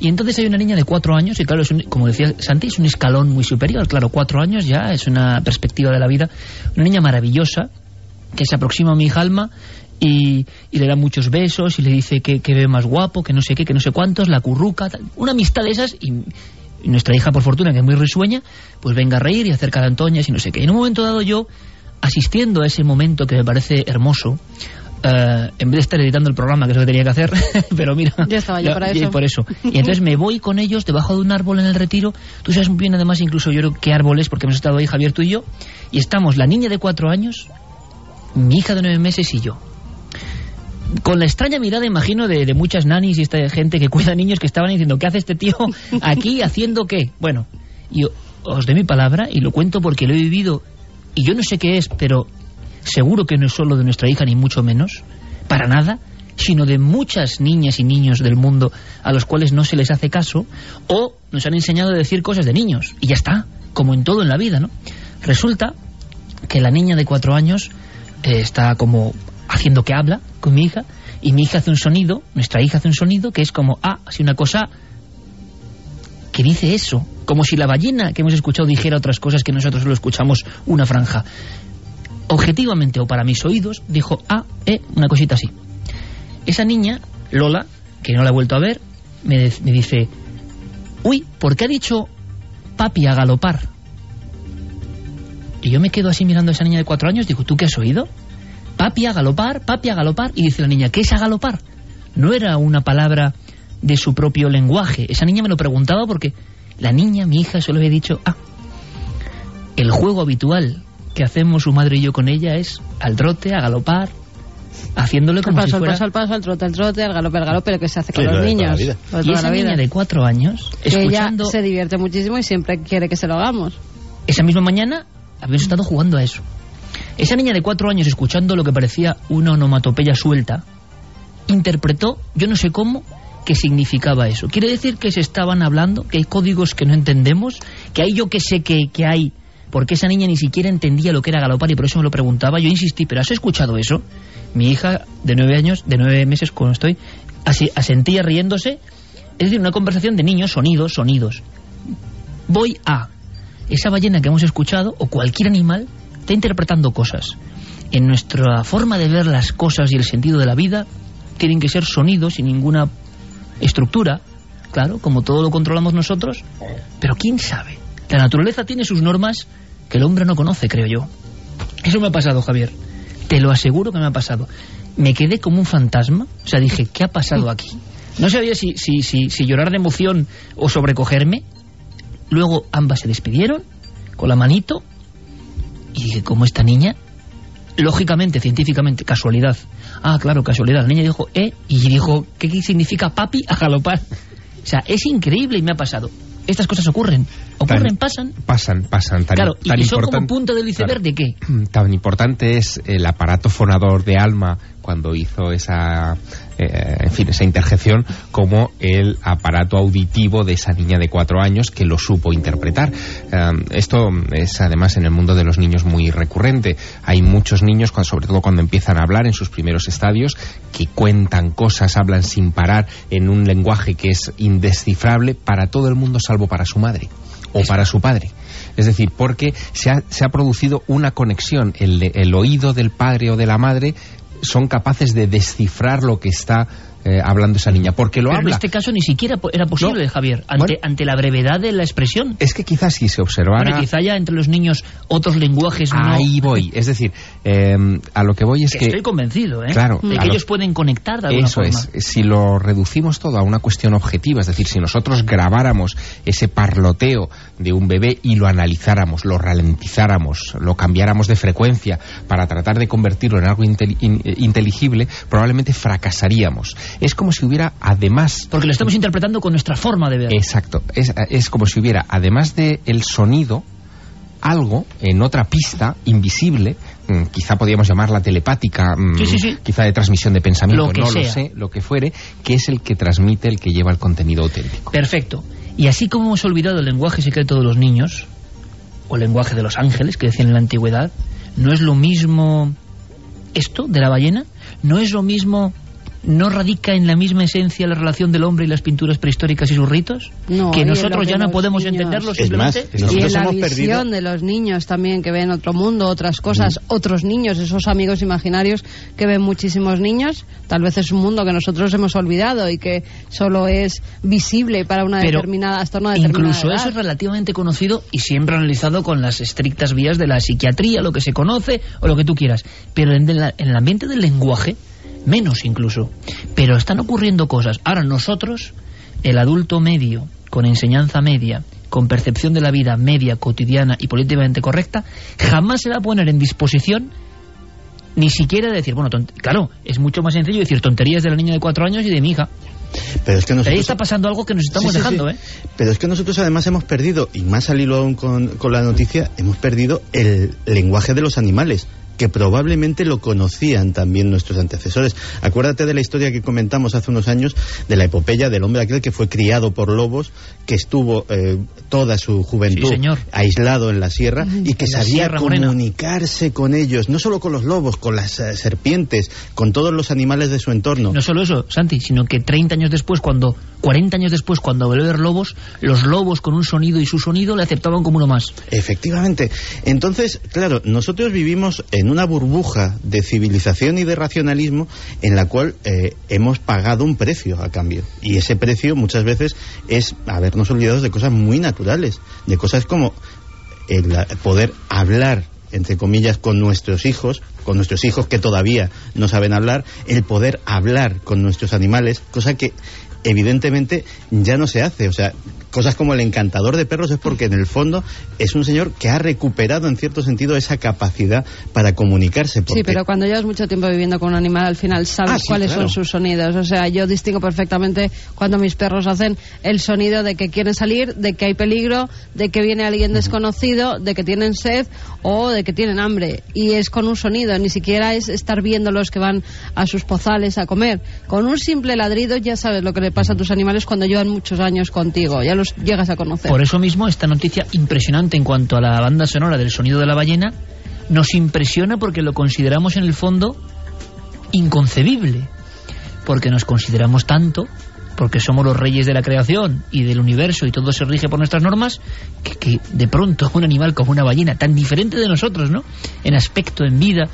Y entonces hay una niña de cuatro años, y claro, es un, como decía Santi, es un escalón muy superior. Claro, cuatro años ya es una perspectiva de la vida. Una niña maravillosa que se aproxima a mi hija Alma y, y le da muchos besos y le dice que, que, ve más guapo, que no sé qué, que no sé cuántos, la curruca, una amistad de esas y, nuestra hija, por fortuna, que es muy risueña, pues venga a reír y acerca de Antoñas y no sé qué. En un momento dado yo, asistiendo a ese momento que me parece hermoso, Uh, en vez de estar editando el programa, que es lo que tenía que hacer, pero mira... Ya estaba yo para eso. Por eso. Y entonces me voy con ellos debajo de un árbol en el retiro. Tú sabes muy bien, además, incluso yo creo qué árbol es, porque hemos estado ahí, Javier, tú y yo. Y estamos la niña de cuatro años, mi hija de nueve meses y yo. Con la extraña mirada, imagino, de, de muchas nanis y esta gente que cuida niños que estaban diciendo, ¿qué hace este tío aquí haciendo qué? Bueno, yo os doy mi palabra y lo cuento porque lo he vivido y yo no sé qué es, pero seguro que no es solo de nuestra hija, ni mucho menos, para nada, sino de muchas niñas y niños del mundo a los cuales no se les hace caso, o nos han enseñado a decir cosas de niños, y ya está, como en todo en la vida, ¿no? Resulta que la niña de cuatro años eh, está como haciendo que habla con mi hija, y mi hija hace un sonido, nuestra hija hace un sonido que es como, ah, así una cosa que dice eso, como si la ballena que hemos escuchado dijera otras cosas que nosotros solo escuchamos una franja objetivamente o para mis oídos, dijo A, E, una cosita así. Esa niña, Lola, que no la he vuelto a ver, me, me dice, uy, ¿por qué ha dicho papi a galopar? Y yo me quedo así mirando a esa niña de cuatro años, digo, ¿tú qué has oído? Papi a galopar, papi a galopar, y dice la niña, ¿qué es a galopar? No era una palabra de su propio lenguaje. Esa niña me lo preguntaba porque la niña, mi hija, solo había dicho, ah, el juego habitual que hacemos su madre y yo con ella es al trote, a galopar, haciéndole como al paso, si fuera... al paso, al paso, al trote, al trote, al galope, al galope, lo que se hace con Sí, los lo niños. Y esa la vida. niña de cuatro años, que escuchando... ella se divierte muchísimo y siempre quiere que se lo hagamos. Esa misma mañana habíamos estado jugando a eso. Esa niña de cuatro años, escuchando lo que parecía una onomatopeya suelta, interpretó, yo no sé cómo, que significaba eso. Quiere decir que se estaban hablando, que hay códigos que no entendemos, que hay yo que sé que, que hay, porque esa niña ni siquiera entendía lo que era galopar y por eso me lo preguntaba. Yo insistí, ¿pero has escuchado eso? Mi hija de nueve años, de nueve meses, cuando estoy, así, asentía riéndose. Es decir, una conversación de niños, sonidos, sonidos. Voy a esa ballena que hemos escuchado, o cualquier animal, está interpretando cosas. En nuestra forma de ver las cosas y el sentido de la vida, tienen que ser sonidos sin ninguna estructura, claro, como todo lo controlamos nosotros, pero quién sabe. La naturaleza tiene sus normas que el hombre no conoce, creo yo. Eso me ha pasado, Javier. Te lo aseguro que me ha pasado. Me quedé como un fantasma, o sea, dije, ¿qué ha pasado aquí? No sabía si, si, si, si llorar de emoción o sobrecogerme. Luego ambas se despidieron con la manito y dije, ¿cómo esta niña? Lógicamente, científicamente, casualidad. Ah, claro, casualidad. La niña dijo, eh, y dijo, ¿qué significa papi a galopar? O sea, es increíble y me ha pasado. Estas cosas ocurren. Ocurren, Tan- pasan. Pasan, pasan. Tan, Claro, y tan que son como punta del iceberg de qué. Tan importante es el aparato fonador de alma cuando hizo esa, eh, en fin, esa interjección como el aparato auditivo de esa niña de cuatro años que lo supo interpretar. Eh, esto es además en el mundo de los niños muy recurrente. Hay muchos niños, cuando, sobre todo cuando empiezan a hablar en sus primeros estadios, que cuentan cosas, hablan sin parar en un lenguaje que es indescifrable para todo el mundo salvo para su madre o para su padre. Es decir, porque se ha, se ha producido una conexión. El, el oído del padre o de la madre son capaces de descifrar lo que está eh, hablando esa niña, porque lo Pero habla. en este caso ni siquiera era posible, No. Javier, ante, ante la brevedad de la expresión. Es que quizás si se observara... Bueno, quizá ya entre los niños otros lenguajes no... Ahí voy. Es decir, eh, a lo que voy es que que... estoy convencido, ¿eh? Claro, de que lo- ellos pueden conectar de alguna Eso forma. es. Si lo reducimos todo a una cuestión objetiva, es decir, si nosotros grabáramos ese parloteo de un bebé y lo analizáramos, lo ralentizáramos, lo cambiáramos de frecuencia para tratar de convertirlo en algo intel- in- eh, inteligible, probablemente fracasaríamos. Es como si hubiera, además... Porque lo estamos interpretando con nuestra forma de ver. Exacto. Es, es como si hubiera, además del el sonido, algo en otra pista invisible, mm, quizá podríamos llamarla telepática, mm, Sí, sí, sí. quizá de transmisión de pensamiento, Lo que no lo sea. sé, lo que fuere, que es el que transmite, el que lleva el contenido auténtico. Perfecto. Y así como hemos olvidado el lenguaje secreto de los niños, o el lenguaje de los ángeles, que decían en la antigüedad, ¿no es lo mismo esto de la ballena? ¿No es lo mismo, no radica en la misma esencia la relación del hombre y las pinturas prehistóricas y sus ritos? No, que nosotros ya no podemos niños. entenderlo Es simplemente. más, Y en nosotros la hemos visión perdido de los niños también que ven otro mundo, otras cosas, otros niños, esos amigos imaginarios que ven muchísimos niños, tal vez es un mundo que nosotros hemos olvidado y que solo es visible para una Pero determinada hasta una determinada Incluso edad. eso es relativamente conocido y siempre analizado con las estrictas vías de la psiquiatría, lo que se conoce o lo que tú quieras. Pero en, la- en el ambiente del lenguaje, menos incluso. Pero están ocurriendo cosas. Ahora nosotros, el adulto medio, con enseñanza media, con percepción de la vida media, cotidiana y políticamente correcta, jamás se va a poner en disposición ni siquiera de decir, bueno, claro, es mucho más sencillo decir tonterías de la niña de cuatro años y de mi hija. Pero es que Ahí nosotros... está pasando algo que nos estamos Sí, sí, dejando, sí. ¿eh? Pero es que nosotros además hemos perdido, y más al hilo aún con, con la noticia, hemos perdido el lenguaje de los animales que probablemente lo conocían también nuestros antecesores. Acuérdate de la historia que comentamos hace unos años de la epopeya del hombre aquel que fue criado por lobos, que estuvo eh, toda su juventud Sí, señor. aislado en la sierra y que sabía Morena. comunicarse con ellos, no solo con los lobos, con las eh, serpientes, con todos los animales de su entorno. No solo eso, Santi, sino que 30 años después, cuando 40 años después, cuando volvió a ver lobos, los lobos con un sonido y su sonido le aceptaban como uno más. Efectivamente. Entonces, claro, nosotros vivimos en una burbuja de civilización y de racionalismo en la cual eh, hemos pagado un precio a cambio. Y ese precio muchas veces es habernos olvidado de cosas muy naturales, de cosas como el poder hablar entre comillas, con nuestros hijos, con nuestros hijos que todavía no saben hablar, el poder hablar con nuestros animales, cosa que evidentemente ya no se hace. O sea, cosas como el encantador de perros es porque en el fondo es un señor que ha recuperado en cierto sentido esa capacidad para comunicarse. Sí, porque- pero cuando llevas mucho tiempo viviendo con un animal, al final sabes Ah, sí, cuáles claro. son sus sonidos. O sea, yo distingo perfectamente cuando mis perros hacen el sonido de que quieren salir, de que hay peligro, de que viene alguien desconocido, de que tienen sed o de que tienen hambre. Y es con un sonido, ni siquiera es estar viendo los que van a sus pozales a comer. Con un simple ladrido ya sabes lo que le pasa a tus animales cuando llevan muchos años contigo. Ya llegas a conocer. Por eso mismo esta noticia impresionante en cuanto a la banda sonora del sonido de la ballena nos impresiona porque lo consideramos en el fondo inconcebible, porque nos consideramos tanto, porque somos los reyes de la creación y del universo y todo se rige por nuestras normas, que, que de pronto un animal como una ballena, tan diferente de nosotros, ¿no? En aspecto, en vida,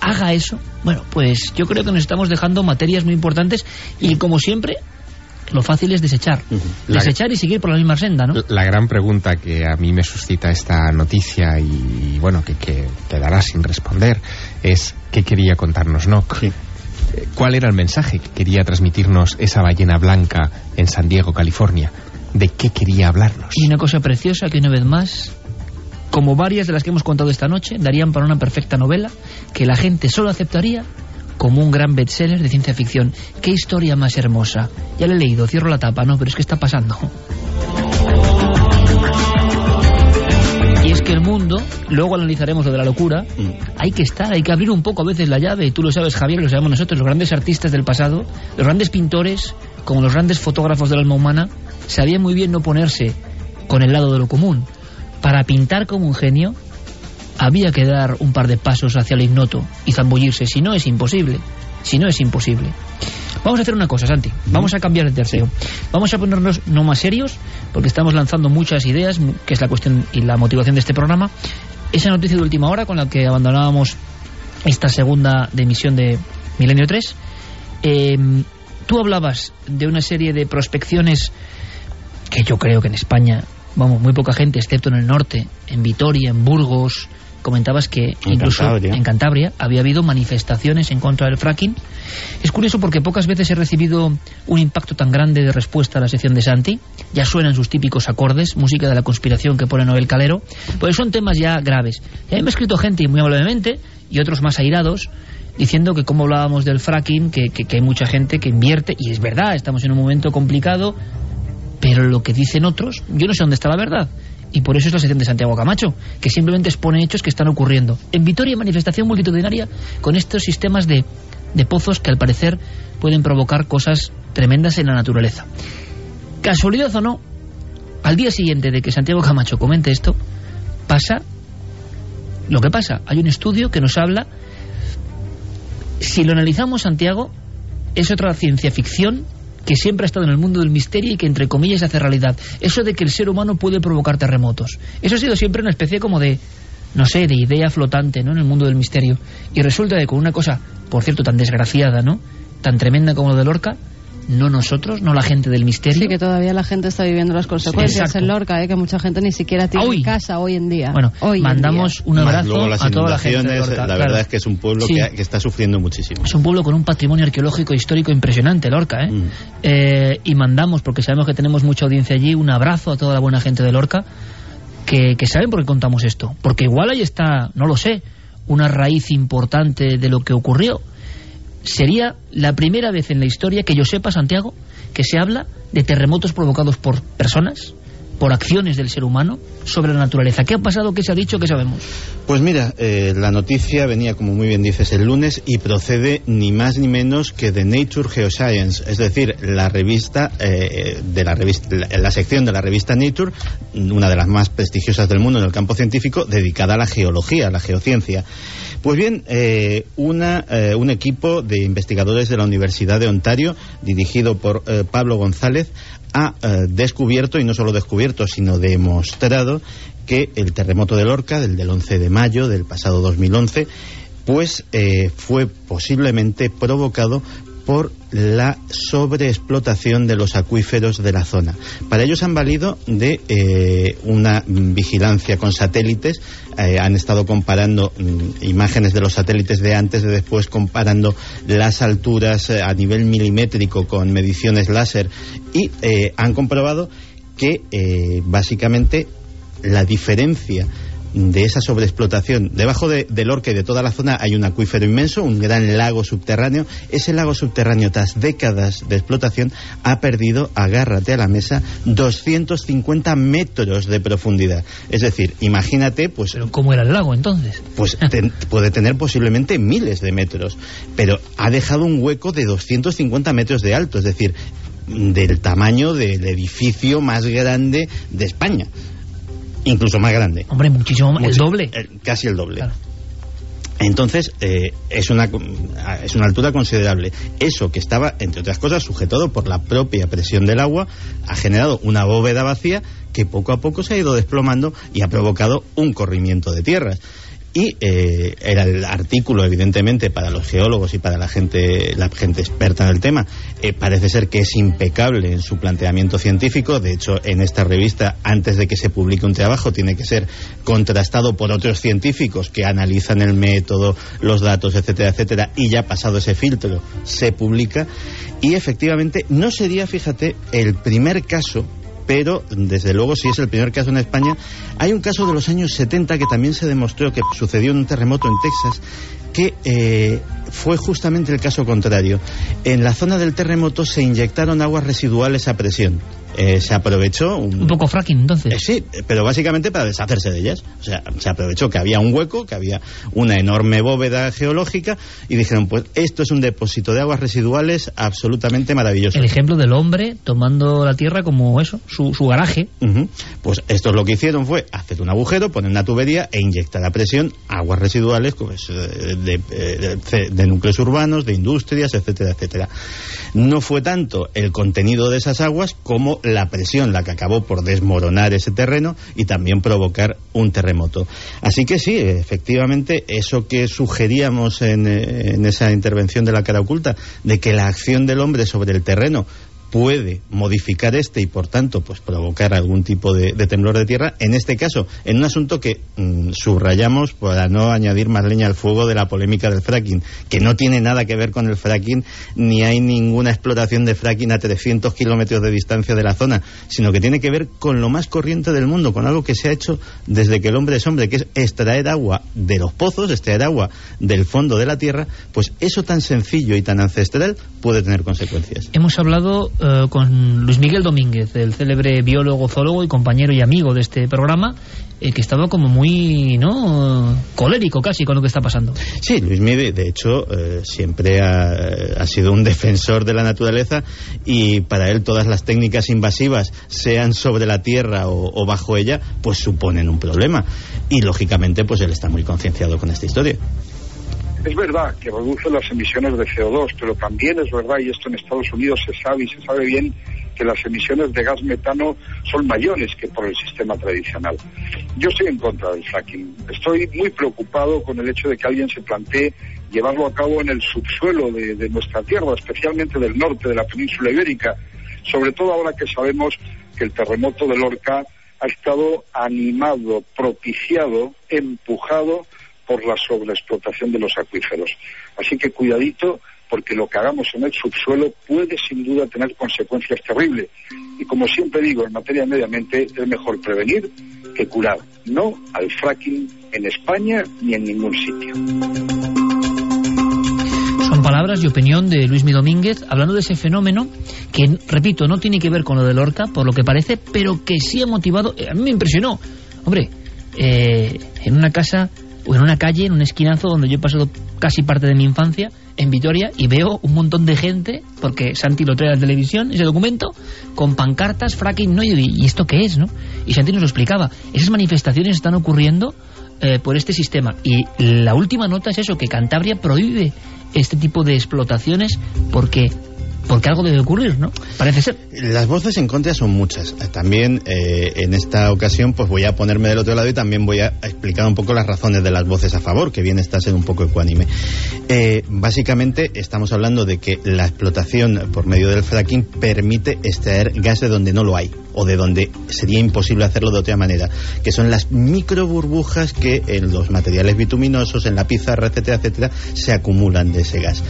haga eso, bueno, pues yo creo que nos estamos dejando materias muy importantes y como siempre, lo fácil es desechar. Desechar y seguir por la misma senda, ¿no? La gran pregunta que a mí me suscita esta noticia y, bueno, que, que quedará sin responder es ¿qué quería contarnos Nock? Eh, ¿Cuál era el mensaje que quería transmitirnos esa ballena blanca en San Diego, California? ¿De qué quería hablarnos? Y una cosa preciosa que una vez más, como varias de las que hemos contado esta noche, darían para una perfecta novela que la gente solo aceptaría como un gran bestseller de ciencia ficción. ¡Qué historia más hermosa! Ya la he leído, cierro la tapa, no, pero es que está pasando. Y es que el mundo luego analizaremos lo de la locura, Mm. hay que estar, hay que abrir un poco a veces la llave, y tú lo sabes Javier, lo sabemos nosotros, los grandes artistas del pasado, los grandes pintores, como los grandes fotógrafos del alma humana, sabían muy bien no ponerse con el lado de lo común. Para pintar como un genio, había que dar un par de pasos hacia el ignoto y zambullirse, si no es imposible, si no es imposible. Vamos a hacer una cosa, Santi, vamos a cambiar de tercero. Vamos a ponernos no más serios, porque estamos lanzando muchas ideas, que es la cuestión y la motivación de este programa. Esa noticia de última hora con la que abandonábamos esta segunda de emisión de Milenio 3. eh, tú hablabas de una serie de prospecciones que yo creo que en España, vamos, muy poca gente, excepto en el norte, en Vitoria, en Burgos, comentabas que En incluso Cantabria. en Cantabria había habido manifestaciones en contra del fracking. Es curioso porque pocas veces he recibido un impacto tan grande de respuesta a la sección de Santi. Ya suenan sus típicos acordes, música de la conspiración que pone Noel Calero, pues son temas ya graves. Y a mí me ha escrito gente muy amablemente y otros más airados diciendo que como hablábamos del fracking, que, que- que hay mucha gente que invierte, y es verdad, estamos en un momento complicado, pero lo que dicen otros, yo no sé dónde está la verdad. Y por eso es la sección de Santiago Camacho, que simplemente expone hechos que están ocurriendo. En Vitoria, manifestación multitudinaria con estos sistemas de, de pozos que al parecer pueden provocar cosas tremendas en la naturaleza. Casualidad o no, al día siguiente de que Santiago Camacho comente esto, pasa lo que pasa. Hay un estudio que nos habla, si lo analizamos, Santiago, es otra ciencia ficción que siempre ha estado en el mundo del misterio y que entre comillas hace realidad. Eso de que el ser humano puede provocar terremotos. Eso ha sido siempre una especie como de, no sé, de idea flotante, ¿no? En el mundo del misterio. Y resulta que con una cosa, por cierto, tan desgraciada, ¿no? Tan tremenda como lo de Lorca, no nosotros, no la gente del misterio. Sí, que todavía la gente está viviendo las consecuencias Exacto. en Lorca, ¿eh? que mucha gente ni siquiera tiene Hoy. casa hoy en día. Bueno, Hoy mandamos día. un abrazo luego las a toda la gente de Lorca. la claro. verdad es que es un pueblo Sí. que, que está sufriendo muchísimo. Es un pueblo con un patrimonio arqueológico e histórico impresionante, Lorca, ¿eh? Mm. Eh, y mandamos, porque sabemos que tenemos mucha audiencia allí, un abrazo a toda la buena gente de Lorca, que, que saben por qué contamos esto. Porque igual ahí está, no lo sé, una raíz importante de lo que ocurrió. Sería la primera vez en la historia que yo sepa, Santiago, que se habla de terremotos provocados por personas, por acciones del ser humano, sobre la naturaleza. ¿Qué ha pasado? ¿Qué se ha dicho? ¿Qué sabemos? Pues mira, eh, la noticia venía, como muy bien dices, el lunes y procede ni más ni menos que de Nature Geoscience, es decir, la revista eh, de la revista, la, la sección de la revista Nature, una de las más prestigiosas del mundo en el campo científico, dedicada a la geología, a la geociencia. Pues bien, eh, una, eh, un equipo de investigadores de la Universidad de Ontario, dirigido por eh, Pablo González, ha eh, descubierto, y no solo descubierto, sino demostrado, que el terremoto de Lorca, del, del 11 de mayo del pasado 2011, pues eh, fue posiblemente provocado por la sobreexplotación de los acuíferos de la zona. Para ellos han valido de eh, una vigilancia con satélites, eh, han estado comparando mm, imágenes de los satélites de antes, de después, comparando las alturas eh, a nivel milimétrico con mediciones láser y han comprobado que básicamente la diferencia de esa sobreexplotación. Debajo de, de Lorca y de toda la zona hay un acuífero inmenso, un gran lago subterráneo. Ese lago subterráneo, tras décadas de explotación, ha perdido, agárrate a la mesa, 250 metros de profundidad. Es decir, imagínate, pues... ¿Pero cómo era el lago entonces? Pues puede tener posiblemente miles de metros, pero ha dejado un hueco de 250 metros de alto, es decir, del tamaño del edificio más grande de España. Incluso más grande. Hombre, muchísimo más, el doble. casi el doble. Entonces, eh, es, una, es una altura considerable. Eso que estaba, entre otras cosas, sujetado por la propia presión del agua, ha generado una bóveda vacía que poco a poco se ha ido desplomando y ha provocado un corrimiento de tierras. Y eh, era el artículo, evidentemente, para los geólogos y para la gente, la gente experta en el tema, eh, parece ser que es impecable en su planteamiento científico. De hecho, en esta revista, antes de que se publique un trabajo, tiene que ser contrastado por otros científicos que analizan el método, los datos, etcétera, etcétera, y ya pasado ese filtro, se publica. Y efectivamente, no sería, fíjate, el primer caso pero desde luego si es el primer caso en España, hay un caso de los años 70 que también se demostró que sucedió en un terremoto en Texas, que eh, fue justamente el caso contrario. En la zona del terremoto se inyectaron aguas residuales a presión. Eh, se aprovechó... Un, poco fracking, entonces. Eh, sí, pero básicamente para deshacerse de ellas. O sea, se aprovechó que había un hueco, que había una enorme bóveda geológica y dijeron, pues esto es un depósito de aguas residuales absolutamente maravilloso. El ejemplo del hombre tomando la tierra como eso, su, su garaje. Pues esto es lo que hicieron fue hacer un agujero, poner una tubería e inyectar a presión aguas residuales pues, de, de, de núcleos urbanos, de industrias, etcétera, etcétera. No fue tanto el contenido de esas aguas como la presión la que acabó por desmoronar ese terreno y también provocar un terremoto. Así que sí, efectivamente, eso que sugeríamos en, en esa intervención de la cara oculta, de que la acción del hombre sobre el terreno puede modificar este y por tanto pues provocar algún tipo de, temblor de tierra. En este caso en un asunto que mmm, subrayamos para no añadir más leña al fuego de la polémica del fracking que no tiene nada que ver con el fracking ni hay ninguna explotación de fracking a 300 kilómetros de distancia de la zona sino que tiene que ver con lo más corriente del mundo con algo que se ha hecho desde que el hombre es hombre que es extraer agua de los pozos extraer agua del fondo de la tierra pues eso tan sencillo y tan ancestral puede tener consecuencias. Hemos hablado eh, con Luis Miguel Domínguez, el célebre biólogo, zoólogo y compañero y amigo de este programa, eh, que estaba como muy no colérico casi con lo que está pasando. Sí, Luis Miguel, de hecho, eh, siempre ha, sido un defensor de la naturaleza y para él todas las técnicas invasivas, sean sobre la tierra o, o bajo ella, pues suponen un problema. Y lógicamente, pues él está muy concienciado con esta historia. Es verdad que reduce las emisiones de CO2, pero también es verdad, y esto en Estados Unidos se sabe y se sabe bien, que las emisiones de gas metano son mayores que por el sistema tradicional. Yo estoy en contra del fracking. Estoy muy preocupado con el hecho de que alguien se plantee llevarlo a cabo en el subsuelo de, nuestra tierra, especialmente del norte de la península ibérica, sobre todo ahora que sabemos que el terremoto de Lorca ha estado animado, propiciado, empujado por la sobreexplotación de los acuíferos. Así que cuidadito, porque lo que hagamos en el subsuelo puede sin duda tener consecuencias terribles. Y como siempre digo, en materia de medio ambiente es mejor prevenir que curar. No al fracking en España ni en ningún sitio. Son palabras y opinión de Luis Mi Domínguez hablando de ese fenómeno que, repito, no tiene que ver con lo de Lorca, por lo que parece, pero que sí ha motivado... A mí me impresionó. Hombre, eh, en una casa en una calle, en un esquinazo donde yo he pasado casi parte de mi infancia, en Vitoria, y veo un montón de gente, porque Santi lo trae a la televisión, ese documento, con pancartas, fracking, ¿no? Y, ¿esto qué es, no? Y Santi nos lo explicaba. Esas manifestaciones están ocurriendo eh, por este sistema. Y la última nota es eso, que Cantabria prohíbe este tipo de explotaciones porque porque algo debe ocurrir, ¿no? Parece ser. Las voces en contra son muchas. También eh, en esta ocasión pues voy a ponerme del otro lado y también voy a explicar un poco las razones de las voces a favor, que bien está ser un poco ecuánime. Eh, básicamente estamos hablando de que la explotación por medio del fracking permite extraer gas de donde no lo hay o de donde sería imposible hacerlo de otra manera, que son las micro burbujas que en los materiales bituminosos, en la pizarra, etcétera, etcétera, se acumulan de ese gas.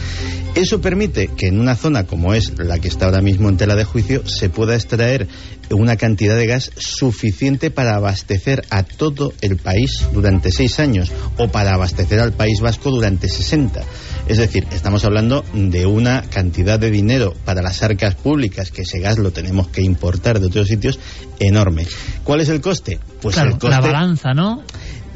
Eso permite que en una zona como es la que está ahora mismo en tela de juicio se pueda extraer una cantidad de gas suficiente para abastecer a todo el país durante seis años o para abastecer al País Vasco durante 60. Es decir, estamos hablando de una cantidad de dinero para las arcas públicas, que ese gas lo tenemos que importar de otros sitios, enorme. ¿Cuál es el coste? Pues claro, el coste... la balanza, ¿no?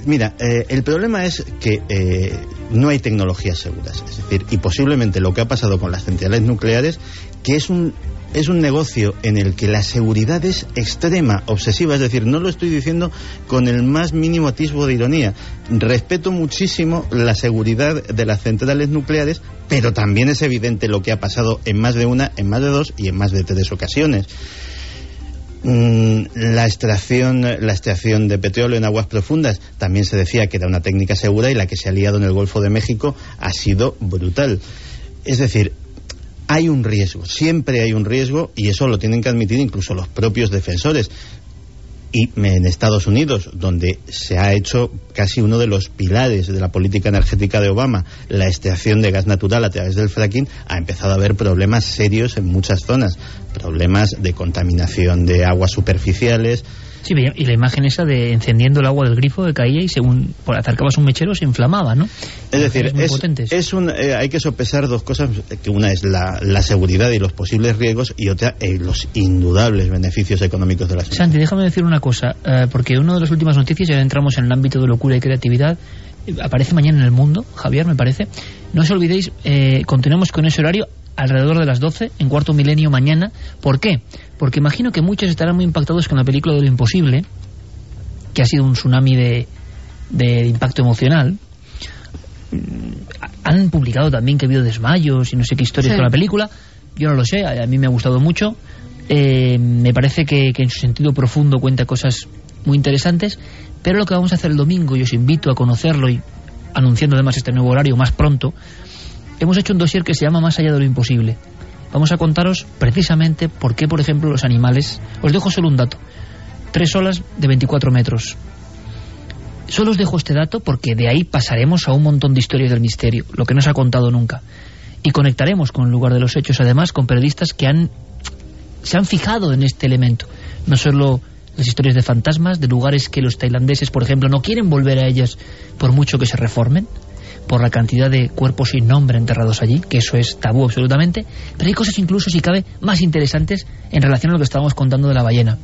Mira, eh, el problema es que eh, no hay tecnologías seguras. Es decir, y posiblemente lo que ha pasado con las centrales nucleares, que es un, es un negocio en el que la seguridad es extrema, obsesiva. Es decir, no lo estoy diciendo con el más mínimo atisbo de ironía. Respeto muchísimo la seguridad de las centrales nucleares, pero también es evidente lo que ha pasado en más de una, en más de dos y en más de tres ocasiones. Mm, la extracción la extracción de petróleo en aguas profundas también se decía que era una técnica segura y la que se ha liado en el Golfo de México ha sido brutal es decir hay un riesgo, siempre hay un riesgo y eso lo tienen que admitir incluso los propios defensores. Y en Estados Unidos, donde se ha hecho casi uno de los pilares de la política energética de Obama, la extracción de gas natural a través del fracking, ha empezado a haber problemas serios en muchas zonas, problemas de contaminación de aguas superficiales, Sí, y la imagen esa de encendiendo el agua del grifo que caía y según por acercabas un mechero se inflamaba, ¿no? Es decir, es, es un, eh, hay que sopesar dos cosas, que una es la, la seguridad y los posibles riesgos y otra eh, los indudables beneficios económicos de la ciudad. Santi, déjame decir una cosa, eh, porque una de las últimas noticias, ya entramos en el ámbito de locura y creatividad, aparece mañana en El Mundo, Javier, me parece. No os olvidéis, continuamos con ese horario alrededor de las 12, en cuarto milenio mañana. ¿Por qué? Porque imagino que muchos estarán muy impactados con la película de lo imposible, que ha sido un tsunami de, de impacto emocional. Mm, han publicado también que ha habido desmayos y no sé qué historias con la película. Yo no lo sé, a, mí me ha gustado mucho. Eh, me parece que, que en su sentido profundo cuenta cosas muy interesantes, pero lo que vamos a hacer el domingo, y os invito a conocerlo y anunciando además este nuevo horario más pronto, hemos hecho un dossier que se llama Más allá de lo imposible. Vamos a contaros precisamente por qué, por ejemplo, los animales... Os dejo solo un dato. Tres olas de 24 metros. Solo os dejo este dato porque de ahí pasaremos a un montón de historias del misterio, lo que no se ha contado nunca. Y conectaremos con el lugar de los hechos, además, con periodistas que han se han fijado en este elemento. No solo las historias de fantasmas, de lugares que los tailandeses, por ejemplo, no quieren volver a ellas por mucho que se reformen, por la cantidad de cuerpos sin nombre enterrados allí, que eso es tabú absolutamente, pero hay cosas incluso, si cabe, más interesantes en relación a lo que estábamos contando de la ballena.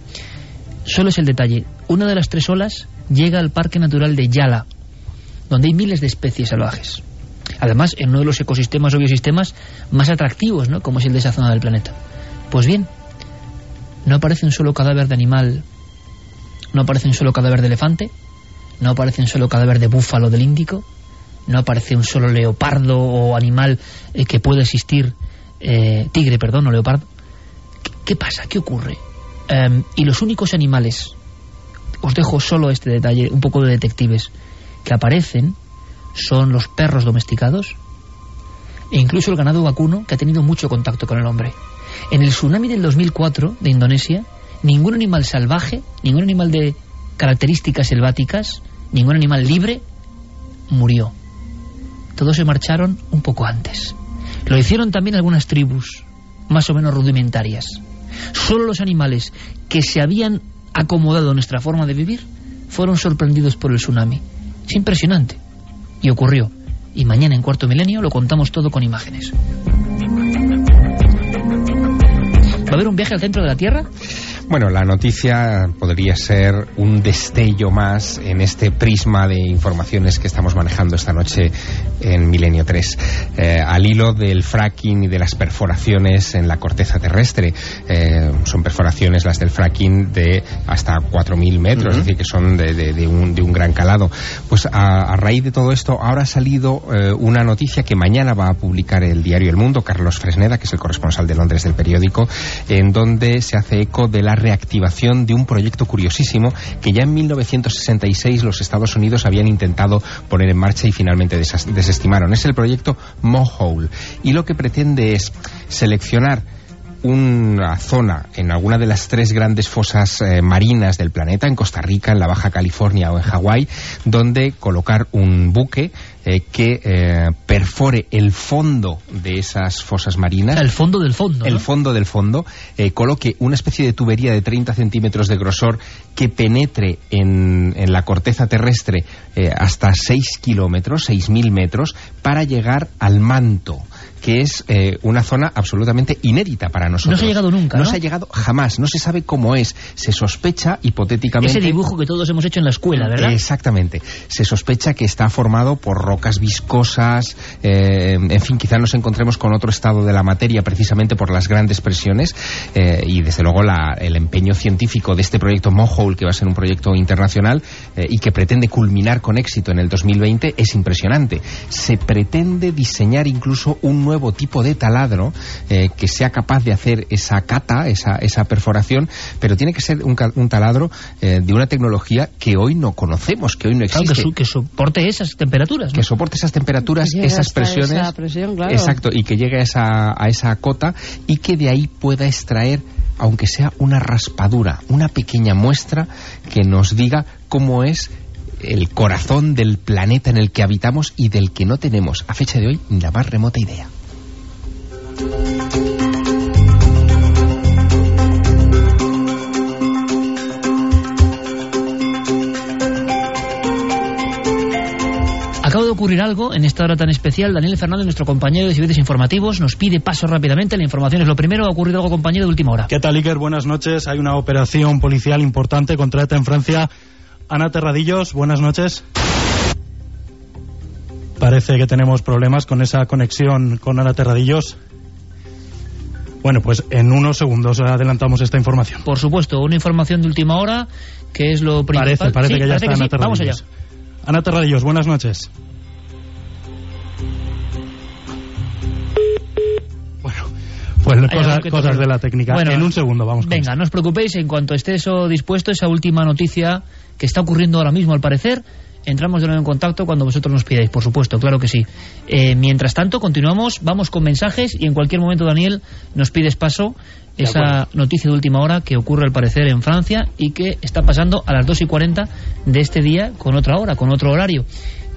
Solo es el detalle. Una de las tres olas llega al Parque Natural de Yala, donde hay miles de especies salvajes. Además, en uno de los ecosistemas o biosistemas más atractivos, ¿no? como es el de esa zona del planeta. Pues bien, no aparece un solo cadáver de animal, no aparece un solo cadáver de elefante, no aparece un solo cadáver de búfalo del Índico, no aparece un solo leopardo o animal eh, que pueda existir, eh, tigre, perdón, o leopardo. ¿Qué, pasa? ¿Qué ocurre? Em, y los únicos animales, os dejo solo este detalle, un poco de detectives, que aparecen son los perros domesticados e incluso el ganado vacuno que ha tenido mucho contacto con el hombre. En el tsunami del 2004 de Indonesia, ningún animal salvaje, ningún animal de características selváticas, ningún animal libre murió todos se marcharon un poco antes. Lo hicieron también algunas tribus, más o menos rudimentarias. Solo los animales que se habían acomodado a nuestra forma de vivir fueron sorprendidos por el tsunami. Es impresionante. Y ocurrió. Y mañana en Cuarto Milenio lo contamos todo con imágenes. ¿Va a haber un viaje al centro de la Tierra? Bueno, la noticia podría ser un destello más en este prisma de informaciones que estamos manejando esta noche en Milenio 3. Eh, al hilo del fracking y de las perforaciones en la corteza terrestre. Eh, son perforaciones las del fracking de hasta 4.000 metros, es decir, que son de, un, de un, gran calado. Pues a, raíz de todo esto, ahora ha salido eh, una noticia que mañana va a publicar el diario El Mundo, Carlos Fresneda, que es el corresponsal de Londres del periódico, en donde se hace eco de la reactivación de un proyecto curiosísimo que ya en 1966 los Estados Unidos habían intentado poner en marcha y finalmente desestimaron. Es el proyecto Mohole y lo que pretende es seleccionar una zona en alguna de las tres grandes fosas eh, marinas del planeta, en Costa Rica, en la Baja California o en Hawái, donde colocar un buque eh, que eh, perfore el fondo de esas fosas marinas. el fondo del fondo. El fondo del fondo. coloque una especie de tubería de 30 centímetros de grosor que penetre en, en la corteza terrestre hasta 6 kilómetros, 6.000 metros, para llegar al manto que es eh, una zona absolutamente inédita para nosotros. No se ha llegado nunca, ¿no? se ha llegado jamás, no se sabe cómo es. Se sospecha, hipotéticamente... Ese dibujo que todos hemos hecho en la escuela, ¿verdad? Exactamente. Se sospecha que está formado por rocas viscosas, eh, en fin, quizá nos encontremos con otro estado de la materia precisamente por las grandes presiones eh, y desde luego el empeño científico de este proyecto Mohole, que va a ser un proyecto internacional y que pretende culminar con éxito en el 2020, es impresionante. Se pretende diseñar incluso un nuevo tipo de taladro eh, que sea capaz de hacer esa cata, esa, esa perforación, pero tiene que ser un, un taladro eh, de una tecnología que hoy no conocemos, que hoy no existe. que, soporte esas temperaturas. Que soporte esas temperaturas, esas presiones. Exacto, y que llegue a esa, a esa cota y que de ahí pueda extraer aunque sea una raspadura, una pequeña muestra que nos diga cómo es el corazón del planeta en el que habitamos y del que no tenemos, a fecha de hoy, ni la más remota idea. Acaba de ocurrir algo en esta hora tan especial. Daniel Fernández, nuestro compañero de Servicios Informativos, nos pide paso rápidamente. La información es lo primero. Ha ocurrido algo, compañero, de última hora. ¿Qué tal, Iker? Buenas noches. Hay una operación policial importante contra ETA en Francia. Ana Terradillos, buenas noches. Parece que tenemos problemas con esa conexión con Ana Terradillos. Bueno, pues en unos segundos adelantamos esta información. Por supuesto, una información de última hora, que es lo principal. Parece, parece Sí, que ya parece está que Ana sí. Vamos allá. Ana Terradillos, buenas noches. Pues cosas, cosas de la técnica. Bueno, en un segundo vamos con Venga, no os preocupéis, en cuanto esté eso dispuesto, esa última noticia que está ocurriendo ahora mismo al parecer, entramos de nuevo en contacto cuando vosotros nos pidáis, por supuesto, claro que sí. Eh, mientras tanto, continuamos, vamos con mensajes y en cualquier momento, Daniel, nos pides paso De esa acuerdo. noticia de última hora que ocurre al parecer en Francia y que está pasando a las 2 y 40 de este día con otra hora, con otro horario.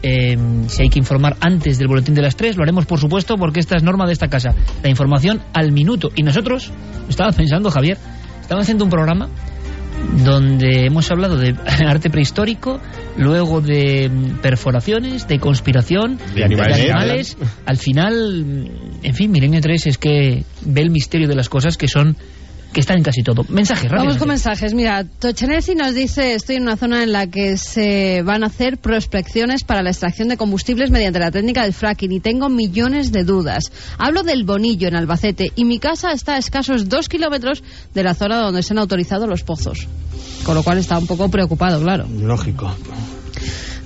Eh, si hay que informar antes del boletín de las 3, lo haremos por supuesto porque esta es norma de esta casa. La información al minuto. Y nosotros, estaba pensando Javier, estamos haciendo un programa donde hemos hablado de arte prehistórico, luego de mm, perforaciones, de conspiración, De animales. animales. Al final, mm, en fin, Milenio 3 es que ve el misterio de las cosas que son que están en casi todo. Mensajes, rápido. Vamos con mensajes. Mira, Tochenesi nos dice, estoy en una zona en la que se van a hacer prospecciones para la extracción de combustibles mediante la técnica del fracking y tengo millones de dudas. Hablo del Bonillo en Albacete y mi casa está a escasos dos kilómetros de la zona donde se han autorizado los pozos. Con lo cual está un poco preocupado, claro. Lógico.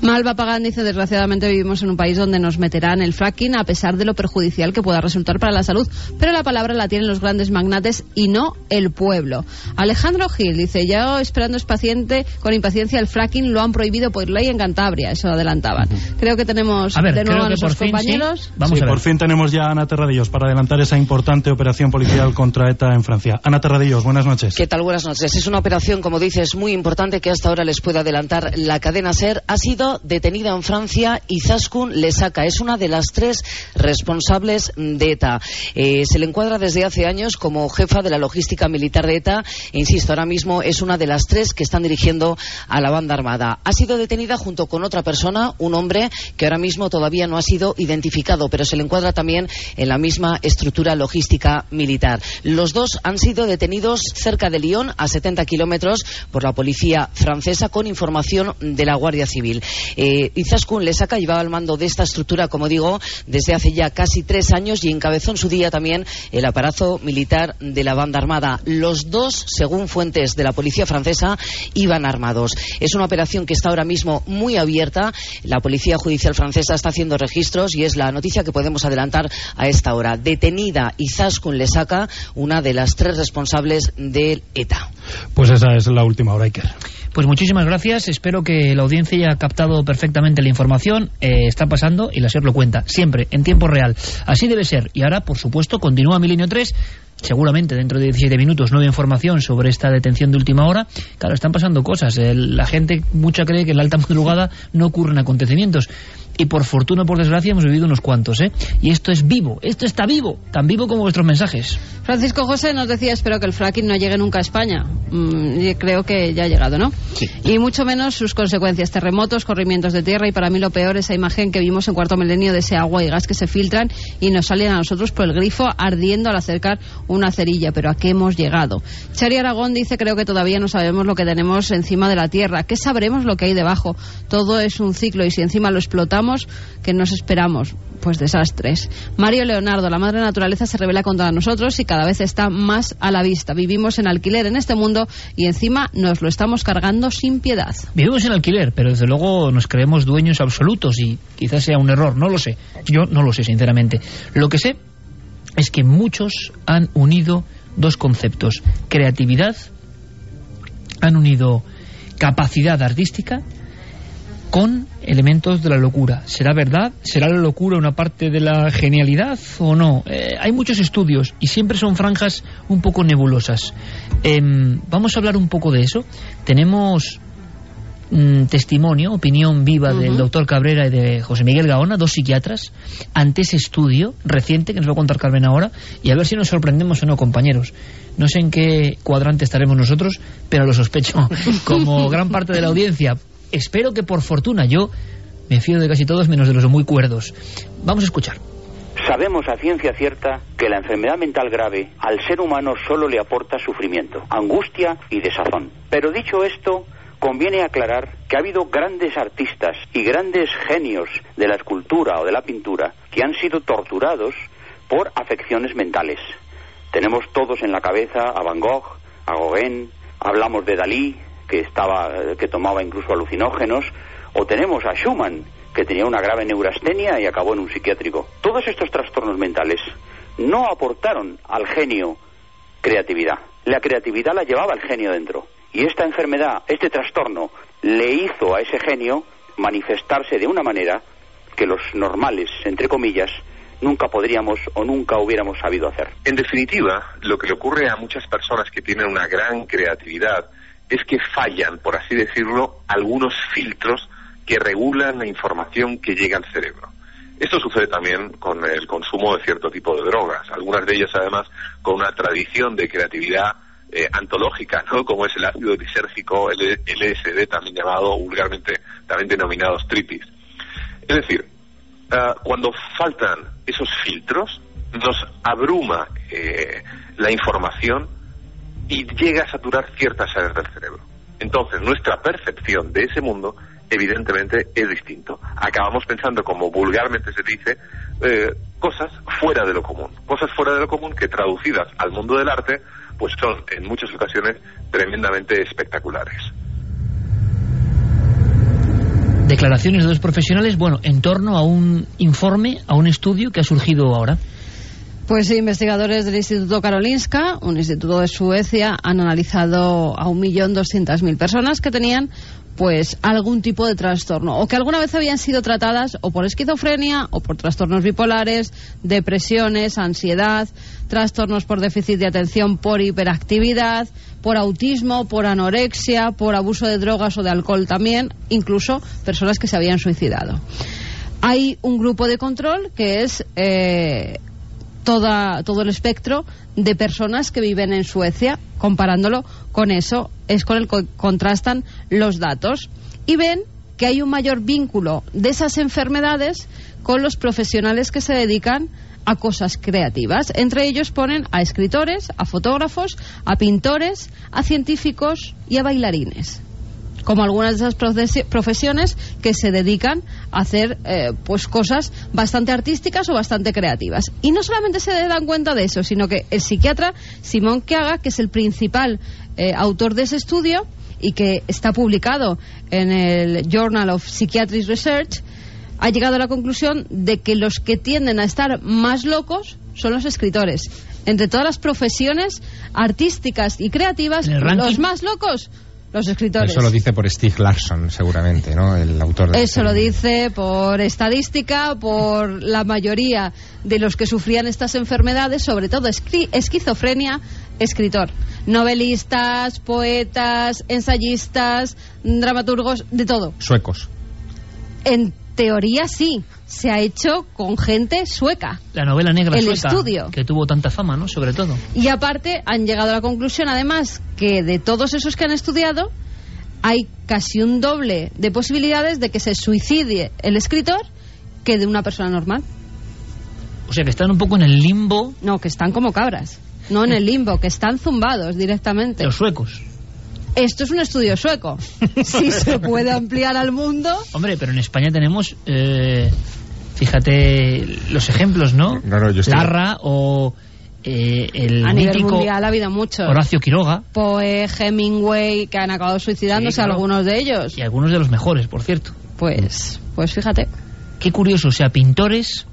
Malva Pagán dice, desgraciadamente vivimos en un país donde nos meterán el fracking a pesar de lo perjudicial que pueda resultar para la salud, pero la palabra la tienen los grandes magnates y no el pueblo. Alejandro Gil dice, ya esperando es paciente, con impaciencia el fracking lo han prohibido por ley en Cantabria, eso adelantaban. Creo que tenemos A ver, de nuevo creo a que nuestros por fin sí. compañeros. Sí, por fin tenemos ya a Ana Terradillos para adelantar esa importante operación policial contra ETA en Francia. Ana Terradillos, buenas noches. ¿Qué tal? Buenas noches. Es una operación, como dices, muy importante que hasta ahora les puede adelantar la cadena SER. Ha sido detenida en Francia Izaskun Lesaka. Es una de las tres responsables de ETA. Eh, se le encuadra desde hace años como jefa de la logística militar de ETA. E, insisto, ahora mismo es una de las tres que están dirigiendo a la banda armada. Ha sido detenida junto con otra persona, un hombre que ahora mismo todavía no ha sido identificado, pero se le encuadra también en la misma estructura logística militar. Los dos han sido detenidos cerca de Lyon, a 70 kilómetros, por la policía francesa con información de la Guardia Civil. Eh, Izaskun Lesaka llevaba al mando de esta estructura, como digo, desde hace ya casi tres años y encabezó en su día también el aparato militar de la banda armada. Los dos, según fuentes de la policía francesa, iban armados. Es una operación que está ahora mismo muy abierta. La policía judicial francesa está haciendo registros y es la noticia que podemos adelantar a esta hora. Detenida Izaskun Lesaka, una de las tres responsables del ETA. Pues esa es la última hora, Iker. Pues muchísimas gracias. Espero que la audiencia haya captado perfectamente la información. Eh, está pasando y la SER lo cuenta. Siempre, en tiempo real. Así debe ser. Y ahora, por supuesto, continúa Milenio 3. Seguramente dentro de 17 minutos nueva información sobre esta detención de última hora. Claro, están pasando cosas. La gente, mucha cree que en la alta madrugada no ocurren acontecimientos. Y por fortuna o por desgracia hemos vivido unos cuantos, ¿eh? Y esto es vivo. Esto está vivo. Tan vivo como vuestros mensajes. Francisco José nos decía, espero que el fracking no llegue nunca a España. Mm, y creo que ya ha llegado, ¿no? Sí. Y mucho menos sus consecuencias, terremotos, corrimientos de tierra y para mí lo peor esa imagen que vimos en cuarto milenio de ese agua y gas que se filtran y nos salen a nosotros por el grifo ardiendo al acercar una cerilla. Pero ¿a qué hemos llegado? Chari Aragón dice, creo que todavía no sabemos lo que tenemos encima de la tierra. ¿Qué sabremos lo que hay debajo? Todo es un ciclo y si encima lo explotamos, ¿qué nos esperamos? Pues desastres. Mario Leonardo, la madre naturaleza se revela contra nosotros y cada vez está más a la vista. Vivimos en alquiler en este mundo y encima nos lo estamos cargando sin piedad. Vivimos en alquiler, pero desde luego nos creemos dueños absolutos y quizás sea un error, no lo sé. Yo no lo sé, sinceramente. Lo que sé es que muchos han unido dos conceptos. Creatividad, han unido capacidad artística con elementos de la locura. ¿Será verdad? ¿Será la locura una parte de la genialidad o no? Eh, hay muchos estudios y siempre son franjas un poco nebulosas. Em, vamos a hablar un poco de eso. Tenemos mm, testimonio, opinión viva del doctor Cabrera y de José Miguel Gaona, dos psiquiatras, ante ese estudio reciente que nos va a contar Carmen ahora y a ver si nos sorprendemos o no, compañeros. No sé en qué cuadrante estaremos nosotros, pero lo sospecho como gran parte de la audiencia. Espero que por fortuna yo Me fío de casi todos menos de los muy cuerdos. Vamos a escuchar. Sabemos a ciencia cierta que la enfermedad mental grave al ser humano solo le aporta sufrimiento, angustia y desazón. Pero dicho esto, conviene aclarar que ha habido grandes artistas y grandes genios de la escultura o de la pintura que han sido torturados por afecciones mentales. Tenemos todos en la cabeza a Van Gogh, a Gauguin, hablamos de Dalí, que estaba que tomaba incluso alucinógenos, o tenemos a Schumann, que tenía una grave neurastenia y acabó en un psiquiátrico. Todos estos trastornos mentales no aportaron al genio creatividad. La creatividad la llevaba el genio dentro. Y esta enfermedad, este trastorno, le hizo a ese genio manifestarse de una manera que los normales, entre comillas, nunca podríamos o nunca hubiéramos sabido hacer. En definitiva, lo que le ocurre a muchas personas que tienen una gran creatividad es que fallan, por así decirlo, algunos filtros que regulan la información que llega al cerebro. Esto sucede también con el consumo de cierto tipo de drogas, algunas de ellas además con una tradición de creatividad eh, antológica, ¿no? como es el ácido disérgico, el LSD, también llamado vulgarmente, también denominado striptease. Es decir, ah, cuando faltan esos filtros, nos abruma eh, la información y llega a saturar ciertas áreas del cerebro. Entonces, nuestra percepción de ese mundo evidentemente es distinto. Acabamos pensando, como vulgarmente se dice, eh, cosas fuera de lo común. Cosas fuera de lo común que traducidas al mundo del arte, pues son en muchas ocasiones tremendamente espectaculares. Declaraciones de dos profesionales, bueno, en torno a un informe, a un estudio que ha surgido ahora. Pues investigadores del Instituto Karolinska, un instituto de Suecia, han analizado a 1.200.000 personas que tenían pues algún tipo de trastorno o que alguna vez habían sido tratadas o por esquizofrenia o por trastornos bipolares, depresiones, ansiedad, trastornos por déficit de atención, por hiperactividad, por autismo, por anorexia, por abuso de drogas o de alcohol también, incluso personas que se habían suicidado. Hay un grupo de control que es eh, toda, todo el espectro de personas que viven en Suecia, comparándolo con eso, es con el que contrastan los datos. Y ven que hay un mayor vínculo de esas enfermedades con los profesionales que se dedican a cosas creativas. Entre ellos ponen a escritores, a fotógrafos, a pintores, a científicos y a bailarines como algunas de esas profesiones que se dedican a hacer eh, pues cosas bastante artísticas o bastante creativas. Y no solamente se dan cuenta de eso, sino que el psiquiatra Simón Keaga, que es el principal eh, autor de ese estudio y que está publicado en el Journal of Psychiatric Research, ha llegado a la conclusión de que los que tienden a estar más locos son los escritores. Entre todas las profesiones artísticas y creativas, los más locos los escritores. Eso lo dice por Steve Larson, seguramente, ¿no? El autor de Eso lo dice por estadística, por la mayoría de los que sufrían estas enfermedades, sobre todo esquizofrenia, escritor. Novelistas, poetas, ensayistas, dramaturgos, de todo. Suecos. En teoría sí se ha hecho con gente sueca. La novela negra el sueca, estudio. que tuvo tanta fama, ¿no? Sobre todo. Y aparte han llegado a la conclusión, además, que de todos esos que han estudiado hay casi un doble de posibilidades de que se suicide el escritor que de una persona normal. O sea, que están un poco en el limbo. No, que están como cabras. No en el limbo, que están zumbados directamente. Los suecos. Esto es un estudio sueco. si se puede ampliar al mundo. Hombre, pero en España tenemos, eh, fíjate, los ejemplos, ¿no? Larra o eh, el a nivel mítico mundial ha habido muchos. Horacio Quiroga. Poe, Hemingway, que han acabado suicidándose Sí, claro. algunos de ellos. Y algunos de los mejores, por cierto. Pues, pues fíjate. Qué curioso, o sea, pintores...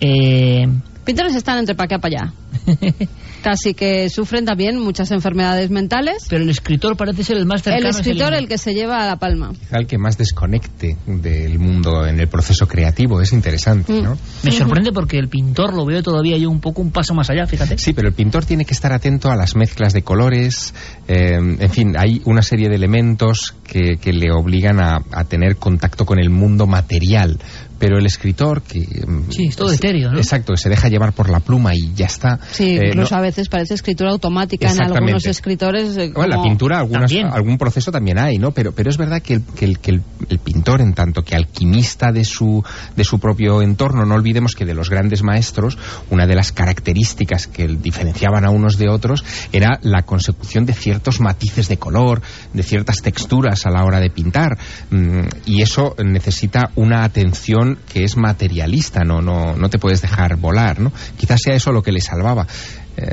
Eh, Pintores están entre pa' acá para allá. Casi que sufren también muchas enfermedades mentales. Pero el escritor parece ser el más cercano. El escritor el que se lleva a la palma. El que más desconecte del mundo en el proceso creativo. Es interesante, ¿no? Me sorprende porque el pintor lo veo todavía yo un poco un paso más allá, fíjate. Sí, pero el pintor tiene que estar atento a las mezclas de colores. eh, en fin, hay una serie de elementos que, que le obligan a, a tener contacto con el mundo material pero el escritor que mm, Sí, es todo etéreo, ¿no? exacto que se deja llevar por la pluma y ya está Sí, Eh, incluso no- a veces parece escritura automática en algunos escritores. eh, Bueno, la pintura, algunas- algún proceso también hay, ¿no? Pero, pero es verdad que, el, que, el, que el- el pintor, en tanto que alquimista de su, de su propio entorno, no olvidemos que de los grandes maestros, una de las características que diferenciaban a unos de otros era la consecución de ciertos matices de color, de ciertas texturas a la hora de pintar. Mm, Y eso necesita una atención que es materialista, no, no, no te puedes dejar volar, ¿no? Quizás sea eso lo que le salvaba. Eh,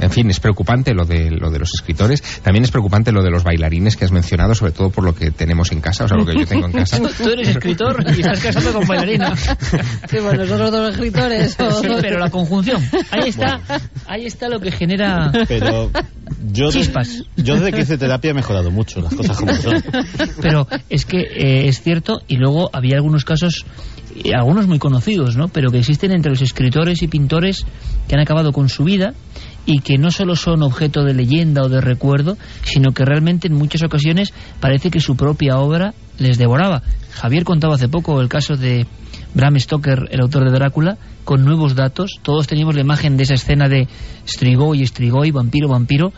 en fin, es preocupante lo de, lo de los escritores. También es preocupante lo de los bailarines que has mencionado, sobre todo por lo que tenemos en casa, o sea, lo que yo tengo en casa. Tú, eres escritor y estás casado con bailarina. Sí, bueno, nosotros dos escritores. o- Sí, pero la conjunción. Ahí está, ahí está lo que genera Pero yo, chispas. yo desde que hice terapia he mejorado mucho, las cosas como son. Pero es que eh, es cierto, y luego había algunos casos, algunos muy conocidos, ¿no? Pero que existen entre los escritores y pintores que han acabado con su vida y que no solo son objeto de leyenda o de recuerdo, sino que realmente en muchas ocasiones parece que su propia obra les devoraba. Javier contaba hace poco el caso de Bram Stoker, el autor de Drácula, con nuevos datos. Todos teníamos la imagen de esa escena de Strigoi, Strigoi, vampiro, vampiro,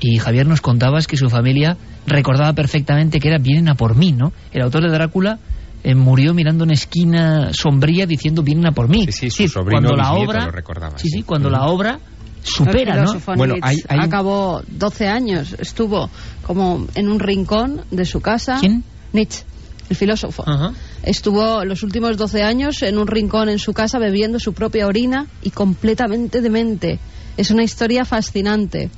y Javier nos contaba que su familia recordaba perfectamente que era vienen a por mí, ¿no? El autor de Drácula eh, murió mirando una esquina sombría diciendo vienen a por mí. Sí, su Sí, sobrino cuando la obra, lo recordaba. sí, sí, cuando la obra supera, ¿no? Nietzsche acabó 12 años, estuvo como en un rincón de su casa. ¿Quién? Nietzsche, el filósofo. Estuvo los últimos 12 años en un rincón en su casa bebiendo su propia orina y completamente demente. Es una historia fascinante.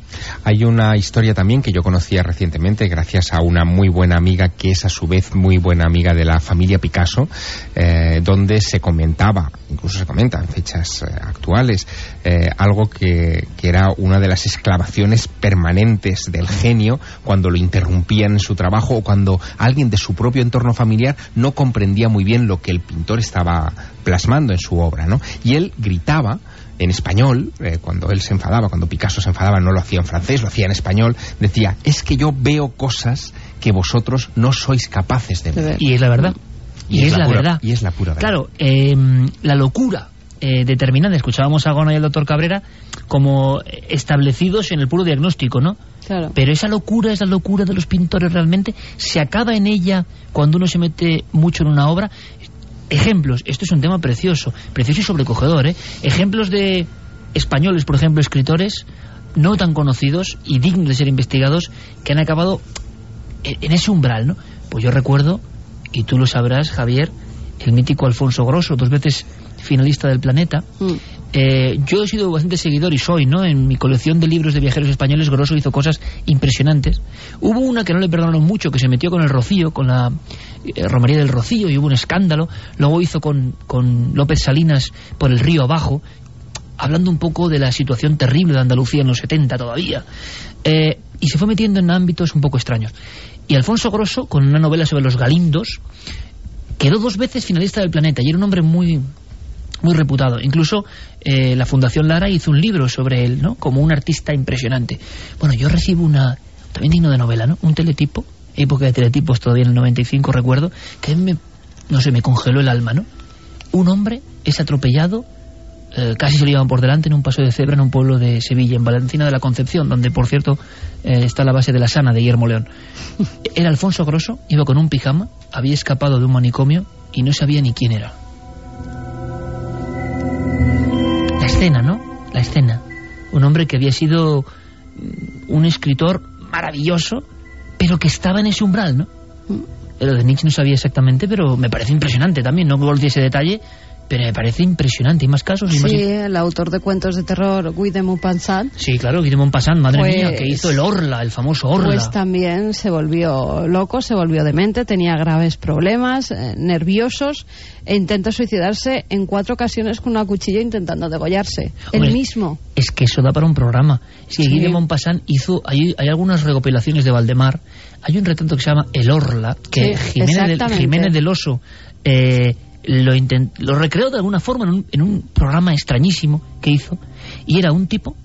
Hay una historia también que yo conocía recientemente gracias a una muy buena amiga que es a su vez muy buena amiga de la familia Picasso, eh, donde se comentaba, incluso se comenta en fechas eh, actuales, eh, algo que, que era una de las exclamaciones permanentes del genio cuando lo interrumpían en su trabajo o cuando alguien de su propio entorno familiar no comprendía muy bien lo que el pintor estaba plasmando en su obra, ¿no? Y él gritaba en español, eh, cuando él se enfadaba, cuando Picasso se enfadaba, no lo hacía en francés, lo hacía en español, decía, es que yo veo cosas que vosotros no sois capaces de ver. Y es la verdad. Y, es, la, pura- verdad. Y es la pura verdad. Claro, eh, la locura eh, determinante, escuchábamos a Gona y al doctor Cabrera como establecidos en el puro diagnóstico, ¿no? Claro. Pero esa locura, esa locura de los pintores realmente se acaba en ella cuando uno se mete mucho en una obra. Ejemplos, esto es un tema precioso, precioso y sobrecogedor, ¿eh? Ejemplos de españoles, por ejemplo, escritores no tan conocidos y dignos de ser investigados que han acabado en ese umbral, ¿no? Pues yo recuerdo, y tú lo sabrás, Javier, el mítico Alfonso Grosso, dos veces finalista del Planeta. Eh, yo he sido bastante seguidor y soy, ¿no? En mi colección de libros de viajeros españoles, Grosso hizo cosas impresionantes. Hubo una que no le perdonaron mucho, que se metió con el Rocío, con la eh, Romería del Rocío, y hubo un escándalo. Luego hizo con, con López Salinas por el río abajo, hablando un poco de la situación terrible de Andalucía en los 70 todavía. Eh, y se fue metiendo en ámbitos un poco extraños. Y Alfonso Grosso, con una novela sobre los galindos, quedó dos veces finalista del Planeta y era un hombre muy muy reputado. Incluso eh, la Fundación Lara hizo un libro sobre él, ¿no? Como un artista impresionante. Bueno, yo recibo una, también digno de novela, ¿no? Un teletipo, época de teletipos todavía en el 95, recuerdo, que me, no sé, me congeló el alma, ¿no? Un hombre es atropellado, eh, casi se lo llevan por delante en un paso de cebra en un pueblo de Sevilla, en Valencina de la Concepción, donde, por cierto, eh, está la base de la Sana de Guillermo León. Era Alfonso Grosso, iba con un pijama, había escapado de un manicomio y no sabía ni quién era. Escena, ¿no? La escena. Un hombre que había sido mm, un escritor maravilloso, pero que estaba en ese umbral, ¿no? Lo de Nietzsche no sabía exactamente, pero me parece impresionante también. No volví ese detalle, pero me parece impresionante. ¿Hay más casos? ¿Hay más Sí, el autor de cuentos de terror, Guy de Maupassant, Sí, claro, Guillermo Maupassant, madre Pues- mía, que hizo el Orla, el famoso Orla. pues también se volvió loco, se volvió demente, tenía graves problemas, eh, nerviosos, e intentó suicidarse en cuatro ocasiones con una cuchilla intentando degollarse. Hombre, Él mismo. Es que eso da para un programa. Que Sí. Guy de Maupassant hizo... Hay, hay algunas recopilaciones de Valdemar. Hay un retrato que se llama El Orla, que Sí, Jiménez, del. Jiménez del Oso eh, lo, lo recreó de alguna forma en un, en un programa extrañísimo que hizo. Y era un tipo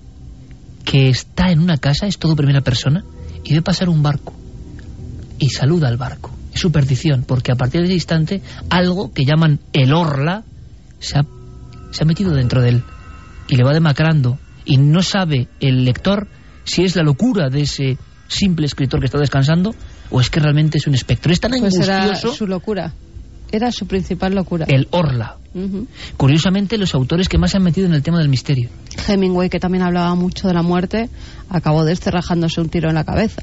que está en una casa, es todo primera persona, y ve pasar un barco. y saluda al barco. Es su perdición, porque a partir de ese instante algo que llaman el orla se ha, se ha metido dentro de él y le va demacrando y no sabe el lector si es la locura de ese simple escritor que está descansando o es que realmente es un espectro. Es tan Pues era angustioso su locura. Era su principal locura. el orla. Curiosamente, los autores que más se han metido en el tema del misterio. Hemingway, que también hablaba mucho de la muerte, acabó desterrajándose un tiro en la cabeza.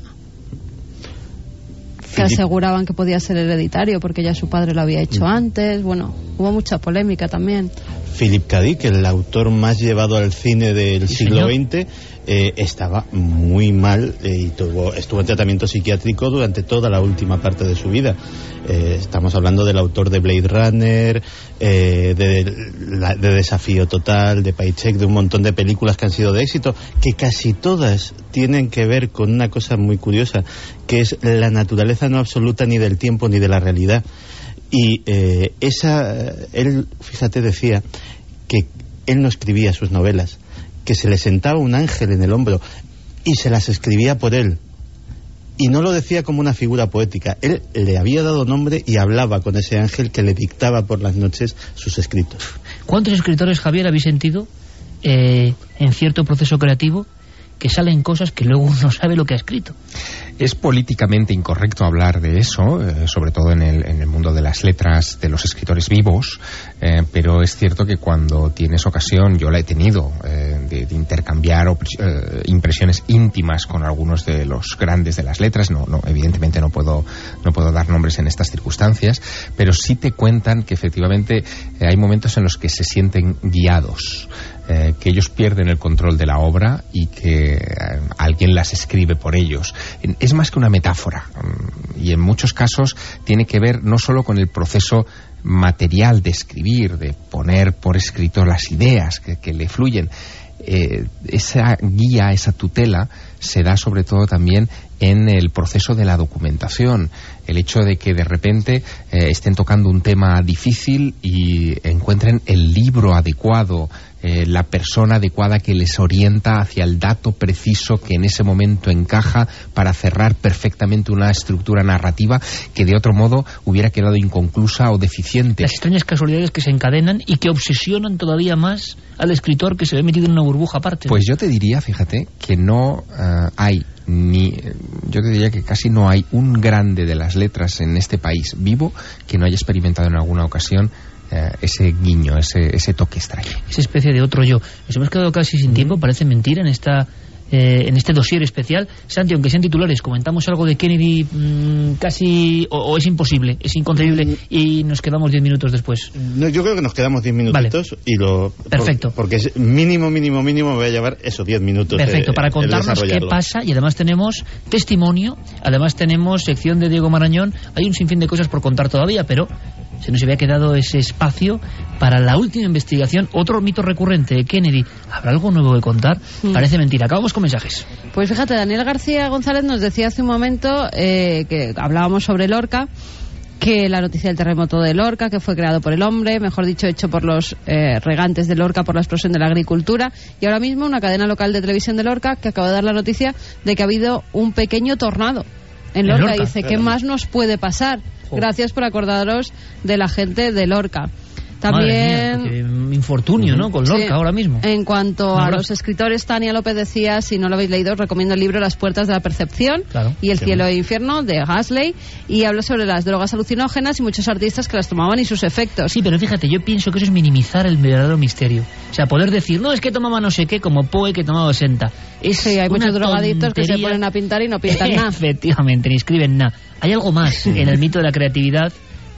Que Philip- aseguraban que podía ser hereditario porque ya su padre lo había hecho antes. Bueno, hubo mucha polémica también. Philip K. El autor más llevado al cine del siglo XX, eh, estaba muy mal eh, y tuvo, estuvo en tratamiento psiquiátrico durante toda la última parte de su vida. Eh, estamos hablando del autor de Blade Runner, eh, de, la- de Desafío Total, de Paycheck, de un montón de películas que han sido de éxito, que casi todas tienen que ver con una cosa muy curiosa, que es la naturaleza no absoluta ni del tiempo ni de la realidad. Y eh, esa, él, fíjate, decía que él no escribía sus novelas, que se le sentaba un ángel en el hombro y se las escribía por él. Y no lo decía como una figura poética, él le había dado nombre y hablaba con ese ángel que le dictaba por las noches sus escritos. ¿Cuántos escritores, Javier, habéis sentido eh, en cierto proceso creativo que salen cosas que luego uno sabe lo que ha escrito? Es políticamente incorrecto hablar de eso, eh, sobre todo en el, en el mundo de las letras de los escritores vivos, eh, pero es cierto que cuando tienes ocasión, yo la he tenido, eh, de, de intercambiar impresiones íntimas con algunos de los grandes de las letras, no, no, evidentemente no puedo, no puedo dar nombres en estas circunstancias, pero sí te cuentan que efectivamente hay momentos en los que se sienten guiados, eh, que ellos pierden el control de la obra y que eh, alguien las escribe por ellos. Es más que una metáfora mm, y en muchos casos tiene que ver no solo con el proceso material de escribir, de poner por escrito las ideas que, le fluyen. Eh, esa guía, esa tutela se da sobre todo también en el proceso de la documentación. El hecho de que de repente estén tocando un tema difícil y encuentren el libro adecuado, eh, la persona adecuada que les orienta hacia el dato preciso que en ese momento encaja para cerrar perfectamente una estructura narrativa que de otro modo hubiera quedado inconclusa o deficiente. Las extrañas casualidades que se encadenan y que obsesionan todavía más al escritor que se ve metido en una burbuja aparte. Pues yo te diría, fíjate, que no eh, hay ni. Yo te diría que casi no hay un grande de las letras en este país vivo que no haya experimentado en alguna ocasión eh, ese guiño, ese, ese toque extraño. esa especie de otro yo. Nos hemos quedado casi sin tiempo, parece mentira en esta eh, en este dossier especial. Santi, aunque sean titulares, comentamos algo de Kennedy mm, casi... O, o es imposible, es inconcebible y nos quedamos diez minutos después. No, yo creo que nos quedamos 10 minutitos y lo... Perfecto. por- porque es mínimo, mínimo, mínimo me voy a llevar esos 10 minutos. Perfecto, eh, para contarnos qué pasa y además tenemos testimonio, además tenemos sección de Diego Marañón, hay un sinfín de cosas por contar todavía, pero se nos había quedado ese espacio para la última investigación, otro mito recurrente de Kennedy. ¿Habrá algo nuevo que contar? Mm. Parece mentira. Acabamos con mensajes. Pues fíjate, Daniel García González nos decía hace un momento eh, que hablábamos sobre Lorca, que la noticia del terremoto de Lorca, que fue creado por el hombre, mejor dicho, hecho por los eh, regantes de Lorca por la explosión de la agricultura, y ahora mismo una cadena local de televisión de Lorca que acaba de dar la noticia de que ha habido un pequeño tornado. En En Lorca, Lorca, dice, ¿qué más nos puede pasar? Gracias por acordaros de la gente de Lorca. Madre mía, También... qué infortunio, ¿no? Con Lorca Sí. ahora mismo. En cuanto a los escritores, Tania López decía, si no lo habéis leído, os recomiendo el libro Las puertas de la percepción Claro. y El cielo e infierno de Gasley y habla sobre las drogas alucinógenas y muchos artistas que las tomaban y sus efectos. Sí, pero fíjate, yo pienso que eso es minimizar el verdadero misterio. O sea, poder decir, no, es que tomaba no sé qué, como Poe que tomaba 60. Es Sí, hay muchos drogadictos que se ponen a pintar y no pintan nada. Efectivamente, ni escriben nada. Hay algo más en el mito de la creatividad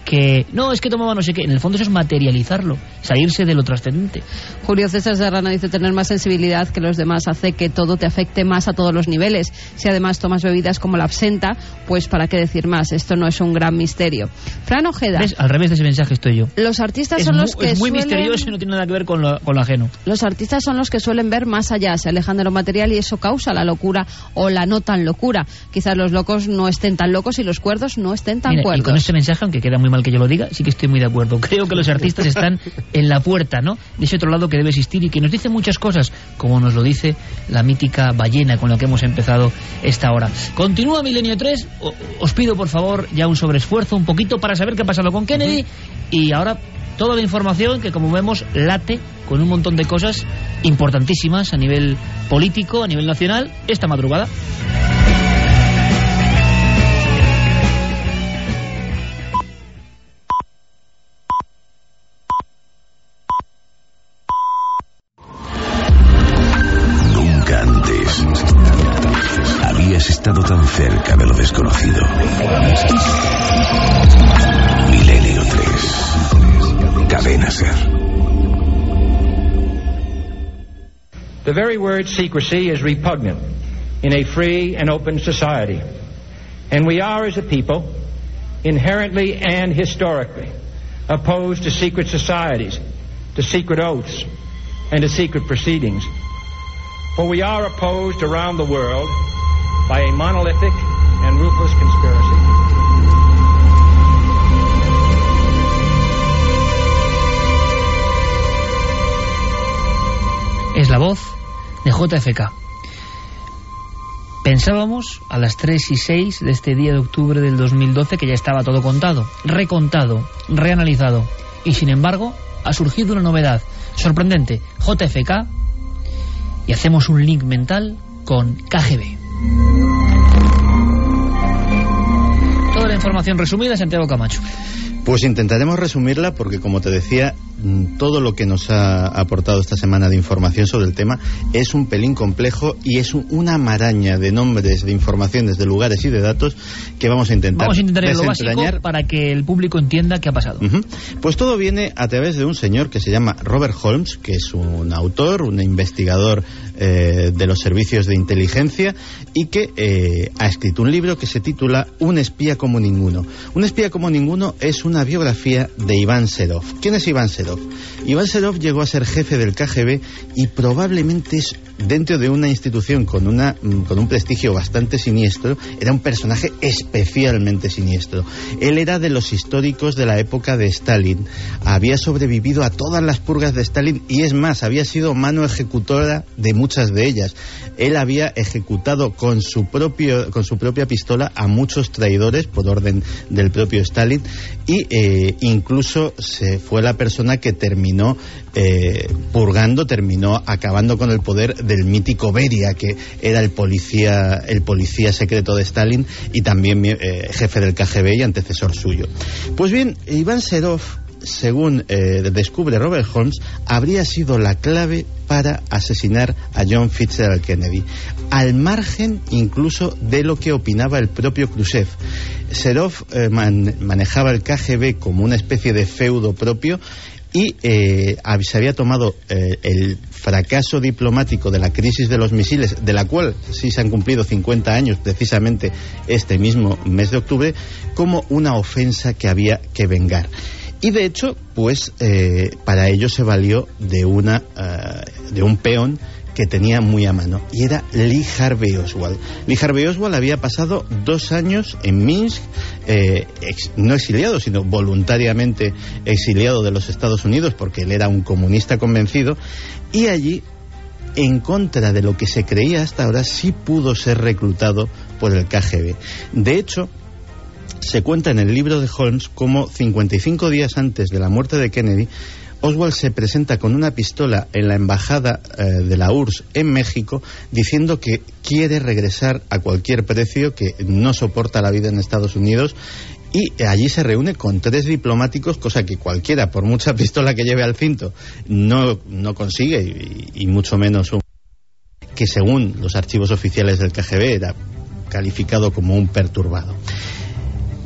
que, no, es que tomaba no sé qué. En el fondo eso es materializarlo, salirse de lo trascendente. Julio César Serrano dice tener más sensibilidad que los demás hace que todo te afecte más a todos los niveles. Si además tomas bebidas como la absenta, pues para qué decir más, esto no es un gran misterio. Fran Ojeda, ¿Ves? Al revés de ese mensaje estoy yo. los artistas Es, son los que es muy suelen... misterioso y no tiene nada que ver con lo, con lo ajeno. Los artistas son los que suelen ver más allá, se alejan de lo material y eso causa la locura o la no tan locura. Quizás los locos no estén tan locos y los cuerdos no estén tan Mira, y cuerdos. con este mensaje, aunque queda muy mal que yo lo diga, sí que estoy muy de acuerdo. Creo que los artistas están en la puerta, ¿no? De ese otro lado que debe existir y que nos dice muchas cosas, como nos lo dice la mítica ballena con la que hemos empezado esta hora. Continúa Milenio 3, os pido por favor ya un sobreesfuerzo un poquito para saber qué ha pasado con Kennedy y ahora toda la información que como vemos late con un montón de cosas importantísimas a nivel político, a nivel nacional, esta madrugada. Very word secrecy is repugnant in a free and open society. And we are, as a people, inherently and historically opposed to secret societies, to secret oaths, and to secret proceedings. For we are opposed around the world by a monolithic and ruthless conspiracy. Es la voz de JFK. Pensábamos a las 3 y 6 de este día de octubre del 2012 que ya estaba todo contado, recontado, reanalizado. Y sin embargo, ha surgido una novedad sorprendente. JFK y hacemos un link mental con KGB. Toda la información resumida, Santiago Camacho. Pues intentaremos resumirla porque, como te decía, mm, todo lo que nos ha aportado esta semana de información sobre el tema es un pelín complejo y es un- una maraña de nombres, de informaciones, de lugares y de datos que vamos a intentar Vamos a intentar lo básico para que el público entienda qué ha pasado. Pues todo viene a través de un señor que se llama Robert Holmes, que es un autor, un investigador eh, de los servicios de inteligencia y que eh, ha escrito un libro que se titula Un espía como ninguno. Un espía como ninguno es una biografía de Iván Serov. ¿Quién es Iván Serov? Iván Serov llegó a ser jefe del KGB y probablemente es dentro de una institución con, una, mm, con un prestigio bastante siniestro, era un personaje especialmente siniestro. Él era de los históricos de la época de Stalin, había sobrevivido a todas las purgas de Stalin y es más, había sido mano ejecutora de muchas de ellas. Él había ejecutado con su, propio, con su propia pistola a muchos traidores por orden del propio Stalin y eh, incluso se fue la persona que terminó eh, purgando, terminó acabando con el poder del mítico Beria, que era el policía, el policía secreto de Stalin y también eh, jefe del KGB y antecesor suyo. Pues bien, Iván Serov según eh, descubre Robert Holmes, habría sido la clave para asesinar a John Fitzgerald Kennedy, al margen incluso de lo que opinaba el propio Khrushchev. Serov eh, man- manejaba el KGB como una especie de feudo propio y eh, se había tomado eh, el fracaso diplomático de la crisis de los misiles, de la cual sí se han cumplido 50 años precisamente este mismo mes de octubre, como una ofensa que había que vengar. Y de hecho, pues eh, para ello se valió de, una, eh, de un peón que tenía muy a mano, y era Lee Harvey Oswald. Lee Harvey Oswald había pasado dos años en Minsk, eh, no exiliado, sino voluntariamente exiliado de los Estados Unidos, porque él era un comunista convencido, y allí en contra de lo que se creía hasta ahora, sí pudo ser reclutado por el KGB. De hecho, se cuenta en el libro de Holmes como 55 días antes de la muerte de Kennedy, Oswald se presenta con una pistola en la embajada eh, de la URSS en México diciendo que quiere regresar a cualquier precio, que no soporta la vida en Estados Unidos y allí se reúne con tres diplomáticos, cosa que cualquiera, por mucha pistola que lleve al cinto, no, no consigue y, y mucho menos un que según los archivos oficiales del KGB era calificado como un perturbado.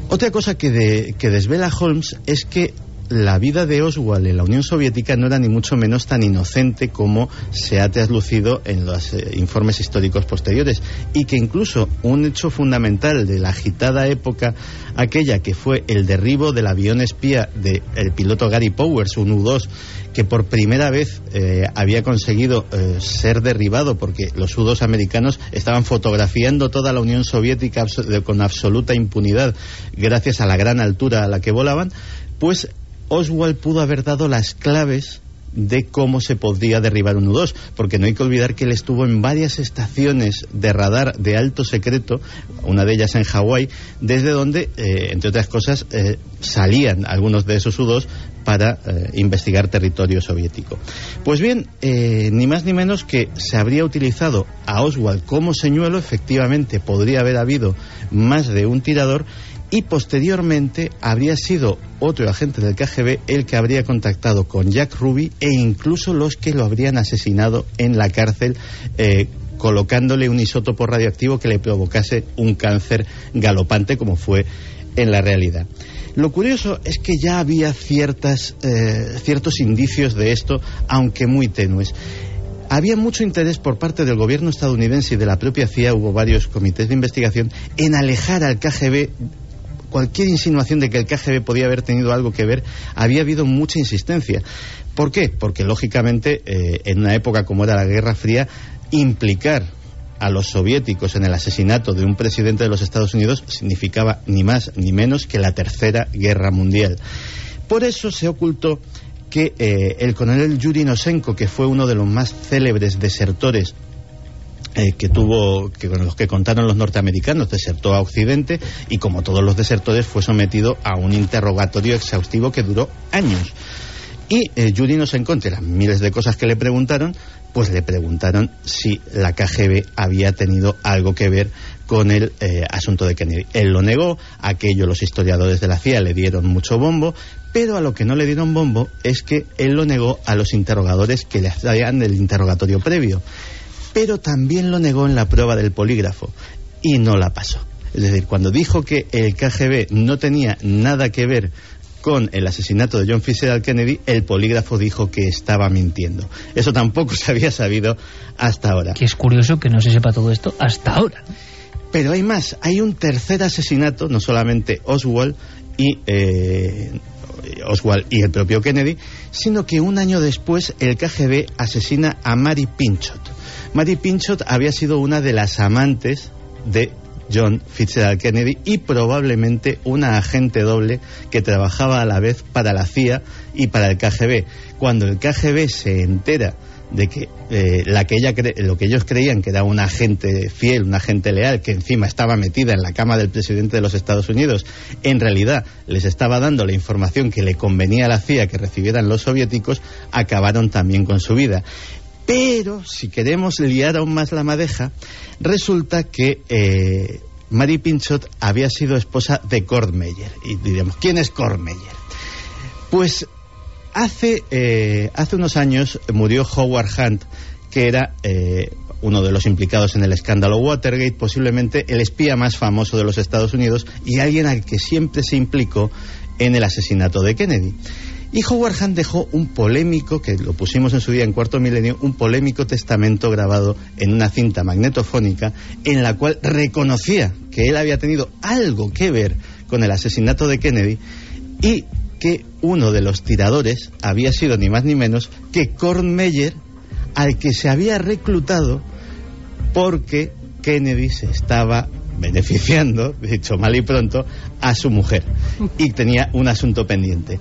Otra cosa que, de- que desvela Holmes es que la vida de Oswald en la Unión Soviética no era ni mucho menos tan inocente como se ha traslucido en los eh, informes históricos posteriores. Y que incluso un hecho fundamental de la agitada época aquella que fue el derribo del avión espía del piloto Gary Powers, un U-2, que por primera vez eh, había conseguido eh, ser derribado porque los U-2 americanos estaban fotografiando toda la Unión Soviética con absoluta impunidad gracias a la gran altura a la que volaban, pues Oswald pudo haber dado las claves de cómo se podía derribar un U-2, porque no hay que olvidar que él estuvo en varias estaciones de radar de alto secreto, una de ellas en Hawái, desde donde, eh, entre otras cosas, eh, salían algunos de esos U-2 para eh, investigar territorio soviético. Pues bien, ni más ni menos que se habría utilizado a Oswald como señuelo, efectivamente podría haber habido más de un tirador, y posteriormente habría sido otro agente del KGB el que habría contactado con Jack Ruby e incluso los que lo habrían asesinado en la cárcel eh, colocándole un isótopo radioactivo que le provocase un cáncer galopante como fue en la realidad. Lo curioso es que ya había ciertas, eh, ciertos indicios de esto, aunque muy tenues había mucho interés por parte del gobierno estadounidense y de la propia CIA, hubo varios comités de investigación, en alejar al KGB cualquier insinuación de que el KGB podía haber tenido algo que ver, había habido mucha insistencia. ¿Por qué? Porque lógicamente eh, en una época como era la Guerra Fría, implicar a los soviéticos en el asesinato de un presidente de los Estados Unidos significaba ni más ni menos que la Tercera Guerra Mundial. Por eso se ocultó que eh, el coronel Yuri Nosenko, que fue uno de los más célebres desertores eh, que tuvo, que con los que contaron los norteamericanos, desertó a Occidente y como todos los desertores fue sometido a un interrogatorio exhaustivo que duró años. Y eh, Judy nos encontró las miles de cosas que le preguntaron, pues le preguntaron si la KGB había tenido algo que ver con el eh, asunto de Kennedy. Él lo negó, aquello los historiadores de la CIA le dieron mucho bombo, pero a lo que no le dieron bombo es que él lo negó a los interrogadores que le hacían el interrogatorio previo pero también lo negó en la prueba del polígrafo y no la pasó. Es decir, cuando dijo que el KGB no tenía nada que ver con el asesinato de John Fitzgerald Kennedy, el polígrafo dijo que estaba mintiendo. Eso tampoco se había sabido hasta ahora. Que es curioso que no se sepa todo esto hasta ahora. Pero hay más, hay un tercer asesinato, no solamente Oswald y eh, Oswald y el propio Kennedy, sino que un año después el KGB asesina a Mary Pinchot. Mary Pinchot había sido una de las amantes de John Fitzgerald Kennedy y probablemente una agente doble que trabajaba a la vez para la CIA y para el KGB. Cuando el KGB se entera de que, eh, la que ella lo que ellos creían que era una agente fiel, una agente leal, que encima estaba metida en la cama del presidente de los Estados Unidos, en realidad les estaba dando la información que le convenía a la CIA que recibieran los soviéticos, acabaron también con su vida. Pero, si queremos liar aún más la madeja, resulta que eh, Marie Pinchot había sido esposa de Kurt Meyer. Y diríamos, ¿quién es Kurt Meyer? Pues hace, eh, hace unos años murió Howard Hunt, que era eh, uno de los implicados en el escándalo Watergate, posiblemente el espía más famoso de los Estados Unidos y alguien al que siempre se implicó en el asesinato de Kennedy. Y Howard Hunt dejó un polémico, que lo pusimos en su día en cuarto milenio, un polémico testamento grabado en una cinta magnetofónica en la cual reconocía que él había tenido algo que ver con el asesinato de Kennedy y que uno de los tiradores había sido ni más ni menos que Korn Meyer, al que se había reclutado porque Kennedy se estaba beneficiando, dicho mal y pronto, a su mujer y tenía un asunto pendiente.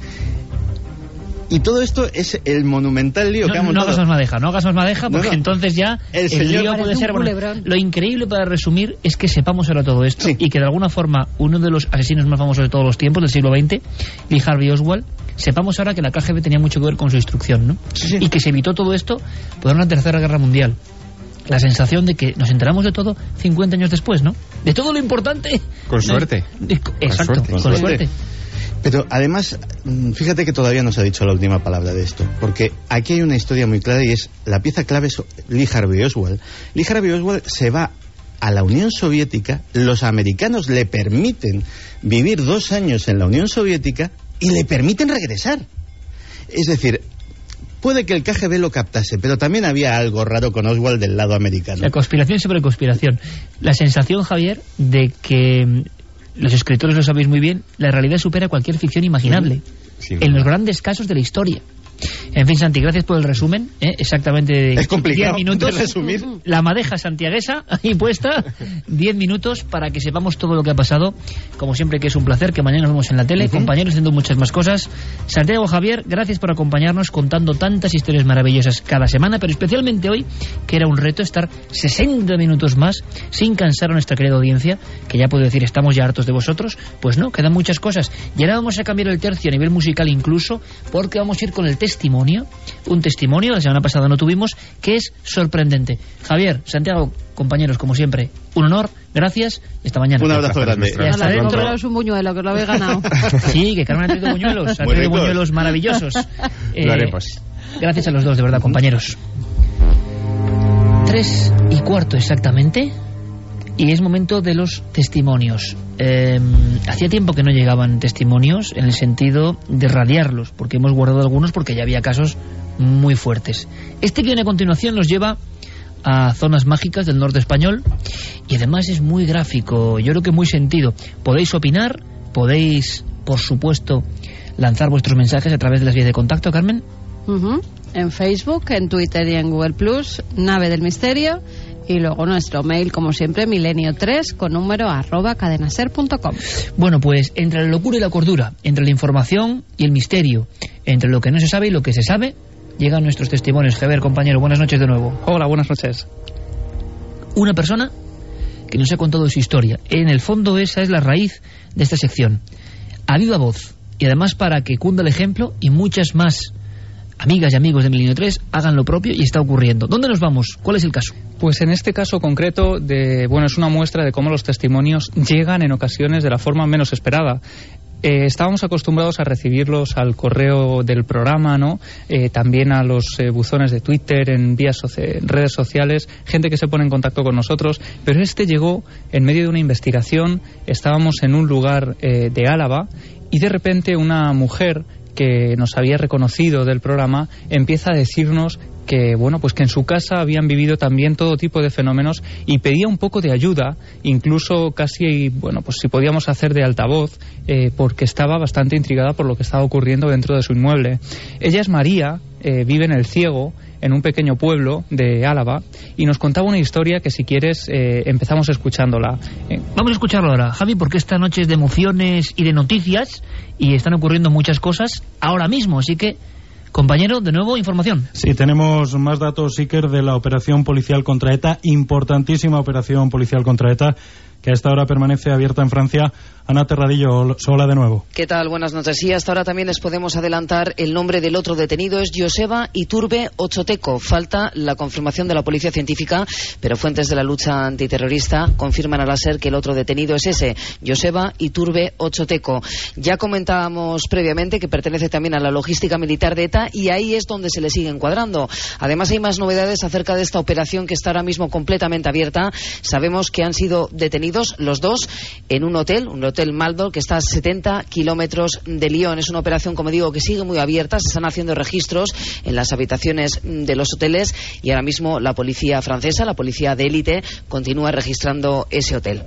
Y todo esto es el monumental lío no, que ha montado. No hagas más madeja, no hagas más madeja porque entonces ya el, lío puede ser... lo increíble para resumir es que sepamos ahora todo esto y que de alguna forma uno de los asesinos más famosos de todos los tiempos del siglo XX, Lee Harvey Oswald, sepamos ahora que la KGB tenía mucho que ver con su instrucción, ¿no? Y que se evitó todo esto por una tercera guerra mundial la sensación de que nos enteramos de todo 50 años después, ¿no? De todo lo importante. Con suerte. exacto, con suerte. Pero además, mm, fíjate que todavía no se ha dicho la última palabra de esto, porque aquí hay una historia muy clara y es la pieza clave es Lee Harvey Oswald. Lee Harvey Oswald se va a la Unión Soviética, los americanos le permiten vivir dos años en la Unión Soviética y le permiten regresar. Es decir, puede que el KGB lo captase, pero también había algo raro con Oswald del lado americano. La conspiración sobre conspiración. La sensación, Javier, de que los escritores lo sabéis muy bien, la realidad supera cualquier ficción imaginable. en los grandes casos de la historia. En fin, Santi, gracias por el resumen. ¿eh? Exactamente Es complicado 10 minutos. de resumir. La madeja santiaguesa ahí puesta. 10 minutos para que sepamos todo lo que ha pasado. Como siempre, que es un placer, que mañana nos vemos en la tele. Compañeros haciendo muchas más cosas. Santiago Javier, gracias por acompañarnos contando tantas historias maravillosas cada semana, pero especialmente hoy, que era un reto estar 60 minutos más sin cansar a nuestra querida audiencia, que ya puedo decir, estamos ya hartos de vosotros. Pues no, quedan muchas cosas. Y ahora vamos a cambiar el tercio a nivel musical incluso, porque vamos a ir con el testimonio, un testimonio, la semana pasada no tuvimos, que es sorprendente. Javier, Santiago, compañeros, como siempre, un honor, gracias, y hasta mañana. Un abrazo grande. Y hasta dentro. Un buñuelo, que lo habéis ganado. Sí, que Carmen ha traído buñuelos, ha traído buñuelos maravillosos. Eh, Lo haremos. Gracias a los dos, de verdad, compañeros. Tres y cuarto exactamente. Y es momento de los testimonios. Eh, hacía tiempo que no llegaban testimonios en el sentido de radiarlos, porque hemos guardado algunos porque ya había casos muy fuertes. Este que viene a continuación nos lleva a zonas mágicas del norte español y además es muy gráfico, yo creo que muy sentido. Podéis opinar, podéis, por supuesto, lanzar vuestros mensajes a través de las vías de contacto, Carmen. En Facebook, en Twitter y en Google Plus, Nave del Misterio. Y luego nuestro mail, como siempre, milenio3 con número arroba cadenaser.com. Bueno, pues entre la locura y la cordura, entre la información y el misterio, entre lo que no se sabe y lo que se sabe, llegan nuestros testimonios. Javier, compañero, buenas noches de nuevo. Hola, buenas noches. Una persona que nos ha contado su historia. En el fondo esa es la raíz de esta sección. A viva voz. Y además para que cunda el ejemplo y muchas más amigas y amigos de Milenio 3 hagan lo propio y está ocurriendo. ¿Dónde nos vamos? ¿Cuál es el caso? Pues en este caso concreto, de, bueno, es una muestra de cómo los testimonios llegan en ocasiones de la forma menos esperada. Eh, estábamos acostumbrados a recibirlos al correo del programa, ¿no? Eh, también a los eh, buzones de Twitter, en vías redes sociales, gente que se pone en contacto con nosotros, pero este llegó en medio de una investigación, estábamos en un lugar de Álava y de repente una mujer que nos había reconocido del programa empieza a decirnos que bueno pues que en su casa habían vivido también todo tipo de fenómenos y pedía un poco de ayuda incluso casi bueno pues si podíamos hacer de altavoz eh, porque estaba bastante intrigada por lo que estaba ocurriendo dentro de su inmueble. Ella es María eh, vive en el Ciego en un pequeño pueblo de Álava y nos contaba una historia que si quieres eh, empezamos escuchándola Eh, Vamos a escucharlo ahora, Javi, porque esta noche es de emociones y de noticias y están ocurriendo muchas cosas ahora mismo. Así que, compañero, de nuevo, información. Sí, tenemos más datos, Iker, de la operación policial contra ETA, importantísima operación policial contra ETA, que a esta hora permanece abierta en Francia. Ana Terradillo, sola de nuevo. ¿Qué tal? Buenas noches. Sí, hasta ahora también les podemos adelantar el nombre del otro detenido es Joseba Iturbe Ochoteco. Falta la confirmación de la policía científica, pero fuentes de la lucha antiterrorista confirman a la SER que el otro detenido es ese, Joseba Iturbe Ochoteco. Ya comentábamos previamente que pertenece también a la logística militar de ETA y ahí es donde se le sigue encuadrando. Además hay más novedades acerca de esta operación que está ahora mismo completamente abierta. Sabemos que han sido detenidos los dos en un hotel, un hotel Maldo, que está a 70 kilómetros de Lyon. Es una operación, como digo, que sigue muy abierta. Se están haciendo registros en las habitaciones de los hoteles y ahora mismo la policía francesa, la policía de élite, continúa registrando ese hotel.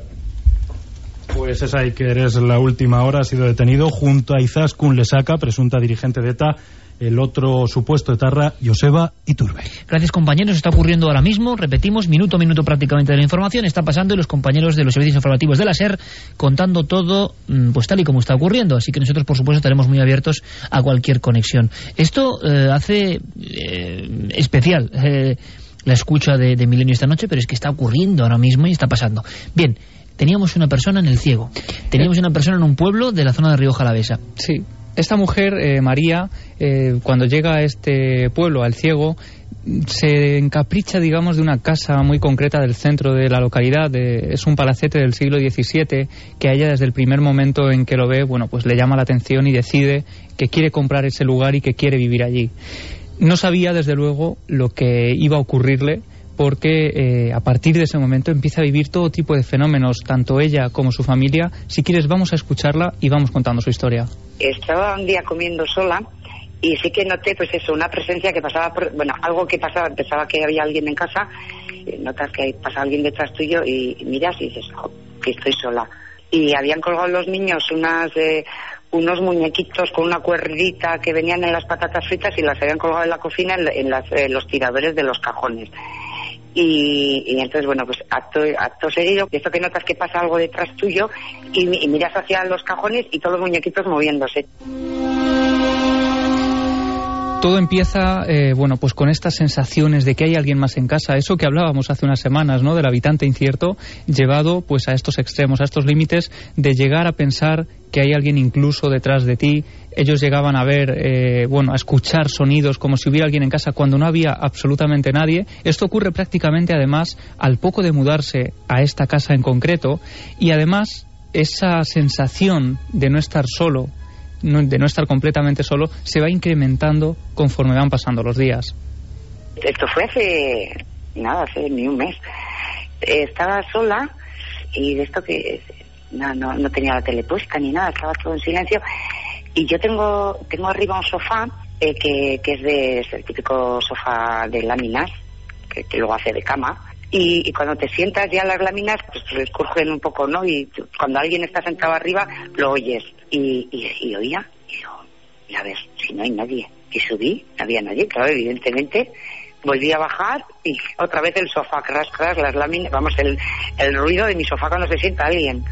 Pues esa Iker es la última hora, ha sido detenido junto a Izaskun Lesaca, presunta dirigente de ETA, el otro supuesto etarra, Joseba Iturbe. Gracias, compañeros. Está ocurriendo ahora mismo. Repetimos, minuto a minuto prácticamente de la información. Está pasando y los compañeros de los servicios informativos de la SER contando todo mm, pues tal y como está ocurriendo. Así que nosotros, por supuesto, estaremos muy abiertos a cualquier conexión. Esto eh, hace eh, especial eh, la escucha de, de Milenio esta noche, pero es que está ocurriendo ahora mismo y está pasando. Bien, teníamos una persona en el ciego. Teníamos una persona en un pueblo de la zona de Río Jalavesa. Sí, esta mujer, eh, María, eh, cuando llega a este pueblo, al ciego, se encapricha, digamos, de una casa muy concreta del centro de la localidad. es un palacete del siglo XVII que a ella desde el primer momento en que lo ve, bueno, pues le llama la atención y decide que quiere comprar ese lugar y que quiere vivir allí. No sabía, desde luego, lo que iba a ocurrirle porque eh, a partir de ese momento empieza a vivir todo tipo de fenómenos, tanto ella como su familia. Si quieres, vamos a escucharla y vamos contando su historia. Estaba un día comiendo sola y sí que noté, pues eso, una presencia que pasaba, por, bueno, algo que pasaba, pensaba que había alguien en casa, notas que pasa alguien detrás tuyo y, miras y dices, que estoy sola. Y habían colgado los niños unas, eh, unos muñequitos con una cuerdita que venían en las patatas fritas y las habían colgado en la cocina en, los tiradores de los cajones. Y, entonces, bueno, pues acto, acto seguido, esto que notas que pasa algo detrás tuyo y miras hacia los cajones y todos los muñequitos moviéndose. Todo empieza, eh, bueno, pues con estas sensaciones de que hay alguien más en casa, eso que hablábamos hace unas semanas, ¿no? Del habitante incierto, llevado pues a estos extremos, a estos límites de llegar a pensar que hay alguien incluso detrás de ti. Ellos llegaban a ver, eh, bueno, a escuchar sonidos como si hubiera alguien en casa cuando no había absolutamente nadie. Esto ocurre prácticamente, además, al poco de mudarse a esta casa en concreto y además esa sensación de no estar solo, de no estar completamente solo, se va incrementando conforme van pasando los días. Esto fue hace, nada, hace ni un mes. Estaba sola y de esto que no, no, tenía la tele puesta ni nada, estaba todo en silencio. Y yo tengo, tengo arriba un sofá eh, que, que es, de, el típico sofá de láminas, que, luego hace de cama y, cuando te sientas ya las láminas pues escurgen un poco, ¿no? Y cuando alguien está sentado arriba lo oyes y, y, oía y digo, a ver, si no hay nadie. Y subí, no había nadie, claro, evidentemente. Volví a bajar y otra vez el sofá, crash, crash, las láminas, vamos, el, el ruido de mi sofá cuando se sienta alguien.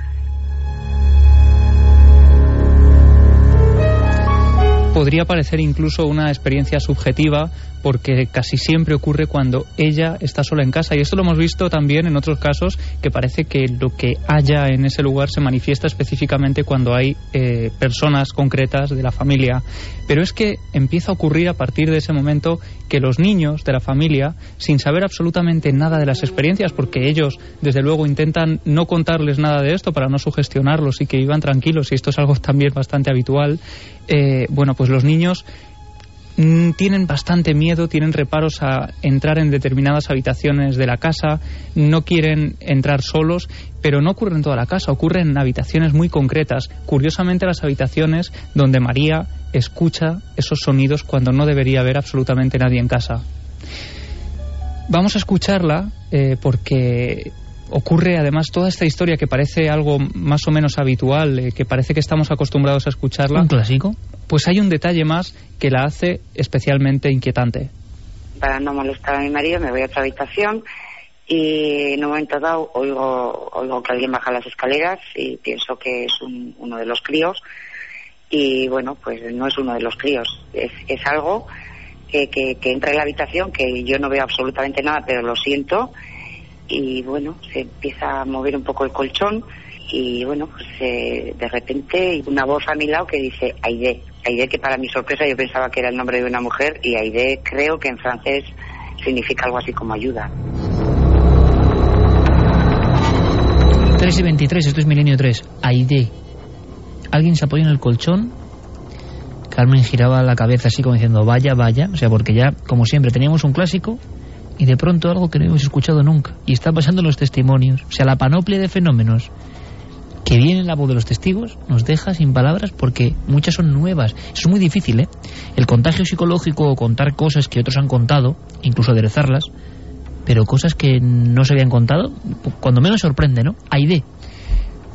Podría parecer incluso una experiencia subjetiva porque casi siempre ocurre cuando ella está sola en casa. Y esto lo hemos visto también en otros casos que parece que lo que haya en ese lugar se manifiesta específicamente cuando hay eh, personas concretas de la familia. Pero es que empieza a ocurrir a partir de ese momento que los niños de la familia sin saber absolutamente nada de las experiencias porque ellos desde luego intentan no contarles nada de esto para no sugestionarlos y que vivan tranquilos y esto es algo también bastante habitual eh, bueno pues los niños mm, tienen bastante miedo, tienen reparos a entrar en determinadas habitaciones de la casa, no quieren entrar solos, pero no ocurre en toda la casa, ocurre en habitaciones muy concretas. Curiosamente las habitaciones donde María escucha esos sonidos cuando no debería haber absolutamente nadie en casa. Vamos a escucharla eh, porque ocurre además toda esta historia que parece algo más o menos habitual, eh, que parece que estamos acostumbrados a escucharla. ¿Un clásico? Pues hay un detalle más que la hace especialmente inquietante. Para no molestar a mi marido me voy a otra habitación y en un momento dado oigo, oigo que alguien baja las escaleras y pienso que es uno de los críos y bueno, pues no es uno de los críos, es, es algo que, que, que entra en la habitación que yo no veo absolutamente nada pero lo siento y bueno, se empieza a mover un poco el colchón y bueno, pues eh, de repente una voz a mi lado que dice Aide. Aide que para mi sorpresa yo pensaba que era el nombre de una mujer y Aide creo que en francés significa algo así como ayuda. 3 y 23, esto es Milenio 3. Aide. Alguien se apoya en el colchón. Carmen giraba la cabeza así como diciendo vaya, vaya. O sea, porque ya, como siempre, teníamos un clásico y de pronto algo que no hemos escuchado nunca. Y está pasando en los testimonios. O sea, la panoplia de fenómenos que viene en la voz de los testigos nos deja sin palabras porque muchas son nuevas. Es muy difícil, ¿eh? El contagio psicológico o contar cosas que otros han contado, incluso aderezarlas, pero cosas que no se habían contado, cuando menos sorprende, ¿no? Aide,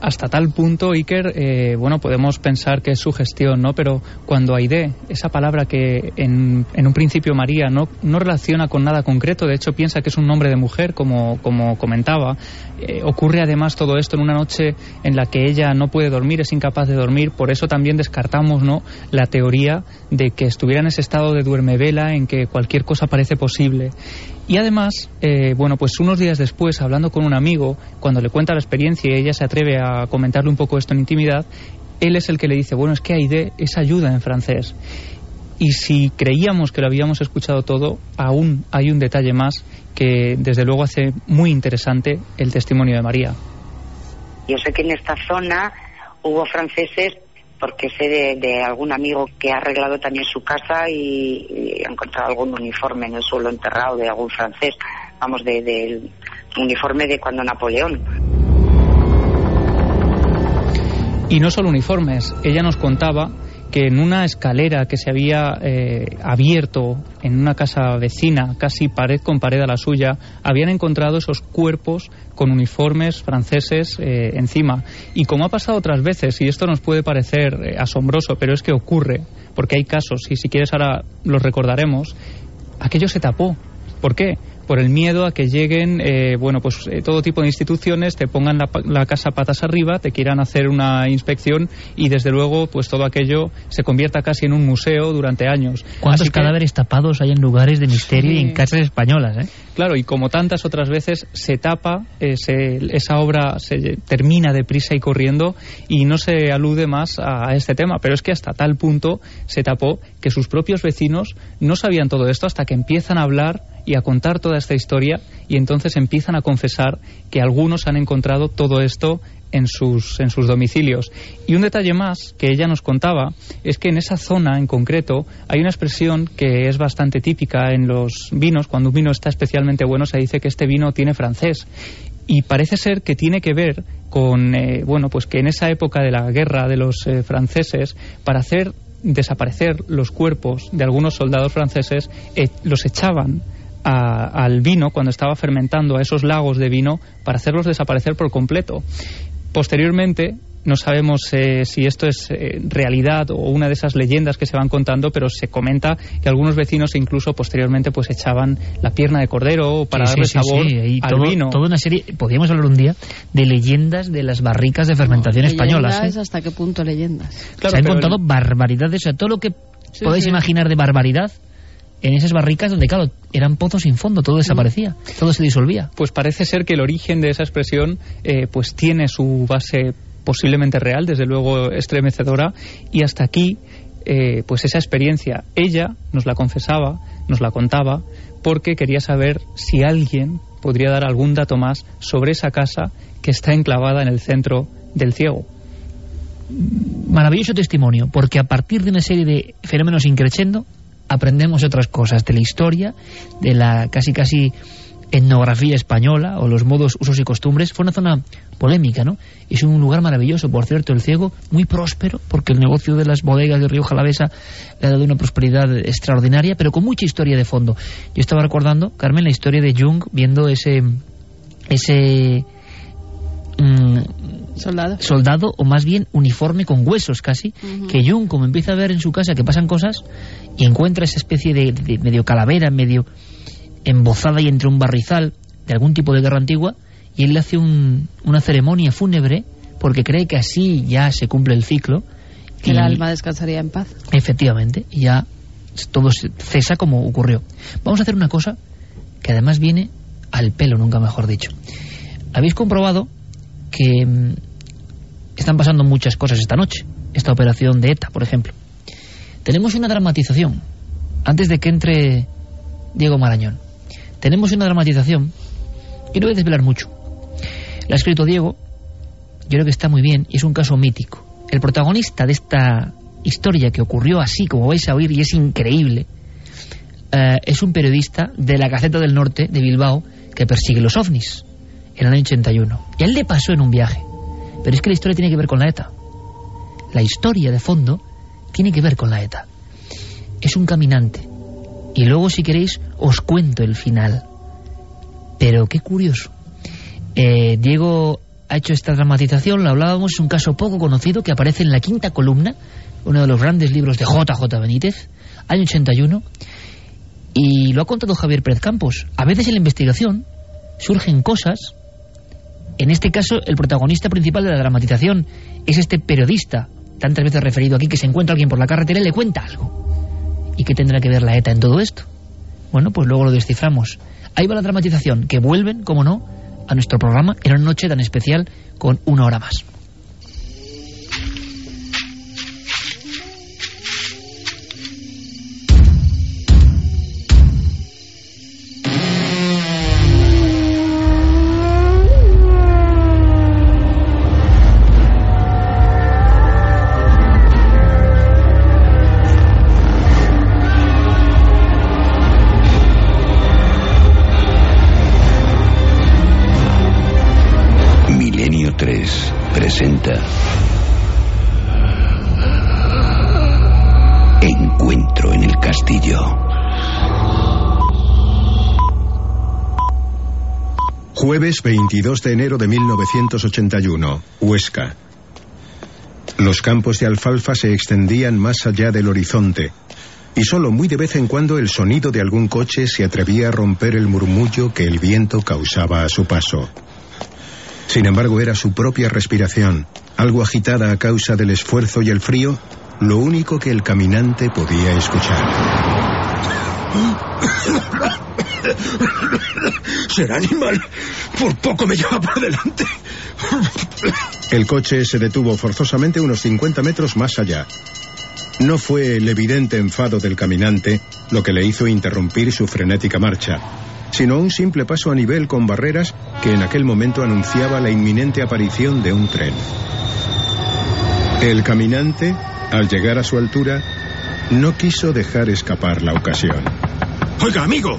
hasta tal punto, Iker, eh, bueno, podemos pensar que es su gestión, ¿no? Pero cuando Aide, esa palabra que en, un principio María no, no relaciona con nada concreto, de hecho piensa que es un nombre de mujer, como, como comentaba, eh, ocurre además todo esto en una noche en la que ella no puede dormir, es incapaz de dormir, por eso también descartamos, ¿no?, la teoría de que estuviera en ese estado de duerme vela en que cualquier cosa parece posible. Y además, eh, bueno, pues unos días después, hablando con un amigo, cuando le cuenta la experiencia y ella se atreve a comentarle un poco esto en intimidad, él es el que le dice, bueno, es que Aide es ayuda en francés. Y si creíamos que lo habíamos escuchado todo, aún hay un detalle más que desde luego hace muy interesante el testimonio de María. Yo sé que en esta zona hubo franceses porque sé de, algún amigo que ha arreglado también su casa y, ha encontrado algún uniforme en el suelo enterrado de algún francés. vamos, del de, uniforme de cuando Napoleón. Y no solo uniformes, ella nos contaba que en una escalera que se había eh, abierto en una casa vecina, casi pared con pared a la suya, habían encontrado esos cuerpos con uniformes franceses eh, encima. Y como ha pasado otras veces, y esto nos puede parecer eh, asombroso, pero es que ocurre, porque hay casos, y si quieres ahora los recordaremos, aquello se tapó. ¿Por qué? Por el miedo a que lleguen, eh, bueno, pues eh, todo tipo de instituciones, te pongan la, casa patas arriba, te quieran hacer una inspección y desde luego, pues todo aquello se convierta casi en un museo durante años. ¿Cuántos cadáveres tapados hay en lugares de misterio y en casas españolas, eh? Claro, y como tantas otras veces, se tapa, esa obra se termina deprisa y corriendo y no se alude más a, a este tema. Pero es que hasta tal punto se tapó que sus propios vecinos no sabían todo esto hasta que empiezan a hablar y a contar toda esta historia y entonces empiezan a confesar que algunos han encontrado todo esto en sus, en sus domicilios. Y un detalle más que ella nos contaba es que en esa zona en concreto hay una expresión que es bastante típica en los vinos. Cuando un vino está especialmente bueno se dice que este vino tiene francés. Y parece ser que tiene que ver con, eh, bueno, pues que en esa época de la guerra de los eh, franceses, para hacer desaparecer los cuerpos de algunos soldados franceses, eh, los echaban al vino cuando estaba fermentando, a esos lagos de vino, para hacerlos desaparecer por completo. Posteriormente, no sabemos eh, si esto es eh, realidad o una de esas leyendas que se van contando, pero se comenta que algunos vecinos incluso posteriormente pues echaban la pierna de cordero para darle sabor al vino. Toda una serie, podríamos hablar un día de leyendas de las barricas de fermentación españolas. ¿eh? ¿Hasta qué punto leyendas? se han contado barbaridades, o sea, todo lo que podéis imaginar de barbaridad en esas barricas donde, claro, eran pozos sin fondo, todo desaparecía, todo se disolvía. Pues parece ser que el origen de esa expresión eh, pues tiene su base posiblemente real, desde luego estremecedora, y hasta aquí eh, pues esa experiencia ella nos la confesaba, nos la contaba, porque quería saber si alguien podría dar algún dato más sobre esa casa que está enclavada en el centro del ciego. Maravilloso testimonio, porque a partir de una serie de fenómenos increchendo, aprendemos otras cosas de la historia, de la casi casi etnografía española o los modos, usos y costumbres. Fue una zona polémica, ¿no? Es un lugar maravilloso, por cierto, el ciego, muy próspero, porque el negocio de las bodegas de Río Jalavesa le ha dado una prosperidad extraordinaria, pero con mucha historia de fondo. Yo estaba recordando, Carmen, la historia de Jung viendo ese ese mm, soldado. soldado o más bien uniforme con huesos casi, que Jung como empieza a ver en su casa que pasan cosas y encuentra esa especie de, medio calavera, medio embozada y entre un barrizal de algún tipo de guerra antigua y él le hace una ceremonia fúnebre porque cree que así ya se cumple el ciclo. Que el alma descansaría en paz. Efectivamente, y ya todo cesa como ocurrió. Vamos a hacer una cosa que además viene al pelo, nunca mejor dicho. Habéis comprobado que mm, están pasando muchas cosas esta noche. Esta operación de ETA, por ejemplo. Tenemos una dramatización, antes de que entre Diego Marañón. Tenemos una dramatización, y no voy a desvelar mucho. La ha escrito Diego, yo creo que está muy bien, y es un caso mítico. El protagonista de esta historia que ocurrió así, como vais a oír, y es increíble, eh, es un periodista de la Gaceta del Norte de Bilbao que persigue los ovnis en el año 81. Y a él le pasó en un viaje. Pero es que la historia tiene que ver con la ETA. La historia de fondo tiene que ver con la ETA. Es un caminante. Y luego, si queréis, os cuento el final. Pero qué curioso. Eh, Diego ha hecho esta dramatización, lo hablábamos, es un caso poco conocido que aparece en la quinta columna, uno de los grandes libros de JJ Benítez, año 81, y lo ha contado Javier Pérez Campos. A veces en la investigación surgen cosas, en este caso el protagonista principal de la dramatización es este periodista tantas veces referido aquí, que se encuentra alguien por la carretera y le cuenta algo. ¿Y qué tendrá que ver la ETA en todo esto? Bueno, pues luego lo desciframos. Ahí va la dramatización, que vuelven, como no, a nuestro programa en una noche tan especial con una hora más. Jueves 22 de enero de 1981, Huesca. Los campos de alfalfa se extendían más allá del horizonte, y solo muy de vez en cuando el sonido de algún coche se atrevía a romper el murmullo que el viento causaba a su paso. Sin embargo, era su propia respiración, algo agitada a causa del esfuerzo y el frío, lo único que el caminante podía escuchar. Será animal. Por poco me lleva por delante. El coche se detuvo forzosamente unos 50 metros más allá. No fue el evidente enfado del caminante lo que le hizo interrumpir su frenética marcha, sino un simple paso a nivel con barreras que en aquel momento anunciaba la inminente aparición de un tren. El caminante, al llegar a su altura, no quiso dejar escapar la ocasión. Oiga, amigo,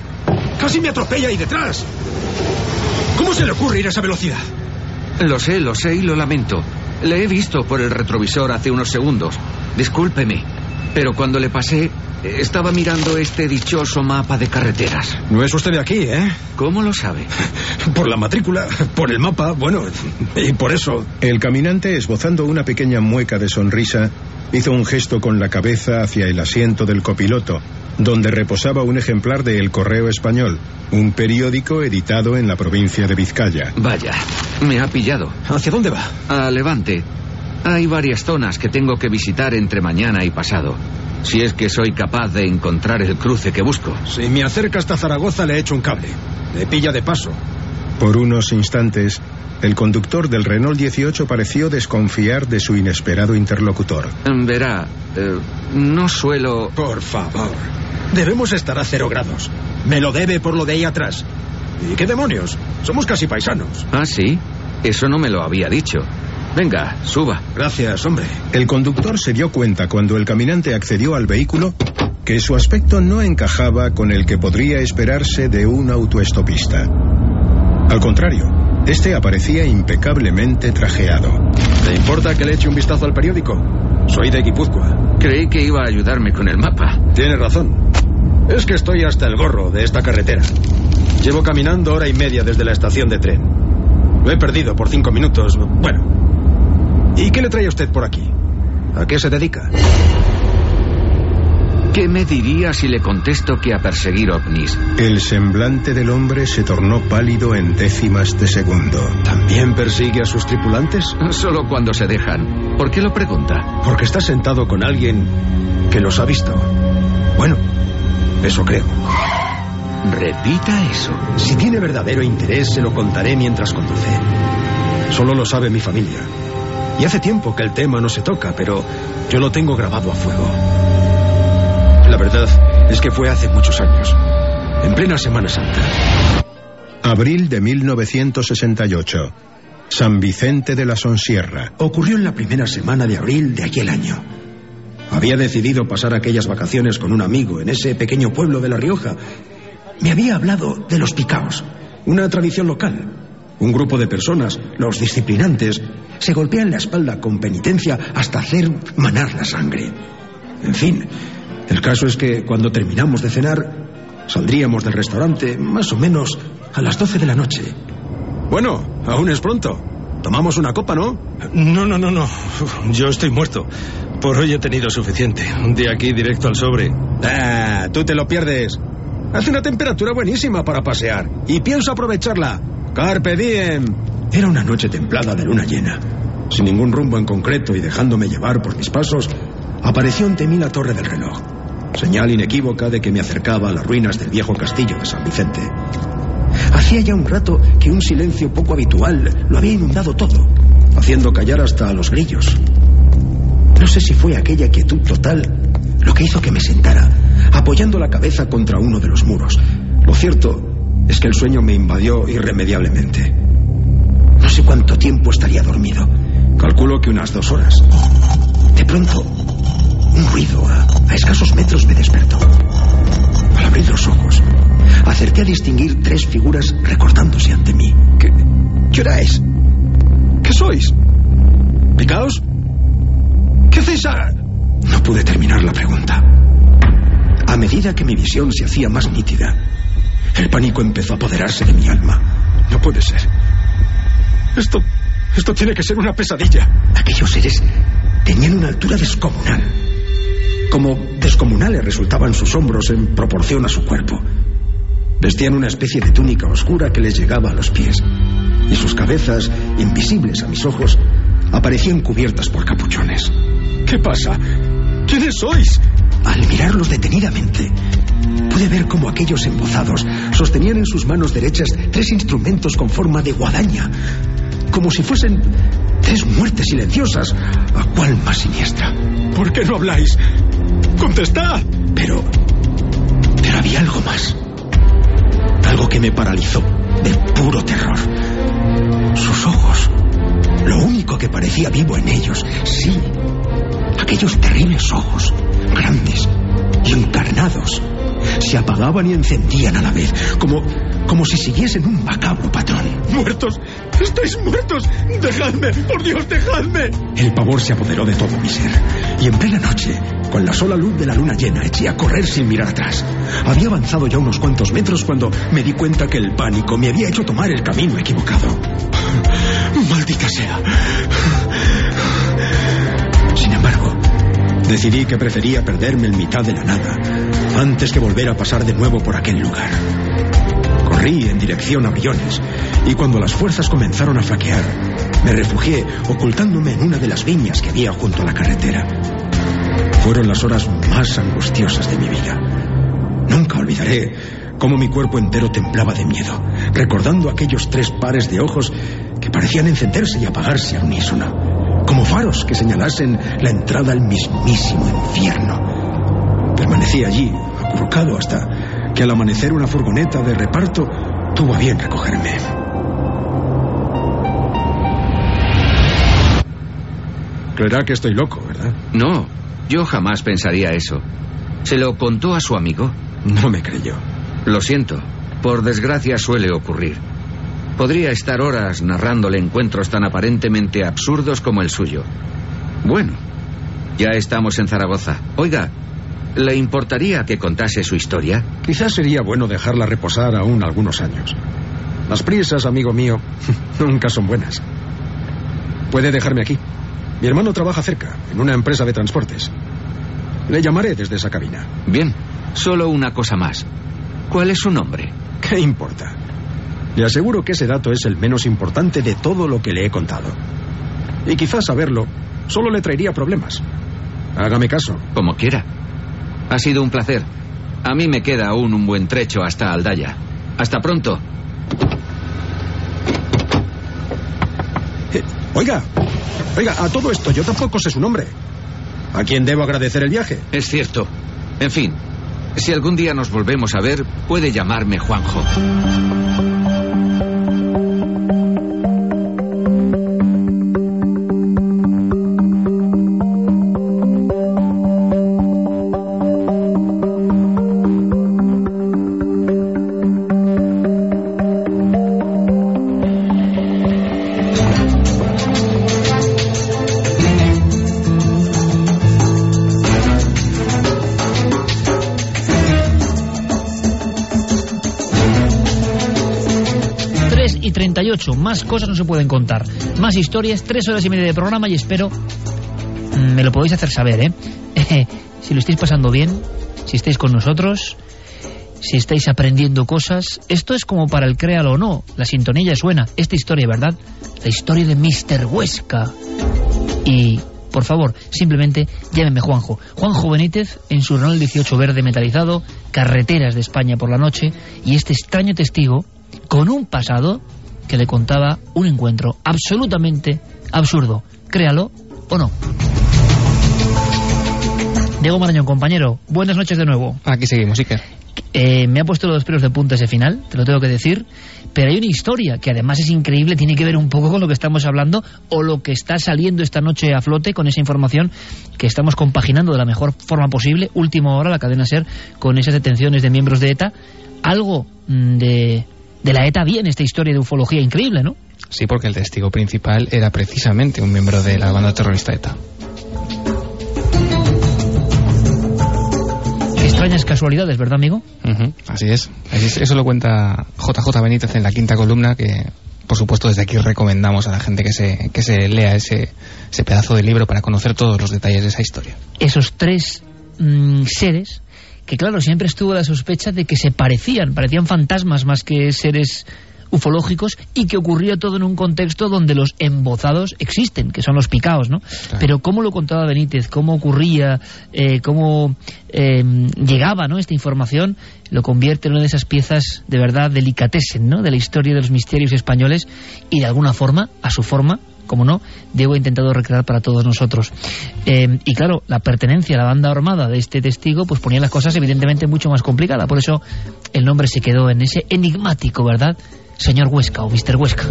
casi me atropella ahí detrás. ¿Cómo se le ocurre ir a esa velocidad? Lo sé, lo sé y lo lamento. Le he visto por el retrovisor hace unos segundos. Discúlpeme, pero cuando le pasé, estaba mirando este dichoso mapa de carreteras. No es usted de aquí, ¿eh? ¿Cómo lo sabe? Por la matrícula, por el mapa, bueno, y por eso. El caminante, esbozando una pequeña mueca de sonrisa, hizo un gesto con la cabeza hacia el asiento del copiloto, donde reposaba un ejemplar de El Correo Español, un periódico editado en la provincia de Vizcaya. Vaya, me ha pillado. ¿Hacia dónde va? A Levante. Hay varias zonas que tengo que visitar entre mañana y pasado. Si es que soy capaz de encontrar el cruce que busco. Si me acerca hasta Zaragoza le echo un cable. Le pilla de paso. Por unos instantes, el conductor del Renault 18 pareció desconfiar de su inesperado interlocutor. Verá, eh, no suelo... Por favor. Debemos estar a cero grados. Me lo debe por lo de ahí atrás. ¿Y qué demonios? Somos casi paisanos. Ah, sí. Eso no me lo había dicho. Venga, suba. Gracias, hombre. El conductor se dio cuenta cuando el caminante accedió al vehículo que su aspecto no encajaba con el que podría esperarse de un autoestopista. Al contrario, este aparecía impecablemente trajeado. ¿Te importa que le eche un vistazo al periódico? Soy de Guipúzcoa. Creí que iba a ayudarme con el mapa. Tiene razón. Es que estoy hasta el gorro de esta carretera. Llevo caminando hora y media desde la estación de tren. Lo he perdido por cinco minutos. Bueno. ¿Y qué le trae usted por aquí? ¿A qué se dedica? ¿Qué me diría si le contesto que a perseguir ovnis? El semblante del hombre se tornó pálido en décimas de segundo. ¿También persigue a sus tripulantes? Solo cuando se dejan. ¿Por qué lo pregunta? Porque está sentado con alguien que los ha visto. Bueno, eso creo. Repita eso. Si tiene verdadero interés, se lo contaré mientras conduce. Solo lo sabe mi familia. Y hace tiempo que el tema no se toca, pero yo lo tengo grabado a fuego. La verdad es que fue hace muchos años, en plena Semana Santa. Abril de 1968. San Vicente de la Sonsierra. Ocurrió en la primera semana de abril de aquel año. Había decidido pasar aquellas vacaciones con un amigo en ese pequeño pueblo de La Rioja. Me había hablado de los picaos, una tradición local. Un grupo de personas, los disciplinantes, se golpean la espalda con penitencia hasta hacer manar la sangre. En fin, el caso es que cuando terminamos de cenar, saldríamos del restaurante más o menos a las 12 de la noche. Bueno, aún es pronto. Tomamos una copa, ¿no? No, no, no, no. Yo estoy muerto. Por hoy he tenido suficiente. De aquí directo al sobre. Ah, tú te lo pierdes. Hace una temperatura buenísima para pasear. Y pienso aprovecharla. Carpe diem. Era una noche templada de luna llena. Sin ningún rumbo en concreto y dejándome llevar por mis pasos, apareció ante mí la torre del reloj. Señal inequívoca de que me acercaba a las ruinas del viejo castillo de San Vicente. Hacía ya un rato que un silencio poco habitual lo había inundado todo, haciendo callar hasta a los grillos. No sé si fue aquella quietud total lo que hizo que me sentara, apoyando la cabeza contra uno de los muros. Lo cierto es que el sueño me invadió irremediablemente. No sé cuánto tiempo estaría dormido. Calculo que unas dos horas. De pronto, un ruido a, a escasos metros me despertó. Al abrir los ojos, acerté a distinguir tres figuras recortándose ante mí. ¿Qué, qué hora es? ¿Qué sois? ¿Picaos? ¿Qué hacéis a...? No pude terminar la pregunta. A medida que mi visión se hacía más nítida, el pánico empezó a apoderarse de mi alma. No puede ser. Esto. Esto tiene que ser una pesadilla. Aquellos seres tenían una altura descomunal. Como descomunales resultaban sus hombros en proporción a su cuerpo. Vestían una especie de túnica oscura que les llegaba a los pies. Y sus cabezas, invisibles a mis ojos, aparecían cubiertas por capuchones. ¿Qué pasa? ¿Quiénes sois? Al mirarlos detenidamente, pude ver cómo aquellos embozados sostenían en sus manos derechas tres instrumentos con forma de guadaña, como si fuesen tres muertes silenciosas, a cual más siniestra. ¿Por qué no habláis? ¡Contestad! Pero. Pero había algo más. Algo que me paralizó de puro terror. Sus ojos. Lo único que parecía vivo en ellos, sí. Aquellos terribles ojos, grandes y encarnados, se apagaban y encendían a la vez, como, como si siguiesen un macabro patrón. ¡Muertos! ¡Estáis muertos! ¡Dejadme! ¡Por Dios, dejadme! El pavor se apoderó de todo mi ser. Y en plena noche, con la sola luz de la luna llena, eché a correr sin mirar atrás. Había avanzado ya unos cuantos metros cuando me di cuenta que el pánico me había hecho tomar el camino equivocado. ¡Maldita sea! Sin embargo, decidí que prefería perderme en mitad de la nada antes que volver a pasar de nuevo por aquel lugar. Corrí en dirección a Briones y cuando las fuerzas comenzaron a flaquear, me refugié ocultándome en una de las viñas que había junto a la carretera. Fueron las horas más angustiosas de mi vida. Nunca olvidaré cómo mi cuerpo entero temblaba de miedo, recordando aquellos tres pares de ojos que parecían encenderse y apagarse al unísono, como faros que señalasen la entrada al mismísimo infierno. Permanecí allí, acurrucado, hasta que al amanecer una furgoneta de reparto tuvo a bien recogerme. Creerá que estoy loco, ¿verdad? No, yo jamás pensaría eso. ¿Se lo contó a su amigo? No me creyó. Lo siento. Por desgracia suele ocurrir. Podría estar horas narrándole encuentros tan aparentemente absurdos como el suyo. Bueno, ya estamos en Zaragoza. Oiga, ¿le importaría que contase su historia? Quizás sería bueno dejarla reposar aún algunos años. Las prisas, amigo mío, nunca son buenas. Puede dejarme aquí. Mi hermano trabaja cerca, en una empresa de transportes. Le llamaré desde esa cabina. Bien, solo una cosa más. ¿Cuál es su nombre? ¿Qué importa? Le aseguro que ese dato es el menos importante de todo lo que le he contado. Y quizás saberlo solo le traería problemas. Hágame caso. Como quiera. Ha sido un placer. A mí me queda aún un buen trecho hasta Aldaya. Hasta pronto. Oiga, oiga, a todo esto yo tampoco sé su nombre. ¿A quién debo agradecer el viaje? Es cierto. En fin, si algún día nos volvemos a ver, puede llamarme Juanjo. Y 38. Más cosas no se pueden contar. Más historias, tres horas y media de programa y espero mm, me lo podéis hacer saber, ¿eh? si lo estáis pasando bien, si estáis con nosotros, si estáis aprendiendo cosas. Esto es como para el créalo o no. La sintonía suena. Esta historia, ¿verdad? La historia de Mr. Huesca. Y, por favor, simplemente llámeme Juanjo. Juanjo Benítez en su Renault 18 verde metalizado, carreteras de España por la noche, y este extraño testigo con un pasado que le contaba un encuentro absolutamente absurdo. Créalo o no. Diego Marañón, compañero, buenas noches de nuevo. Aquí seguimos, Iker. Eh, me ha puesto los pelos de punta ese final, te lo tengo que decir, pero hay una historia que además es increíble, tiene que ver un poco con lo que estamos hablando o lo que está saliendo esta noche a flote con esa información que estamos compaginando de la mejor forma posible, última hora, la cadena SER, con esas detenciones de miembros de ETA. Algo mm, de, de la ETA bien esta historia de ufología increíble, ¿no? Sí, porque el testigo principal era precisamente un miembro de la banda terrorista ETA. Extrañas casualidades, ¿verdad, amigo? Ujú, así, es. así es. Eso lo cuenta JJ Benítez en la quinta columna, que por supuesto desde aquí recomendamos a la gente que se, que se lea ese, ese pedazo de libro para conocer todos los detalles de esa historia. Esos tres mm, seres que, claro, siempre estuvo la sospecha de que se parecían, parecían fantasmas más que seres ufológicos y que ocurría todo en un contexto donde los embozados existen, que son los picaos, ¿no? Pero cómo lo contaba Benítez, cómo ocurría, eh, cómo eh, llegaba ¿no? esta información, lo convierte en una de esas piezas de verdad delicatessen, ¿no? De la historia de los misterios españoles y de alguna forma, a su forma, como no, Diego ha intentado recrear para todos nosotros. Eh, y claro, la pertenencia a la banda armada de este testigo pues ponía las cosas evidentemente mucho más complicadas. Por eso el nombre se quedó en ese enigmático, ¿verdad? Señor Huesca o Mr. Huesca.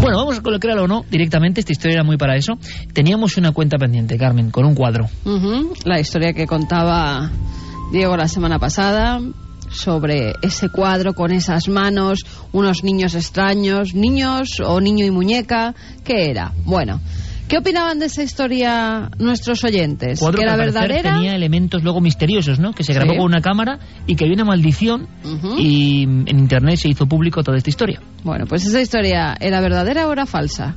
Bueno, vamos a colocarlo o no directamente, esta historia era muy para eso. Teníamos una cuenta pendiente, Carmen, con un cuadro. La historia que contaba Diego la semana pasada sobre ese cuadro con esas manos, unos niños extraños, niños o niño y muñeca, ¿qué era? Bueno, ¿qué opinaban de esa historia nuestros oyentes? Cuadro ¿Que era verdadera? tenía elementos luego misteriosos, ¿no? Que se grabó Sí. con una cámara y que había una maldición y en internet se hizo público toda esta historia. Bueno, pues esa historia era verdadera o era falsa.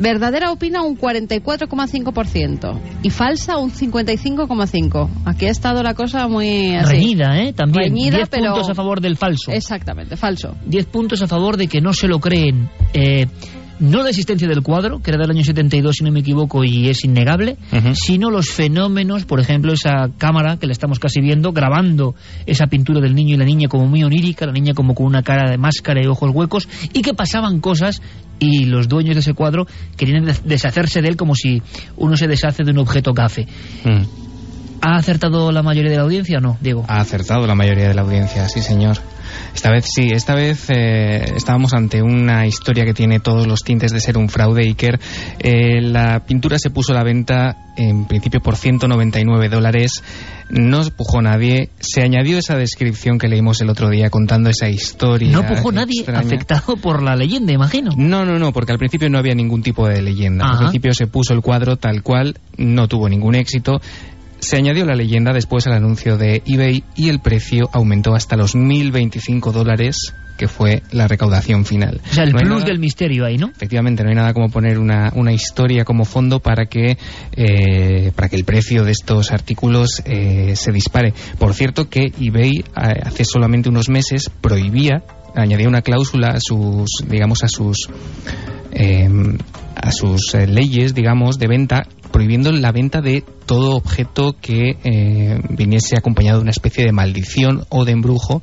Verdadera opina un 44,5% y falsa un 55,5%. Aquí ha estado la cosa muy así. Reñida, ¿eh? También. Reñida, 10 pero- puntos a favor del falso. Exactamente, falso. 10 puntos a favor de que no se lo creen. Eh, no la existencia del cuadro, que era del año 72, si no me equivoco, y es innegable, sino los fenómenos, por ejemplo, esa cámara que la estamos casi viendo, grabando esa pintura del niño y la niña como muy onírica, la niña como con una cara de máscara y ojos huecos, y que pasaban cosas y los dueños de ese cuadro querían des- deshacerse de él como si uno se deshace de un objeto gafe. Mm. ¿Ha acertado la mayoría de la audiencia o no, Diego? Ha acertado la mayoría de la audiencia, sí señor. Esta vez sí, esta vez eh, estábamos ante una historia que tiene todos los tintes de ser un fraude Iker. Eh, la pintura se puso a la venta en principio por 199 dólares. No pujó nadie. Se añadió esa descripción que leímos el otro día contando esa historia. No pujó nadie extraña. afectado por la leyenda, imagino. No, no, no, porque al principio no había ningún tipo de leyenda. Al principio se puso el cuadro tal cual, no tuvo ningún éxito. Se añadió la leyenda después al anuncio de eBay y el precio aumentó hasta los 1.025 dólares, que fue la recaudación final. O sea, el No plus nada- del misterio ahí, ¿no? Efectivamente, no hay nada como poner una, una historia como fondo para que, eh, para que el precio de estos artículos eh, se dispare. Por cierto que eBay eh, hace solamente unos meses prohibía, añadía una cláusula a sus, digamos, a sus eh, a sus leyes, digamos, de venta, prohibiendo la venta de todo objeto que eh, viniese acompañado de una especie de maldición o de embrujo,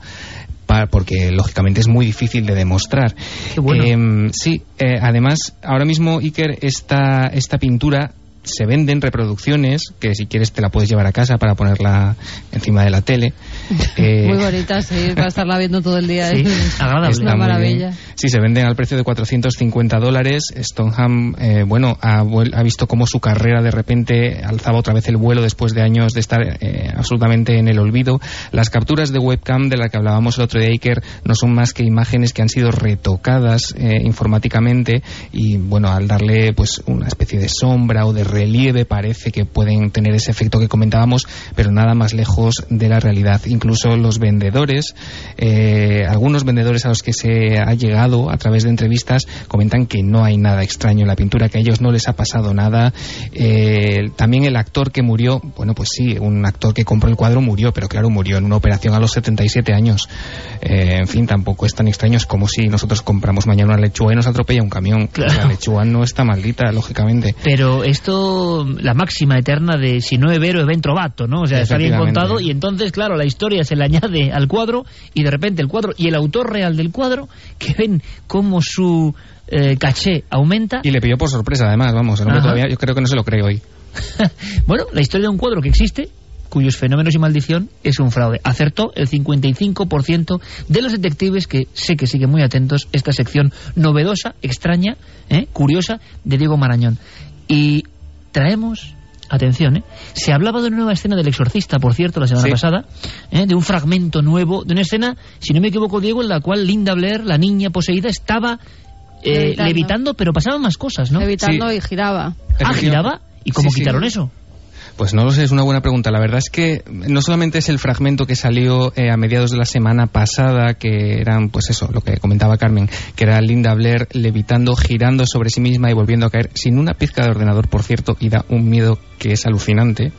porque lógicamente es muy difícil de demostrar. bueno. Eh, sí, eh, además, ahora mismo, Iker, esta, esta pintura se venden reproducciones, que si quieres te la puedes llevar a casa para ponerla encima de la tele. Eh, Muy bonita, sí, para estarla viendo todo el día. Sí, es agradable. Una maravilla. Sí, se venden al precio de 450 dólares. Stoneham, eh, bueno, ha, visto cómo su carrera de repente alzaba otra vez el vuelo después de años de estar eh, absolutamente en el olvido. Las capturas de webcam de las que hablábamos el otro día, Iker, no son más que imágenes que han sido retocadas informáticamente y, bueno, al darle pues una especie de sombra o de relieve parece que pueden tener ese efecto que comentábamos, pero nada más lejos de la realidad. Incluso los vendedores, eh, algunos vendedores a los que se ha llegado a través de entrevistas comentan que no hay nada extraño en la pintura, que a ellos no les ha pasado nada. Eh, también el actor que murió, bueno, pues sí, un actor que compró el cuadro murió, pero claro, murió en una operación a los 77 años. Eh, en fin, tampoco es tan extraño, es como si nosotros compramos mañana una lechuga y nos atropella un camión. La lechuga no está maldita, lógicamente. Pero esto, la máxima eterna de si no es vero, es ben trovato, ¿no? O sea, está bien contado y entonces, claro, la historia se le añade al cuadro y de repente el cuadro y el autor real del cuadro, que ven cómo su eh, caché aumenta. Y le pilló por sorpresa, además, vamos, el hombre todavía, yo creo que no se lo cree hoy. Bueno, la historia de un cuadro que existe, cuyos fenómenos y maldición es un fraude. Acertó el 55% de los detectives que sé que siguen muy atentos esta sección novedosa, extraña, ¿eh? curiosa de Diego Marañón. Y traemos atención, ¿eh? se hablaba de una nueva escena del exorcista, por cierto, la semana Sí. pasada, ¿eh? de un fragmento nuevo, de una escena, si no me equivoco, Diego, en la cual Linda Blair, la niña poseída, estaba eh, Levitando. levitando, pero pasaban más cosas, ¿no? Evitando y giraba. Ah, giraba. ¿Y cómo Sí, sí. quitaron eso? Pues no lo sé, es una buena pregunta. La verdad es que no solamente es el fragmento que salió eh, a mediados de la semana pasada, que eran, pues eso, lo que comentaba Carmen, que era Linda Blair levitando, girando sobre sí misma y volviendo a caer, sin una pizca de ordenador, por cierto, y da un miedo que es alucinante.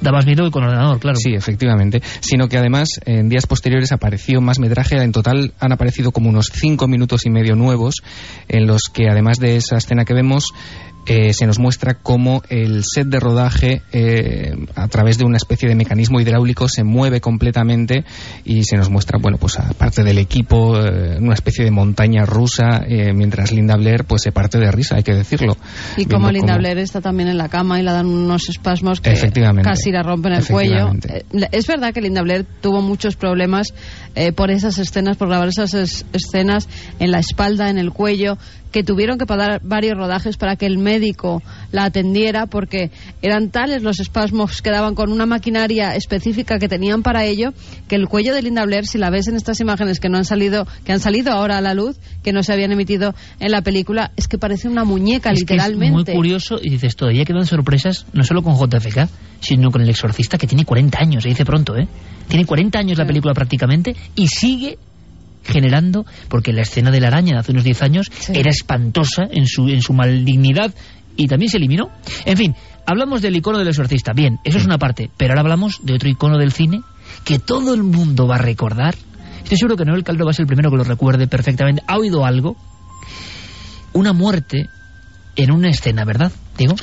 Da más miedo que con ordenador, claro. Sí, efectivamente. Sino que además en días posteriores apareció más metraje. En total han aparecido como unos cinco minutos y medio nuevos en los que además de esa escena que vemos eh, se nos muestra cómo el set de rodaje eh, a través de una especie de mecanismo hidráulico se mueve completamente y se nos muestra, bueno, pues aparte del equipo, eh, una especie de montaña rusa, eh, mientras Linda Blair pues se parte de risa, hay que decirlo. Y como Linda cómo- Blair está también en la cama y le dan unos espasmos que Efectivamente. casi la rompen el cuello. Eh, Es verdad que Linda Blair tuvo muchos problemas eh, por esas escenas, por grabar esas es- escenas en la espalda, en el cuello, que tuvieron que pagar varios rodajes para que el médico la atendiera porque eran tales los espasmos que daban con una maquinaria específica que tenían para ello que el cuello de Linda Blair, si la ves en estas imágenes que no han salido, que han salido ahora a la luz, que no se habían emitido en la película, es que parece una muñeca Es que es literalmente. muy curioso y dices, todavía quedan sorpresas, no solo con JFK, sino con El Exorcista, que tiene 40 años, se dice pronto, ¿eh? Tiene 40 años la película prácticamente y sigue generando, porque la escena de la araña de hace unos 10 años era espantosa en su, en su maldignidad y también se eliminó. En fin, hablamos del icono del exorcista, bien, eso es una parte, pero ahora hablamos de otro icono del cine que todo el mundo va a recordar. Estoy seguro que Noel Caldo va a ser el primero que lo recuerde perfectamente. ¿Ha oído algo? Una muerte en una escena, ¿verdad, Diego?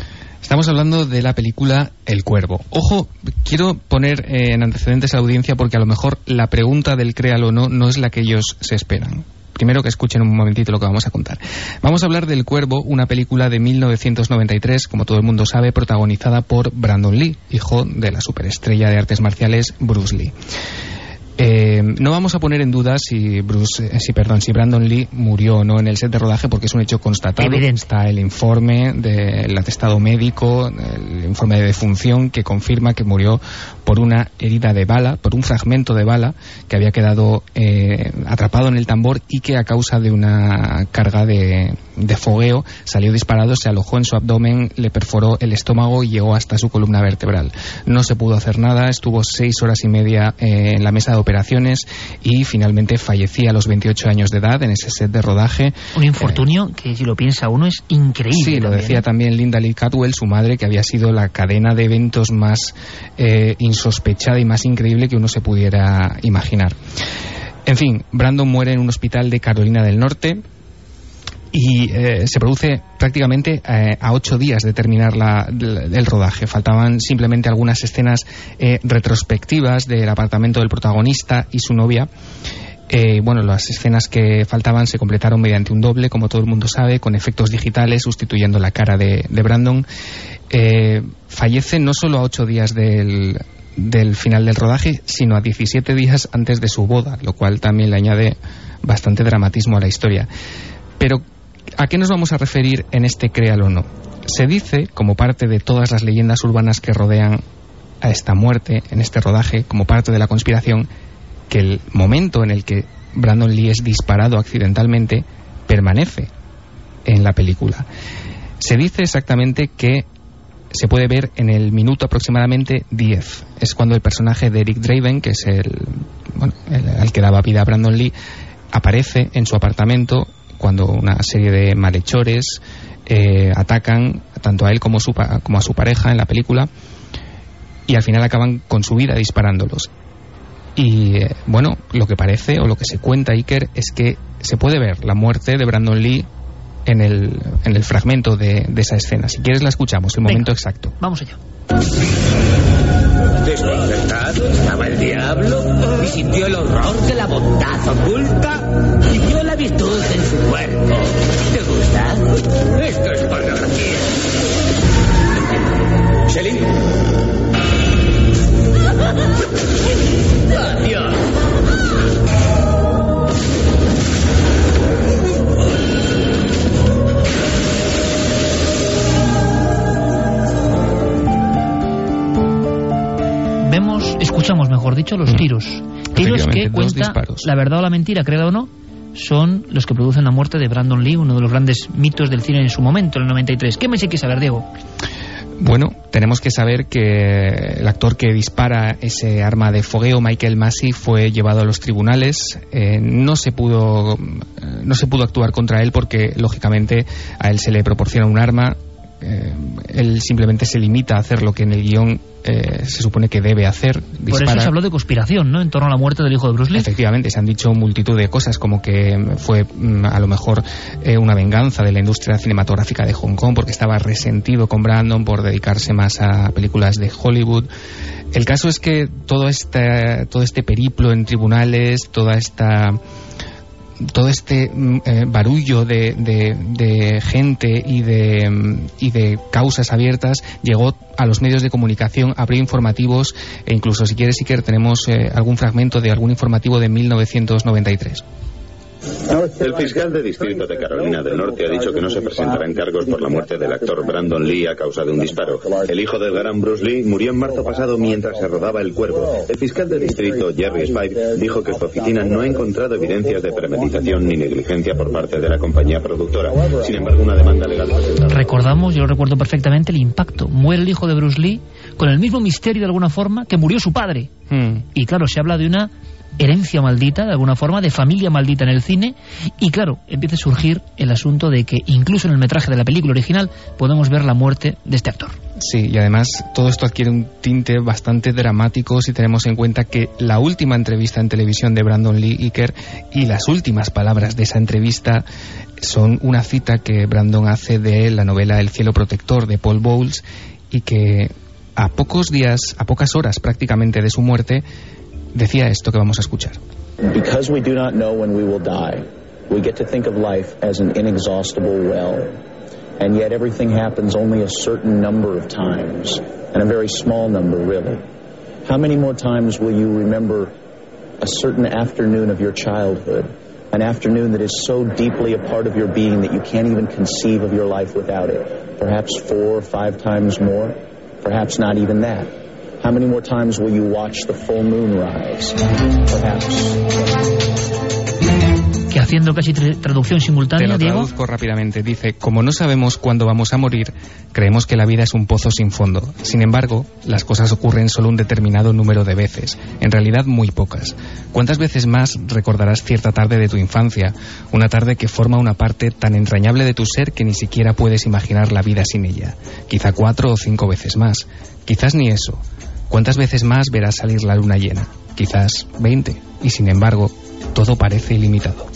Estamos hablando de la película El Cuervo. Ojo, quiero poner eh, en antecedentes a la audiencia porque a lo mejor la pregunta del créalo o no no es la que ellos se esperan. Primero que escuchen un momentito lo que vamos a contar. Vamos a hablar del Cuervo, una película de 1993, como todo el mundo sabe, protagonizada por Brandon Lee, hijo de la superestrella de artes marciales Bruce Lee. Eh, no vamos a poner en duda si Bruce, eh, si perdón, si Brandon Lee murió o no en el set de rodaje porque es un hecho constatado. Está el informe del atestado médico, el informe de defunción que confirma que murió por una herida de bala, por un fragmento de bala que había quedado eh, atrapado en el tambor y que a causa de una carga de, de fogueo salió disparado, se alojó en su abdomen, le perforó el estómago y llegó hasta su columna vertebral. No se pudo hacer nada, estuvo seis horas y media eh, en la mesa de operaciones y finalmente fallecía a los 28 años de edad en ese set de rodaje. Un infortunio que si lo piensa uno es increíble. Sí, lo decía ¿eh? también Linda Lee Catwell, su madre, que había sido la cadena de eventos más eh, insospechada y más increíble que uno se pudiera imaginar. En fin, Brandon muere en un hospital de Carolina del Norte y eh, se produce prácticamente eh, a ocho días de terminar la- el rodaje. Faltaban simplemente algunas escenas eh, retrospectivas del apartamento del protagonista y su novia. Eh, bueno, las escenas que faltaban se completaron mediante un doble, como todo el mundo sabe, con efectos digitales, sustituyendo la cara de, Brandon. Eh, fallece no solo a ocho días del, del final del rodaje, sino a 17 días antes de su boda, lo cual también le añade bastante dramatismo a la historia. Pero, ¿a qué nos vamos a referir en este Créalo no? Se dice, como parte de todas las leyendas urbanas que rodean a esta muerte, en este rodaje, como parte de la conspiración, que el momento en el que Brandon Lee es disparado accidentalmente permanece en la película. Se dice exactamente que se puede ver en el minuto aproximadamente 10. Es cuando el personaje de Eric Draven, que es el, bueno, el al que daba vida a Brandon Lee, aparece en su apartamento cuando una serie de malhechores eh, atacan tanto a él como, su como a su pareja en la película y al final acaban con su vida disparándolos. Y eh, bueno, lo que parece o lo que se cuenta Iker es que se puede ver la muerte de Brandon Lee en el, en el fragmento de, de esa escena. Si quieres la escuchamos, el momento exacto. Vamos allá. Desconcertado estaba el diablo y sintió el horror de la bondad oculta y vio la virtud en su cuerpo. ¿Te gusta? Esto es pornografía. Shelly. Adiós. Dicho, los tiros. Tiros que cuenta, la verdad o la mentira, creo o no, son los que producen la muerte de Brandon Lee, uno de los grandes mitos del cine en su momento, en el 93. ¿Qué me hay que saber, Diego? Bueno, tenemos que saber que el actor que dispara ese arma de fogueo, Michael Massey, fue llevado a los tribunales. Eh, no se pudo no se pudo actuar contra él porque lógicamente a él se le proporciona un arma. Eh, él simplemente se limita a hacer lo que en el guion eh, se supone que debe hacer. Por eso se habló de conspiración, ¿no? En torno a la muerte del hijo de Bruce Lee. Efectivamente, se han dicho multitud de cosas, como que fue mm, a lo mejor eh, una venganza de la industria cinematográfica de Hong Kong porque estaba resentido con Brandon por dedicarse más a películas de Hollywood. El caso es que todo este, todo este periplo en tribunales, toda esta todo este mm, eh, barullo de, de- gente y de, mm, y de causas abiertas llegó a los medios de comunicación, abrió informativos e incluso si quieres, Iker, tenemos eh, algún fragmento de algún informativo de 1993. El fiscal de distrito de Carolina del Norte ha dicho que no se presentarán cargos por la muerte del actor Brandon Lee a causa de un disparo. El hijo del gran Bruce Lee murió en marzo pasado mientras se rodaba El Cuervo. El fiscal de distrito, Jerry Spive, dijo que su oficina no ha encontrado evidencias de premeditación ni negligencia por parte de la compañía productora. Sin embargo, una demanda legal presentada. Recordamos, yo lo recuerdo perfectamente, el impacto. Muere el hijo de Bruce Lee con el mismo misterio de alguna forma que murió su padre. Y claro, se habla de una herencia maldita, de alguna forma, de familia maldita en el cine. Y claro, empieza a surgir el asunto de que incluso en el metraje de la película original podemos ver la muerte de este actor. Sí, y además todo esto adquiere un tinte bastante dramático si tenemos en cuenta que la última entrevista en televisión de Brandon Lee Iker y las últimas palabras de esa entrevista son una cita que Brandon hace de la novela El cielo protector de Paul Bowles y que a pocos días, a pocas horas prácticamente de su muerte, decía esto que vamos a escuchar. Because we do not know when we will die, we get to think of life as an inexhaustible well. And yet everything happens only a certain number of times, and a very small number, really. How many more times will you remember a certain afternoon of your childhood? An afternoon that is so deeply a part of your being that you can't even conceive of your life without it. Perhaps four or five times more, perhaps not even that. How many more times will you watch the full moon rise? Perhaps. Que haciendo casi tra- traducción Te simultánea, lo Diego, traduzco rápidamente. Dice, como no sabemos cuándo vamos a morir, creemos que la vida es un pozo sin fondo. Sin embargo, las cosas ocurren solo un determinado número de veces. En realidad, muy pocas. ¿Cuántas veces más recordarás cierta tarde de tu infancia? Una tarde que forma una parte tan entrañable de tu ser que ni siquiera puedes imaginar la vida sin ella. Quizá cuatro o cinco veces más. Quizás ni eso. ¿Cuántas veces más verás salir la luna llena? Quizás 20. Y sin embargo, todo parece ilimitado.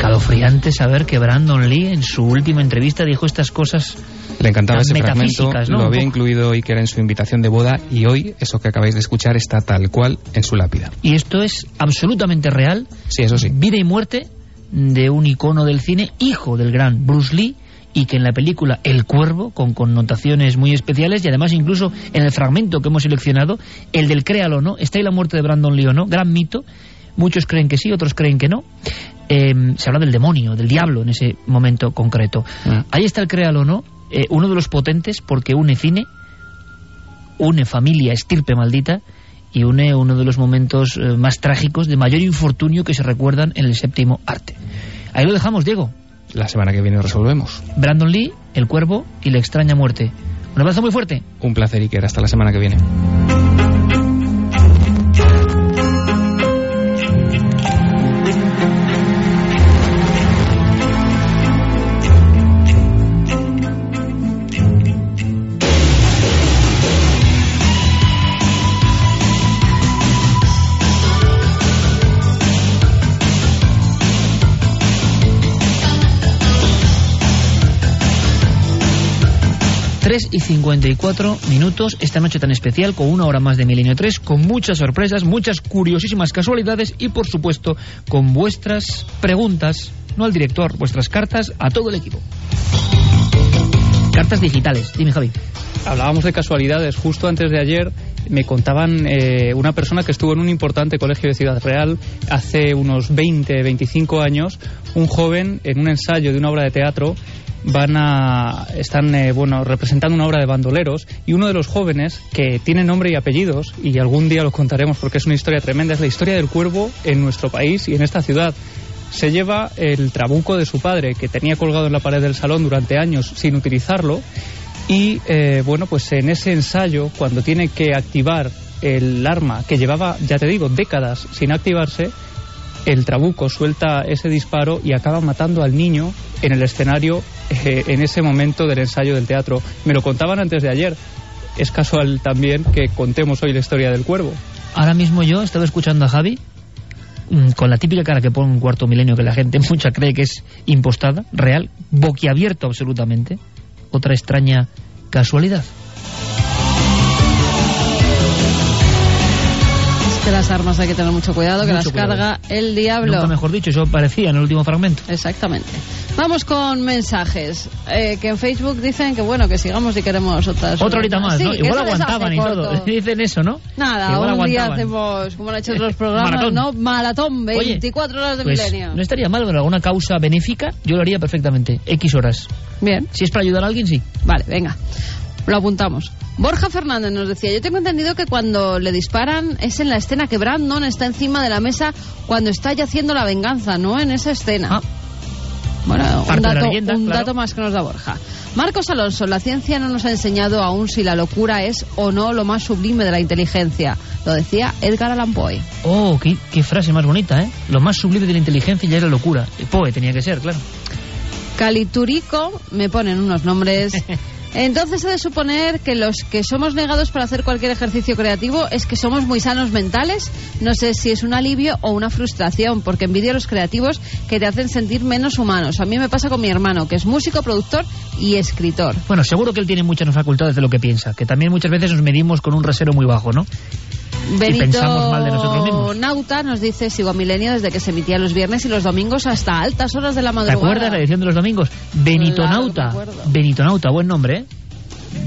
escalofriante saber que Brandon Lee en su última entrevista dijo estas cosas Le encantaba ese fragmento, metafísicas, ¿no? lo había incluido Iker en su invitación de boda y hoy eso que acabáis de escuchar está tal cual en su lápida. Y esto es absolutamente real. Sí, eso sí. Vida y muerte de un icono del cine, hijo del gran Bruce Lee, y que en la película El Cuervo, con connotaciones muy especiales, y además incluso en el fragmento que hemos seleccionado, el del créalo o no, está ahí la muerte de Brandon Lee o no, gran mito. Muchos creen que sí, otros creen que no. Eh, se habla del demonio, del diablo en ese momento concreto. Ahí está el créalo o no, eh, uno de los potentes porque une cine, une familia, estirpe maldita y une uno de los momentos eh, más trágicos de mayor infortunio que se recuerdan en el séptimo arte. Ahí lo dejamos, Diego. La semana que viene resolvemos. Brandon Lee, El Cuervo y la extraña muerte. Un abrazo muy fuerte. Un placer, Iker. Hasta la semana que viene. Tres y 54 minutos esta noche tan especial con una hora más de Milenio 3 con muchas sorpresas, muchas curiosísimas casualidades y por supuesto con vuestras preguntas, no al director, vuestras cartas a todo el equipo. Cartas digitales, dime Javi. Hablábamos de casualidades. Justo antes de ayer me contaban eh, una persona que estuvo en un importante colegio de Ciudad Real hace unos 20, 25 años, un joven en un ensayo de una obra de teatro van a están eh, bueno representando una obra de bandoleros y uno de los jóvenes que tiene nombre y apellidos y algún día lo contaremos porque es una historia tremenda es la historia del cuervo en nuestro país y en esta ciudad. Se lleva el trabuco de su padre que tenía colgado en la pared del salón durante años sin utilizarlo y eh, bueno pues en ese ensayo cuando tiene que activar el arma que llevaba ya te digo décadas sin activarse el trabuco suelta ese disparo y acaba matando al niño en el escenario eh, en ese momento del ensayo del teatro. Me lo contaban antes de ayer. Es casual también que contemos hoy la historia del cuervo. Ahora mismo yo estaba escuchando a Javi mm, con la típica cara que pone un cuarto milenio que la gente mucha cree que es impostada, real, boquiabierto absolutamente. Otra extraña casualidad. Que las armas hay que tener mucho cuidado, que Mucho las carga el diablo. Nunca mejor dicho, eso parecía en el último fragmento. Exactamente. Vamos con mensajes. Eh, que en Facebook dicen que bueno, que sigamos si queremos otras. Otra horita más, Sí, ¿no? Igual aguantaban y todo. Dicen eso, ¿no? Nada, un día aguantaban. hacemos, como han hecho otros programas, Maratón. ¿no? Maratón, 24 horas de Pues milenio. no estaría mal, pero alguna causa benéfica yo lo haría perfectamente. X horas. Bien. Si es para ayudar a alguien, sí. Vale, venga. Lo apuntamos. Borja Fernández nos decía, yo tengo entendido que cuando le disparan es en la escena que Brandon está encima de la mesa cuando está ya haciendo la venganza, no en esa escena. Bueno, un, Ah. De la dato, leyenda, un claro. dato más que nos da Borja. Marcos Alonso, la ciencia no nos ha enseñado aún si la locura es o no lo más sublime de la inteligencia. Lo decía Edgar Allan Poe. Oh, qué, qué frase más bonita, ¿eh? Lo más sublime de la inteligencia ya es la locura. Poe tenía que ser, claro. Caliturico, me ponen unos nombres. Entonces ha de suponer que los que somos negados para hacer cualquier ejercicio creativo es que somos muy sanos mentales. No sé si es un alivio o una frustración, porque envidio a los creativos que te hacen sentir menos humanos. A mí me pasa con mi hermano, que es músico, productor y escritor. Bueno, seguro que él tiene muchas facultades de lo que piensa. Que también muchas veces nos medimos con un rasero muy bajo, ¿no? Y pensamos mal de nosotros Benito mismos. Nauta nos dice, sigo a Milenio desde que se emitía los viernes y los domingos hasta altas horas de la ¿Te madrugada. acuerdas la edición de los domingos? Benitonauta. Claro, me acuerdo. Benitonauta, buen nombre, ¿eh?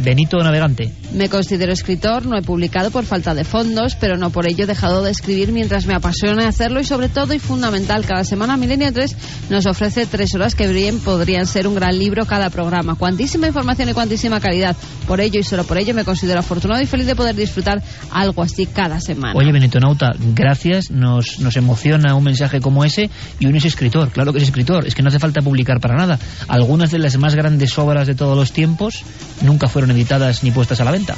Benito Navegante. Me considero escritor, no he publicado por falta de fondos, pero no por ello he dejado de escribir mientras me apasiona hacerlo y sobre todo y fundamental, cada semana Milenio 3 nos ofrece tres horas que bien podrían ser un gran libro cada programa. Cuantísima información y cuantísima calidad. Por ello y solo por ello me considero afortunado y feliz de poder disfrutar algo así cada semana. Oye, Benitonauta, gracias. Nos, nos emociona un mensaje como ese y uno es escritor. Claro que es escritor. Es que no hace falta publicar para nada. Algunas de las más grandes obras de todos los tiempos nunca fueron editadas ni puestas a la venta.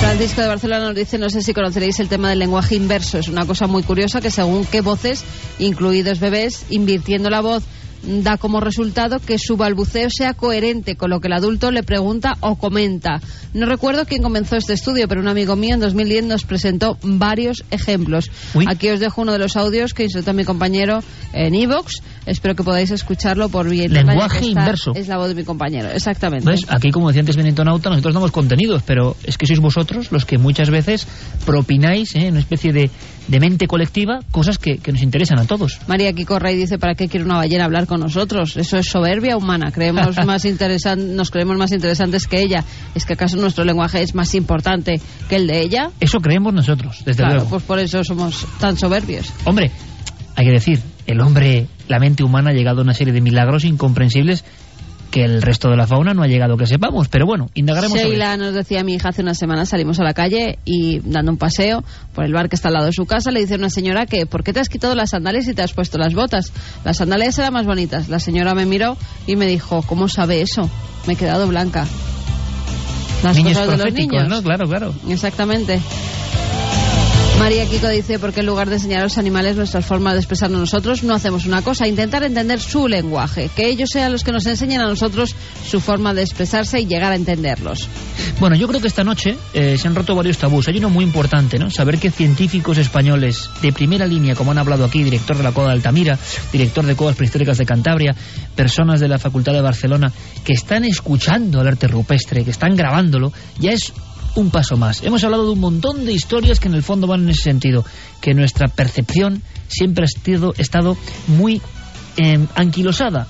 Francisco de Barcelona nos dice, no sé si conoceréis el tema del lenguaje inverso. Es una cosa muy curiosa que según qué voces, incluidos bebés, invirtiendo la voz, da como resultado que su balbuceo sea coherente con lo que el adulto le pregunta o comenta. No recuerdo quién comenzó este estudio, pero un amigo mío en 2010 nos presentó varios ejemplos. Aquí os dejo uno de los audios que insertó mi compañero en Evox. Espero que podáis escucharlo por bien. Lenguaje inverso. Es la voz de mi compañero, exactamente. Aquí, como decía antes Benitonauta, nosotros damos contenidos, pero es que sois vosotros los que muchas veces propináis ¿eh? en una especie de, de mente colectiva cosas que, que nos interesan a todos. María Kiko Rey dice, ¿para qué quiere una ballena hablar con nosotros? Eso es soberbia humana. Creemos más interesan nos creemos más interesantes que ella. ¿Es que acaso nuestro lenguaje es más importante que el de ella? Eso creemos nosotros, desde claro, luego. pues por eso somos tan soberbios. Hombre, hay que decir, el hombre, la mente humana ha llegado a una serie de milagros incomprensibles que el resto de la fauna no ha llegado que sepamos. Pero bueno, indagaremos sobre Sheila nos decía mi hija hace una semana salimos a la calle y dando un paseo por el bar que está al lado de su casa le dice una señora que ¿por qué te has quitado las sandalias y te has puesto las botas? Las sandalias eran más bonitas. La señora me miró y me dijo ¿cómo sabe eso? Me he quedado blanca. Las niños cosas de los niños. ¿no? Claro, claro. Exactamente. María Kiko dice, porque en lugar de enseñar a los animales nuestras formas de expresarnos nosotros, no hacemos una cosa, intentar entender su lenguaje, que ellos sean los que nos enseñen a nosotros su forma de expresarse y llegar a entenderlos. Bueno, yo creo que esta noche eh, se han roto varios tabús. Hay uno muy importante, ¿no? Saber que científicos españoles de primera línea, como han hablado aquí, director de la Coda de Altamira, director de Cuevas Prehistóricas de Cantabria, personas de la Facultad de Barcelona, que están escuchando el arte rupestre, que están grabándolo, ya es un paso más. Hemos hablado de un montón de historias que en el fondo van en ese sentido, que nuestra percepción siempre ha estado, estado muy eh, anquilosada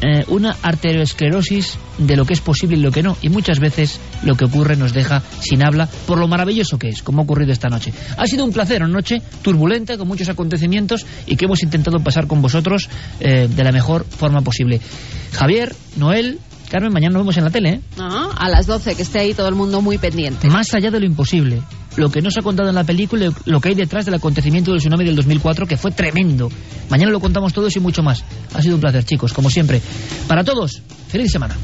eh, una arteriosclerosis de lo que es posible y lo que no. Y muchas veces lo que ocurre nos deja sin habla por lo maravilloso que es, como ha ocurrido esta noche. Ha sido un placer, una noche turbulenta, con muchos acontecimientos y que hemos intentado pasar con vosotros eh, de la mejor forma posible. Javier, Noel, Carmen, mañana nos vemos en la tele, ¿eh? A las 12, que esté ahí todo el mundo muy pendiente. Más allá de lo imposible, lo que no se ha contado en la película, lo que hay detrás del acontecimiento del tsunami del 2004, que fue tremendo. Mañana lo contamos todos y mucho más. Ha sido un placer, chicos, como siempre. Para todos, feliz semana.